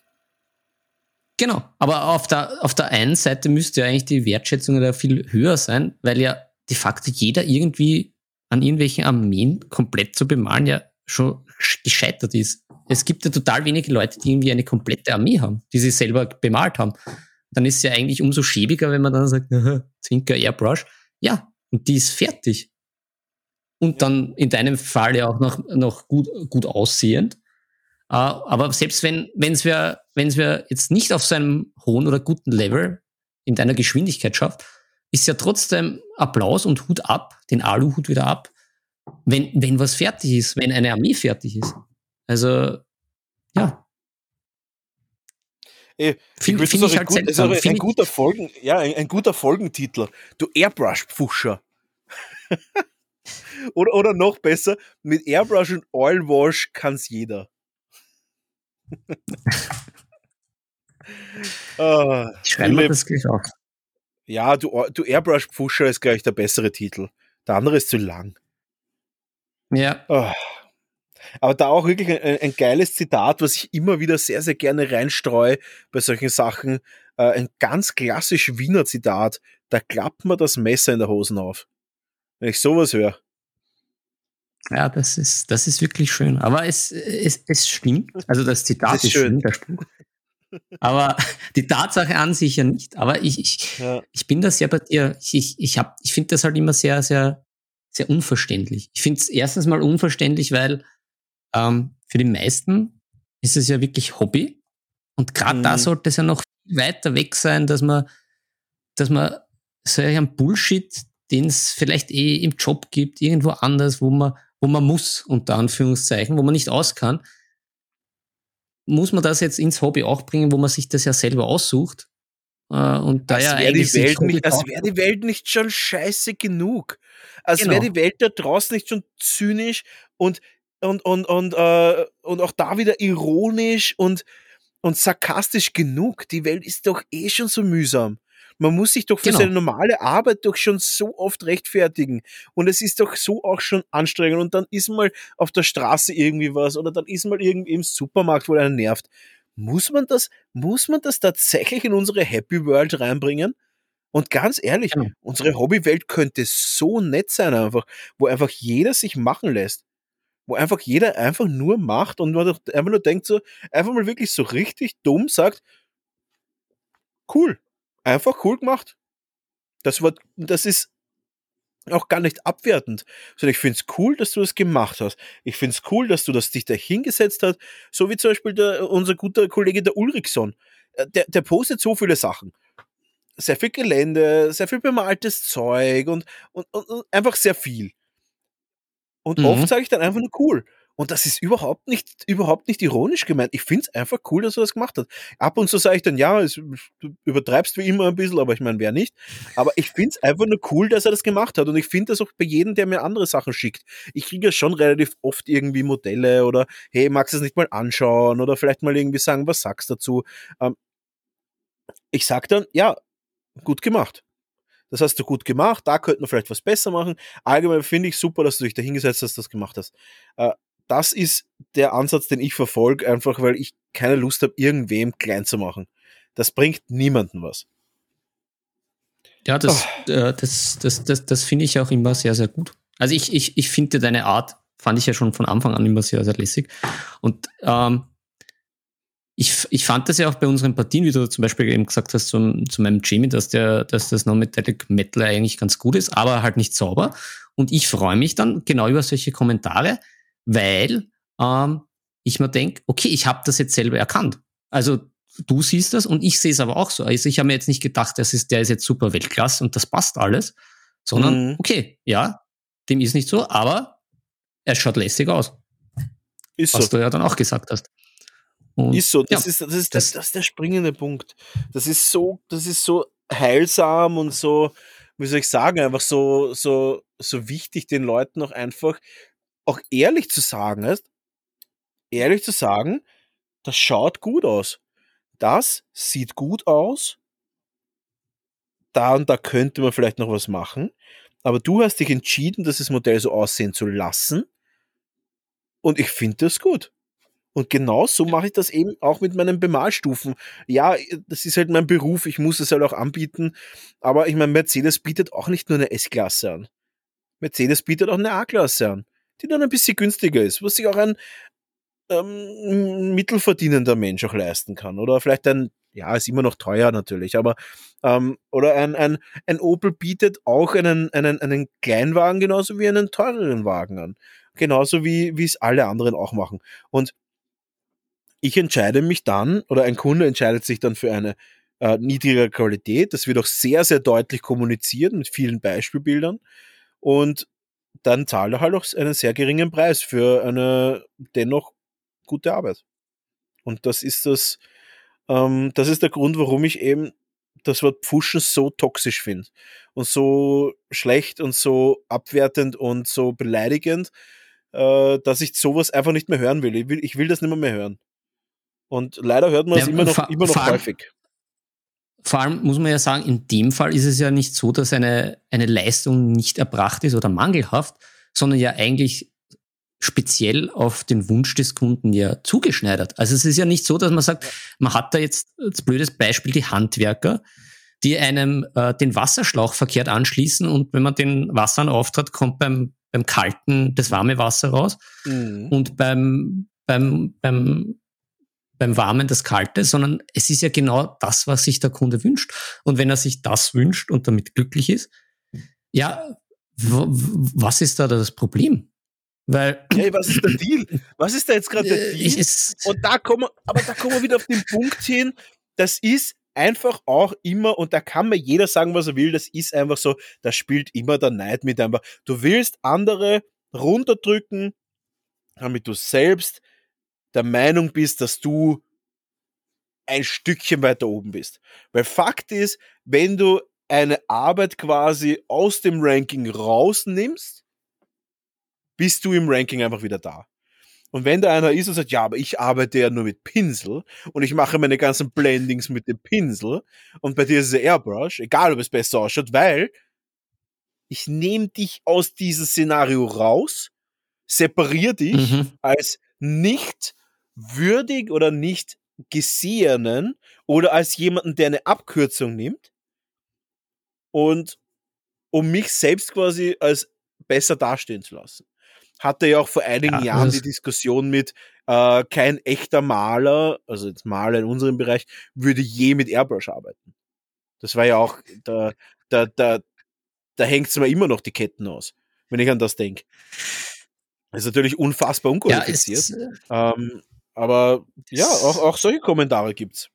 Genau, aber auf der, auf der einen Seite müsste ja eigentlich die Wertschätzung da viel höher sein, weil ja de facto jeder irgendwie an irgendwelchen Armeen komplett zu bemalen ja schon gescheitert ist. Es gibt ja total wenige Leute, die irgendwie eine komplette Armee haben, die sie selber bemalt haben dann ist es ja eigentlich umso schäbiger, wenn man dann sagt, Zinker Airbrush. Ja, und die ist fertig. Und dann in deinem Fall ja auch noch, noch gut, gut aussehend. Uh, aber selbst wenn wenn's wir, wir jetzt nicht auf so einem hohen oder guten Level in deiner Geschwindigkeit schafft, ist ja trotzdem Applaus und Hut ab, den Aluhut wieder ab, wenn, wenn was fertig ist, wenn eine Armee fertig ist. Also, ja, Ey, Finde find ich halt gut, ist ein, ein guter Folgen, ja, ein, ein, guter Folgentitel. Du Airbrush-Pfuscher. oder, oder noch besser, mit Airbrush und Oil Wash kann's jeder. ah, ich schreibe mir das gleich auf. Ja, du, du Airbrush-Pfuscher ist gleich der bessere Titel. Der andere ist zu lang. Ja. Oh. Aber da auch wirklich ein, ein, geiles Zitat, was ich immer wieder sehr, sehr gerne reinstreue bei solchen Sachen. Äh, ein ganz klassisch Wiener Zitat. Da klappt man das Messer in der Hosen auf. Wenn ich sowas höre. Ja, das ist, das ist wirklich schön. Aber es, es, es stimmt. Also das Zitat das ist, ist schön, der Spruch. Aber die Tatsache an sich ja nicht. Aber ich, ich, ja. ich bin da sehr bei dir. Ich, ich, ich, ich finde das halt immer sehr, sehr, sehr unverständlich. Ich finde es erstens mal unverständlich, weil ähm, für die meisten ist es ja wirklich Hobby. Und gerade mhm. da sollte es ja noch weiter weg sein, dass man, dass man solchen Bullshit, den es vielleicht eh im Job gibt, irgendwo anders, wo man, wo man muss, unter Anführungszeichen, wo man nicht aus kann, muss man das jetzt ins Hobby auch bringen, wo man sich das ja selber aussucht. Äh, und da ja wäre die, Welt nicht, als wäre die Welt nicht schon scheiße genug. Als genau. wäre die Welt da draußen nicht schon zynisch und und, und, und, äh, und auch da wieder ironisch und, und sarkastisch genug. Die Welt ist doch eh schon so mühsam. Man muss sich doch für genau. seine normale Arbeit doch schon so oft rechtfertigen. Und es ist doch so auch schon anstrengend. Und dann ist mal auf der Straße irgendwie was oder dann ist mal irgendwie im Supermarkt, wo einer nervt. muss man das, muss man das tatsächlich in unsere Happy World reinbringen? Und ganz ehrlich, ja. unsere Hobbywelt könnte so nett sein einfach, wo einfach jeder sich machen lässt. Wo einfach jeder einfach nur macht und man einfach nur denkt so, einfach mal wirklich so richtig dumm sagt, cool. Einfach cool gemacht. Das war, das ist auch gar nicht abwertend, sondern ich finde es cool, dass du das gemacht hast. Ich finde es cool, dass du das dich da hingesetzt hast, so wie zum Beispiel der, unser guter Kollege der Ulrichson. Äh, der, der postet so viele Sachen. Sehr viel Gelände, sehr viel bemaltes Zeug und, und, und einfach sehr viel. Und mhm. oft sage ich dann einfach nur cool. Und das ist überhaupt nicht, überhaupt nicht ironisch gemeint. Ich finde es einfach cool, dass er das gemacht hat. Ab und zu sage ich dann, ja, es, du übertreibst wie immer ein bisschen, aber ich meine, wer nicht. Aber ich finde es einfach nur cool, dass er das gemacht hat. Und ich finde das auch bei jedem, der mir andere Sachen schickt. Ich kriege ja schon relativ oft irgendwie Modelle oder, hey, magst du es nicht mal anschauen? Oder vielleicht mal irgendwie sagen, was sagst du dazu? Ähm, ich sag dann, ja, gut gemacht. Das hast du gut gemacht, da könnte man vielleicht was besser machen. Allgemein finde ich super, dass du dich da hingesetzt hast, das gemacht hast. Äh, das ist der Ansatz, den ich verfolge, einfach weil ich keine Lust habe, irgendwem klein zu machen. Das bringt niemandem was. Ja, das, oh. äh, das, das, das, das finde ich auch immer sehr, sehr gut. Also ich, ich, ich finde deine Art, fand ich ja schon von Anfang an immer sehr, sehr lässig. Und ähm, ich, ich fand das ja auch bei unseren Partien, wie du zum Beispiel eben gesagt hast, zum, zu meinem Jamie, dass, der, dass das Non-Metallic Metal eigentlich ganz gut ist, aber halt nicht sauber. Und ich freue mich dann genau über solche Kommentare, weil ähm, ich mir denke, okay, ich habe das jetzt selber erkannt. Also du siehst das und ich sehe es aber auch so. Also ich habe mir jetzt nicht gedacht, das ist, der ist jetzt super Weltklasse und das passt alles, sondern mhm. okay, ja, dem ist nicht so, aber er schaut lässig aus. Ist was so. du ja dann auch gesagt hast. Und, ist so, das, ja, ist, das, ist, das, das ist der springende Punkt. Das ist so, das ist so heilsam und so, wie soll ich sagen, einfach so, so, so wichtig, den Leuten auch einfach auch ehrlich zu sagen ist, ehrlich zu sagen, das schaut gut aus. Das sieht gut aus. Da und da könnte man vielleicht noch was machen. Aber du hast dich entschieden, das Modell so aussehen zu lassen. Und ich finde das gut. Und genau so mache ich das eben auch mit meinen Bemalstufen. Ja, das ist halt mein Beruf, ich muss es halt auch anbieten. Aber ich meine, Mercedes bietet auch nicht nur eine S-Klasse an. Mercedes bietet auch eine A-Klasse an die dann ein bisschen günstiger ist, was sich auch ein ähm, mittelverdienender Mensch auch leisten kann. Oder vielleicht ein, ja, ist immer noch teuer natürlich, aber ähm, oder ein, ein, ein Opel bietet auch einen, einen, einen Kleinwagen genauso wie einen teureren Wagen an. Genauso wie, wie es alle anderen auch machen. Und ich entscheide mich dann, oder ein Kunde entscheidet sich dann für eine äh, niedrigere Qualität. Das wird auch sehr, sehr deutlich kommuniziert mit vielen Beispielbildern. Und dann zahlt er halt auch einen sehr geringen Preis für eine dennoch gute Arbeit. Und das ist das, ähm, das ist der Grund, warum ich eben das Wort Pfuschen so toxisch finde und so schlecht und so abwertend und so beleidigend, äh, dass ich sowas einfach nicht mehr hören will. Ich will, ich will das nicht mehr, mehr hören. Und leider hört man es immer noch, immer noch häufig vor allem muss man ja sagen, in dem Fall ist es ja nicht so, dass eine, eine Leistung nicht erbracht ist oder mangelhaft, sondern ja eigentlich speziell auf den Wunsch des Kunden ja zugeschneidert. Also es ist ja nicht so, dass man sagt, man hat da jetzt als blödes Beispiel die Handwerker, die einem äh, den Wasserschlauch verkehrt anschließen und wenn man den Wasser auftritt, kommt beim, beim kalten das warme Wasser raus mhm. und beim, beim, beim beim Warmen das Kalte, sondern es ist ja genau das, was sich der Kunde wünscht. Und wenn er sich das wünscht und damit glücklich ist, ja, was ist da das Problem? Weil. Hey, was ist der Deal? Was ist da jetzt gerade der äh, Deal? und da kommen aber da kommen wir wieder auf den Punkt hin, das ist einfach auch immer, und da kann mir jeder sagen, was er will, das ist einfach so, da spielt immer der Neid mit einfach. Du willst andere runterdrücken, damit du selbst der Meinung bist, dass du ein Stückchen weiter oben bist. Weil Fakt ist, wenn du eine Arbeit quasi aus dem Ranking rausnimmst, bist du im Ranking einfach wieder da. Und wenn da einer ist und sagt, ja, aber ich arbeite ja nur mit Pinsel und ich mache meine ganzen Blendings mit dem Pinsel und bei dir ist es Airbrush, egal ob es besser ausschaut, weil ich nehme dich aus diesem Szenario raus, separiere dich mhm. als nicht würdig oder nicht Gesehenen oder als jemanden, der eine Abkürzung nimmt und um mich selbst quasi als besser dastehen zu lassen. Hatte ja auch vor einigen ja, Jahren die Diskussion mit, äh, kein echter Maler, also jetzt Maler in unserem Bereich, würde je mit Airbrush arbeiten. Das war ja auch, da, da, da, da hängt es mir immer noch die Ketten aus, wenn ich an das denke. Das ist natürlich unfassbar unqualifiziert. Ja, ist, äh, ähm, aber ja, auch, auch solche Kommentare gibt's.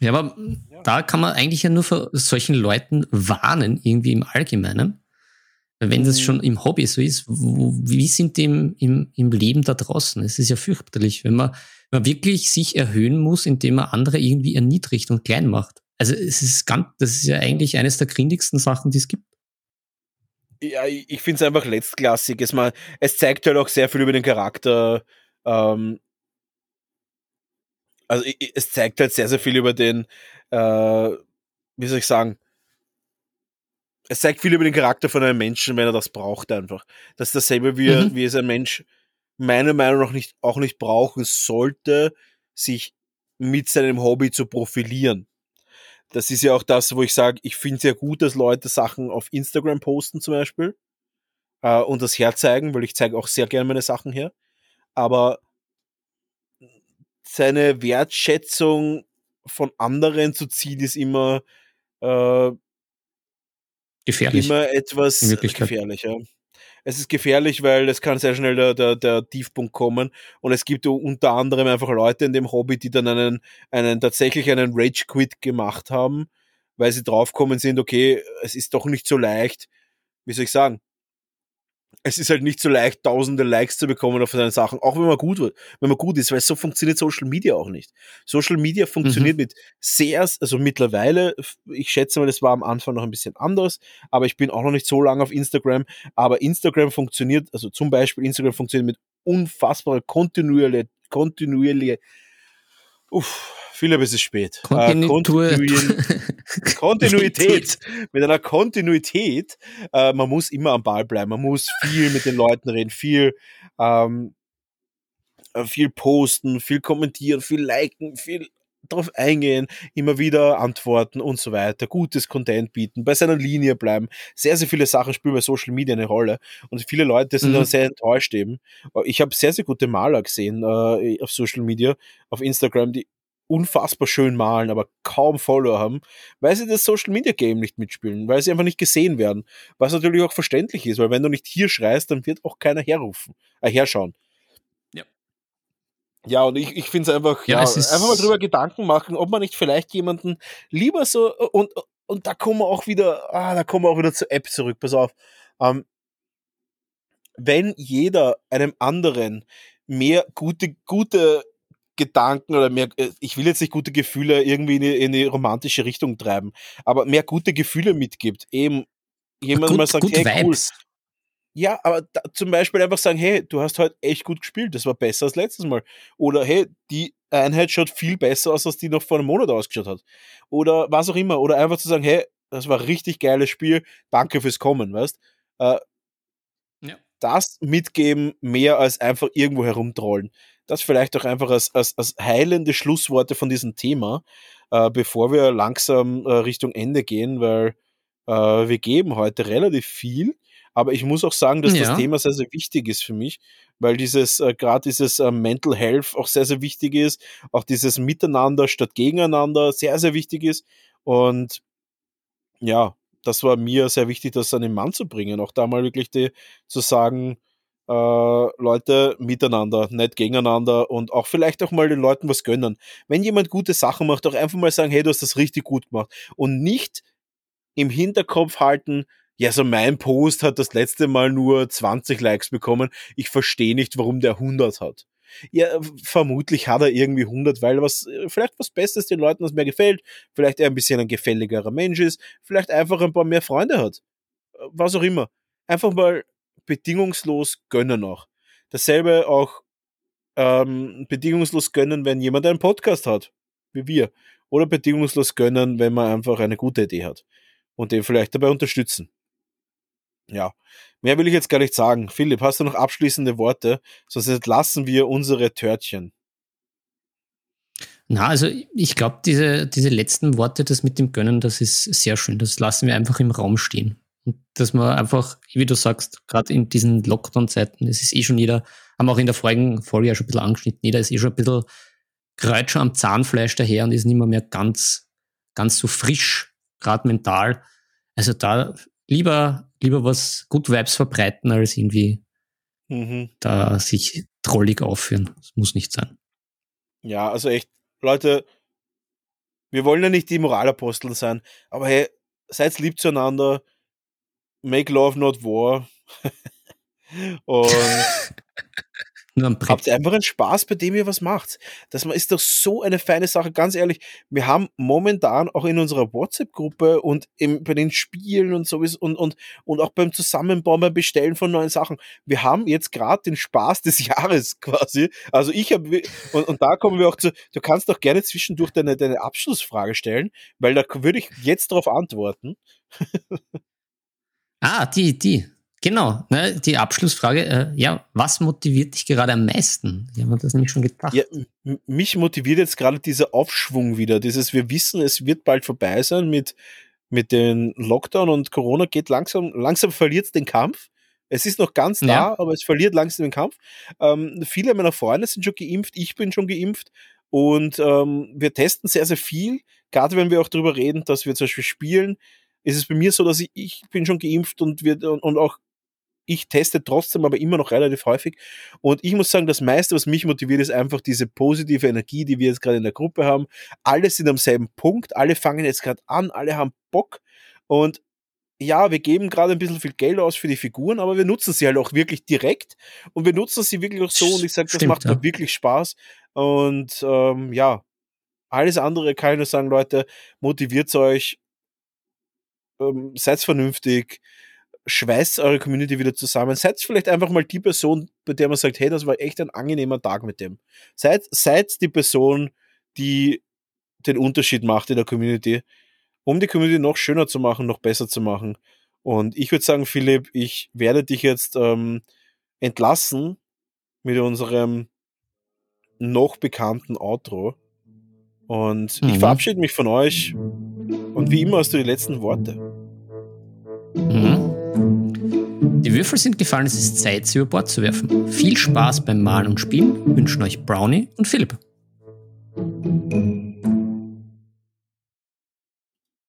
Ja, aber ja. da kann man eigentlich ja nur vor solchen Leuten warnen, irgendwie im Allgemeinen. Wenn das mhm. schon im Hobby so ist, wo, wie sind die im, im, im Leben da draußen? Es ist ja fürchterlich, wenn man, wenn man wirklich sich erhöhen muss, indem man andere irgendwie erniedrigt und klein macht. Also es ist ganz, das ist ja eigentlich eines der grindigsten Sachen, die es gibt. Ja, ich finde es einfach letztklassig. Es, mal, es zeigt halt auch sehr viel über den Charakter. Ähm, also es zeigt halt sehr, sehr viel über den, äh, wie soll ich sagen, es zeigt viel über den Charakter von einem Menschen, wenn er das braucht einfach. Das ist dasselbe, wie, mhm. wie es ein Mensch meiner Meinung nach nicht, auch nicht brauchen sollte, sich mit seinem Hobby zu profilieren. Das ist ja auch das, wo ich sage, ich finde es ja gut, dass Leute Sachen auf Instagram posten zum Beispiel äh, und das herzeigen, weil ich zeige auch sehr gerne meine Sachen her. Aber seine Wertschätzung von anderen zu ziehen, ist immer äh, gefährlich. Immer etwas gefährlich, ja. Es ist gefährlich, weil es kann sehr schnell der, der, der Tiefpunkt kommen. Und es gibt unter anderem einfach Leute in dem Hobby, die dann einen, einen tatsächlich einen Rage-Quit gemacht haben, weil sie draufkommen sind, okay, es ist doch nicht so leicht, wie soll ich sagen, es ist halt nicht so leicht, tausende Likes zu bekommen auf seine Sachen, auch wenn man gut wird, wenn man gut ist, weil so funktioniert Social Media auch nicht. Social Media funktioniert mhm. mit sehr, also mittlerweile, ich schätze mal, das war am Anfang noch ein bisschen anders, aber ich bin auch noch nicht so lange auf Instagram, aber Instagram funktioniert, also zum Beispiel Instagram funktioniert mit unfassbarer kontinuierliche, kontinuierliche, uff, Philipp, es ist spät. Kontinuität. Äh, Kontinuität. mit einer Kontinuität. Äh, man muss immer am Ball bleiben. Man muss viel mit den Leuten reden, viel, ähm, äh, viel posten, viel kommentieren, viel liken, viel darauf eingehen, immer wieder antworten und so weiter, gutes Content bieten, bei seiner Linie bleiben. Sehr, sehr viele Sachen spielen bei Social Media eine Rolle und viele Leute sind mhm. dann sehr enttäuscht eben. Ich habe sehr, sehr gute Maler gesehen äh, auf Social Media, auf Instagram, die unfassbar schön malen, aber kaum Follower haben, weil sie das Social Media Game nicht mitspielen, weil sie einfach nicht gesehen werden. Was natürlich auch verständlich ist, weil wenn du nicht hier schreist, dann wird auch keiner herrufen, äh, herschauen. Ja. Ja, und ich, ich finde es einfach, ja, einfach mal drüber Gedanken machen, ob man nicht vielleicht jemanden lieber so, und, und da kommen wir auch wieder, ah, da kommen wir auch wieder zur App zurück, pass auf. Ähm, wenn jeder einem anderen mehr gute, gute Gedanken oder mehr, äh, ich will jetzt nicht gute Gefühle irgendwie in die, in die romantische Richtung treiben, aber mehr gute Gefühle mitgibt. Eben jemand mal sagt, hey, cool. Ja, aber da, zum Beispiel einfach sagen, hey, du hast heute echt gut gespielt, das war besser als letztes Mal. Oder hey, die Einheit schaut viel besser aus, als die noch vor einem Monat ausgeschaut hat. Oder was auch immer. Oder einfach zu sagen, hey, das war ein richtig geiles Spiel, danke fürs Kommen, weißt? Äh, ja. Das mitgeben, mehr als einfach irgendwo herumtrollen das vielleicht auch einfach als, als, als heilende Schlussworte von diesem Thema, äh, bevor wir langsam äh, Richtung Ende gehen, weil äh, wir geben heute relativ viel. Aber ich muss auch sagen, dass ja. das Thema sehr, sehr wichtig ist für mich, weil dieses, äh, gerade dieses äh, Mental Health auch sehr, sehr wichtig ist, auch dieses Miteinander statt Gegeneinander sehr, sehr wichtig ist. Und ja, das war mir sehr wichtig, das an den Mann zu bringen, auch da mal wirklich die, zu sagen, äh, Leute miteinander, nicht gegeneinander und auch vielleicht auch mal den Leuten was gönnen. Wenn jemand gute Sachen macht, auch einfach mal sagen, hey, du hast das richtig gut gemacht und nicht im Hinterkopf halten, ja, so mein Post hat das letzte Mal nur 20 Likes bekommen. Ich verstehe nicht, warum der 100 hat. Ja, vermutlich hat er irgendwie 100, weil was, vielleicht was Bestes den Leuten, was mir gefällt, vielleicht er ein bisschen ein gefälligerer Mensch ist, vielleicht einfach ein paar mehr Freunde hat. Was auch immer. Einfach mal bedingungslos gönnen auch. Dasselbe auch ähm, bedingungslos gönnen, wenn jemand einen Podcast hat, wie wir. Oder bedingungslos gönnen, wenn man einfach eine gute Idee hat. Und den vielleicht dabei unterstützen. Ja, mehr will ich jetzt gar nicht sagen. Philipp, hast du noch abschließende Worte? Sonst entlassen wir unsere Törtchen. Na, also ich glaube, diese, diese letzten Worte, das mit dem Gönnen, das ist sehr schön. Das lassen wir einfach im Raum stehen. Und dass man einfach, wie du sagst, gerade in diesen Lockdown-Zeiten, es ist eh schon jeder, haben auch in der vorigen Folge ja schon ein bisschen angeschnitten, jeder ist eh schon ein bisschen kreut schon am Zahnfleisch daher und ist nicht mehr, mehr ganz, ganz so frisch, gerade mental. Also da lieber, lieber was gut Vibes verbreiten, als irgendwie mhm. da sich trollig aufführen. Das muss nicht sein. Ja, also echt, Leute, wir wollen ja nicht die Moralaposteln sein, aber hey, seid lieb zueinander, make love not war. und Habt ihr einfach einen Spaß, bei dem ihr was macht. Das ist doch so eine feine Sache. Ganz ehrlich, wir haben momentan auch in unserer WhatsApp-Gruppe und im, bei den Spielen und sowieso und, und, und auch beim Zusammenbauen, beim Bestellen von neuen Sachen, wir haben jetzt gerade den Spaß des Jahres quasi. Also ich habe, und, und da kommen wir auch zu, du kannst doch gerne zwischendurch deine, deine Abschlussfrage stellen, weil da würde ich jetzt darauf antworten. ah, die, die. Genau, ne, die Abschlussfrage, äh, ja, was motiviert dich gerade am meisten? Ich habe das nämlich schon gedacht. Ja, mich motiviert jetzt gerade dieser Aufschwung wieder, dieses, wir wissen, es wird bald vorbei sein mit, mit den Lockdown und Corona geht langsam, langsam verliert es den Kampf. Es ist noch ganz da, ja. aber es verliert langsam den Kampf. Ähm, viele meiner Freunde sind schon geimpft, ich bin schon geimpft und ähm, wir testen sehr, sehr viel. Gerade wenn wir auch darüber reden, dass wir zum Beispiel spielen, ist es bei mir so, dass ich, ich bin schon geimpft und wir und auch ich teste trotzdem aber immer noch relativ häufig. Und ich muss sagen, das meiste, was mich motiviert, ist einfach diese positive Energie, die wir jetzt gerade in der Gruppe haben. Alle sind am selben Punkt, alle fangen jetzt gerade an, alle haben Bock. Und ja, wir geben gerade ein bisschen viel Geld aus für die Figuren, aber wir nutzen sie halt auch wirklich direkt und wir nutzen sie wirklich auch so und ich sage, das Stimmt, macht ja. wirklich Spaß. Und ähm, ja, alles andere kann ich nur sagen, Leute, motiviert euch, ähm, seid vernünftig, schweißt eure Community wieder zusammen. Seid vielleicht einfach mal die Person, bei der man sagt, hey, das war echt ein angenehmer Tag mit dem. Seid, seid die Person, die den Unterschied macht in der Community, um die Community noch schöner zu machen, noch besser zu machen. Und ich würde sagen, Philipp, ich werde dich jetzt ähm, entlassen mit unserem noch bekannten Outro. Und mhm. ich verabschiede mich von euch. Und wie immer hast du die letzten Worte. Mhm. Die Würfel sind gefallen, es ist Zeit, sie über Bord zu werfen. Viel Spaß beim Malen und Spielen wünschen euch Brownie und Philipp.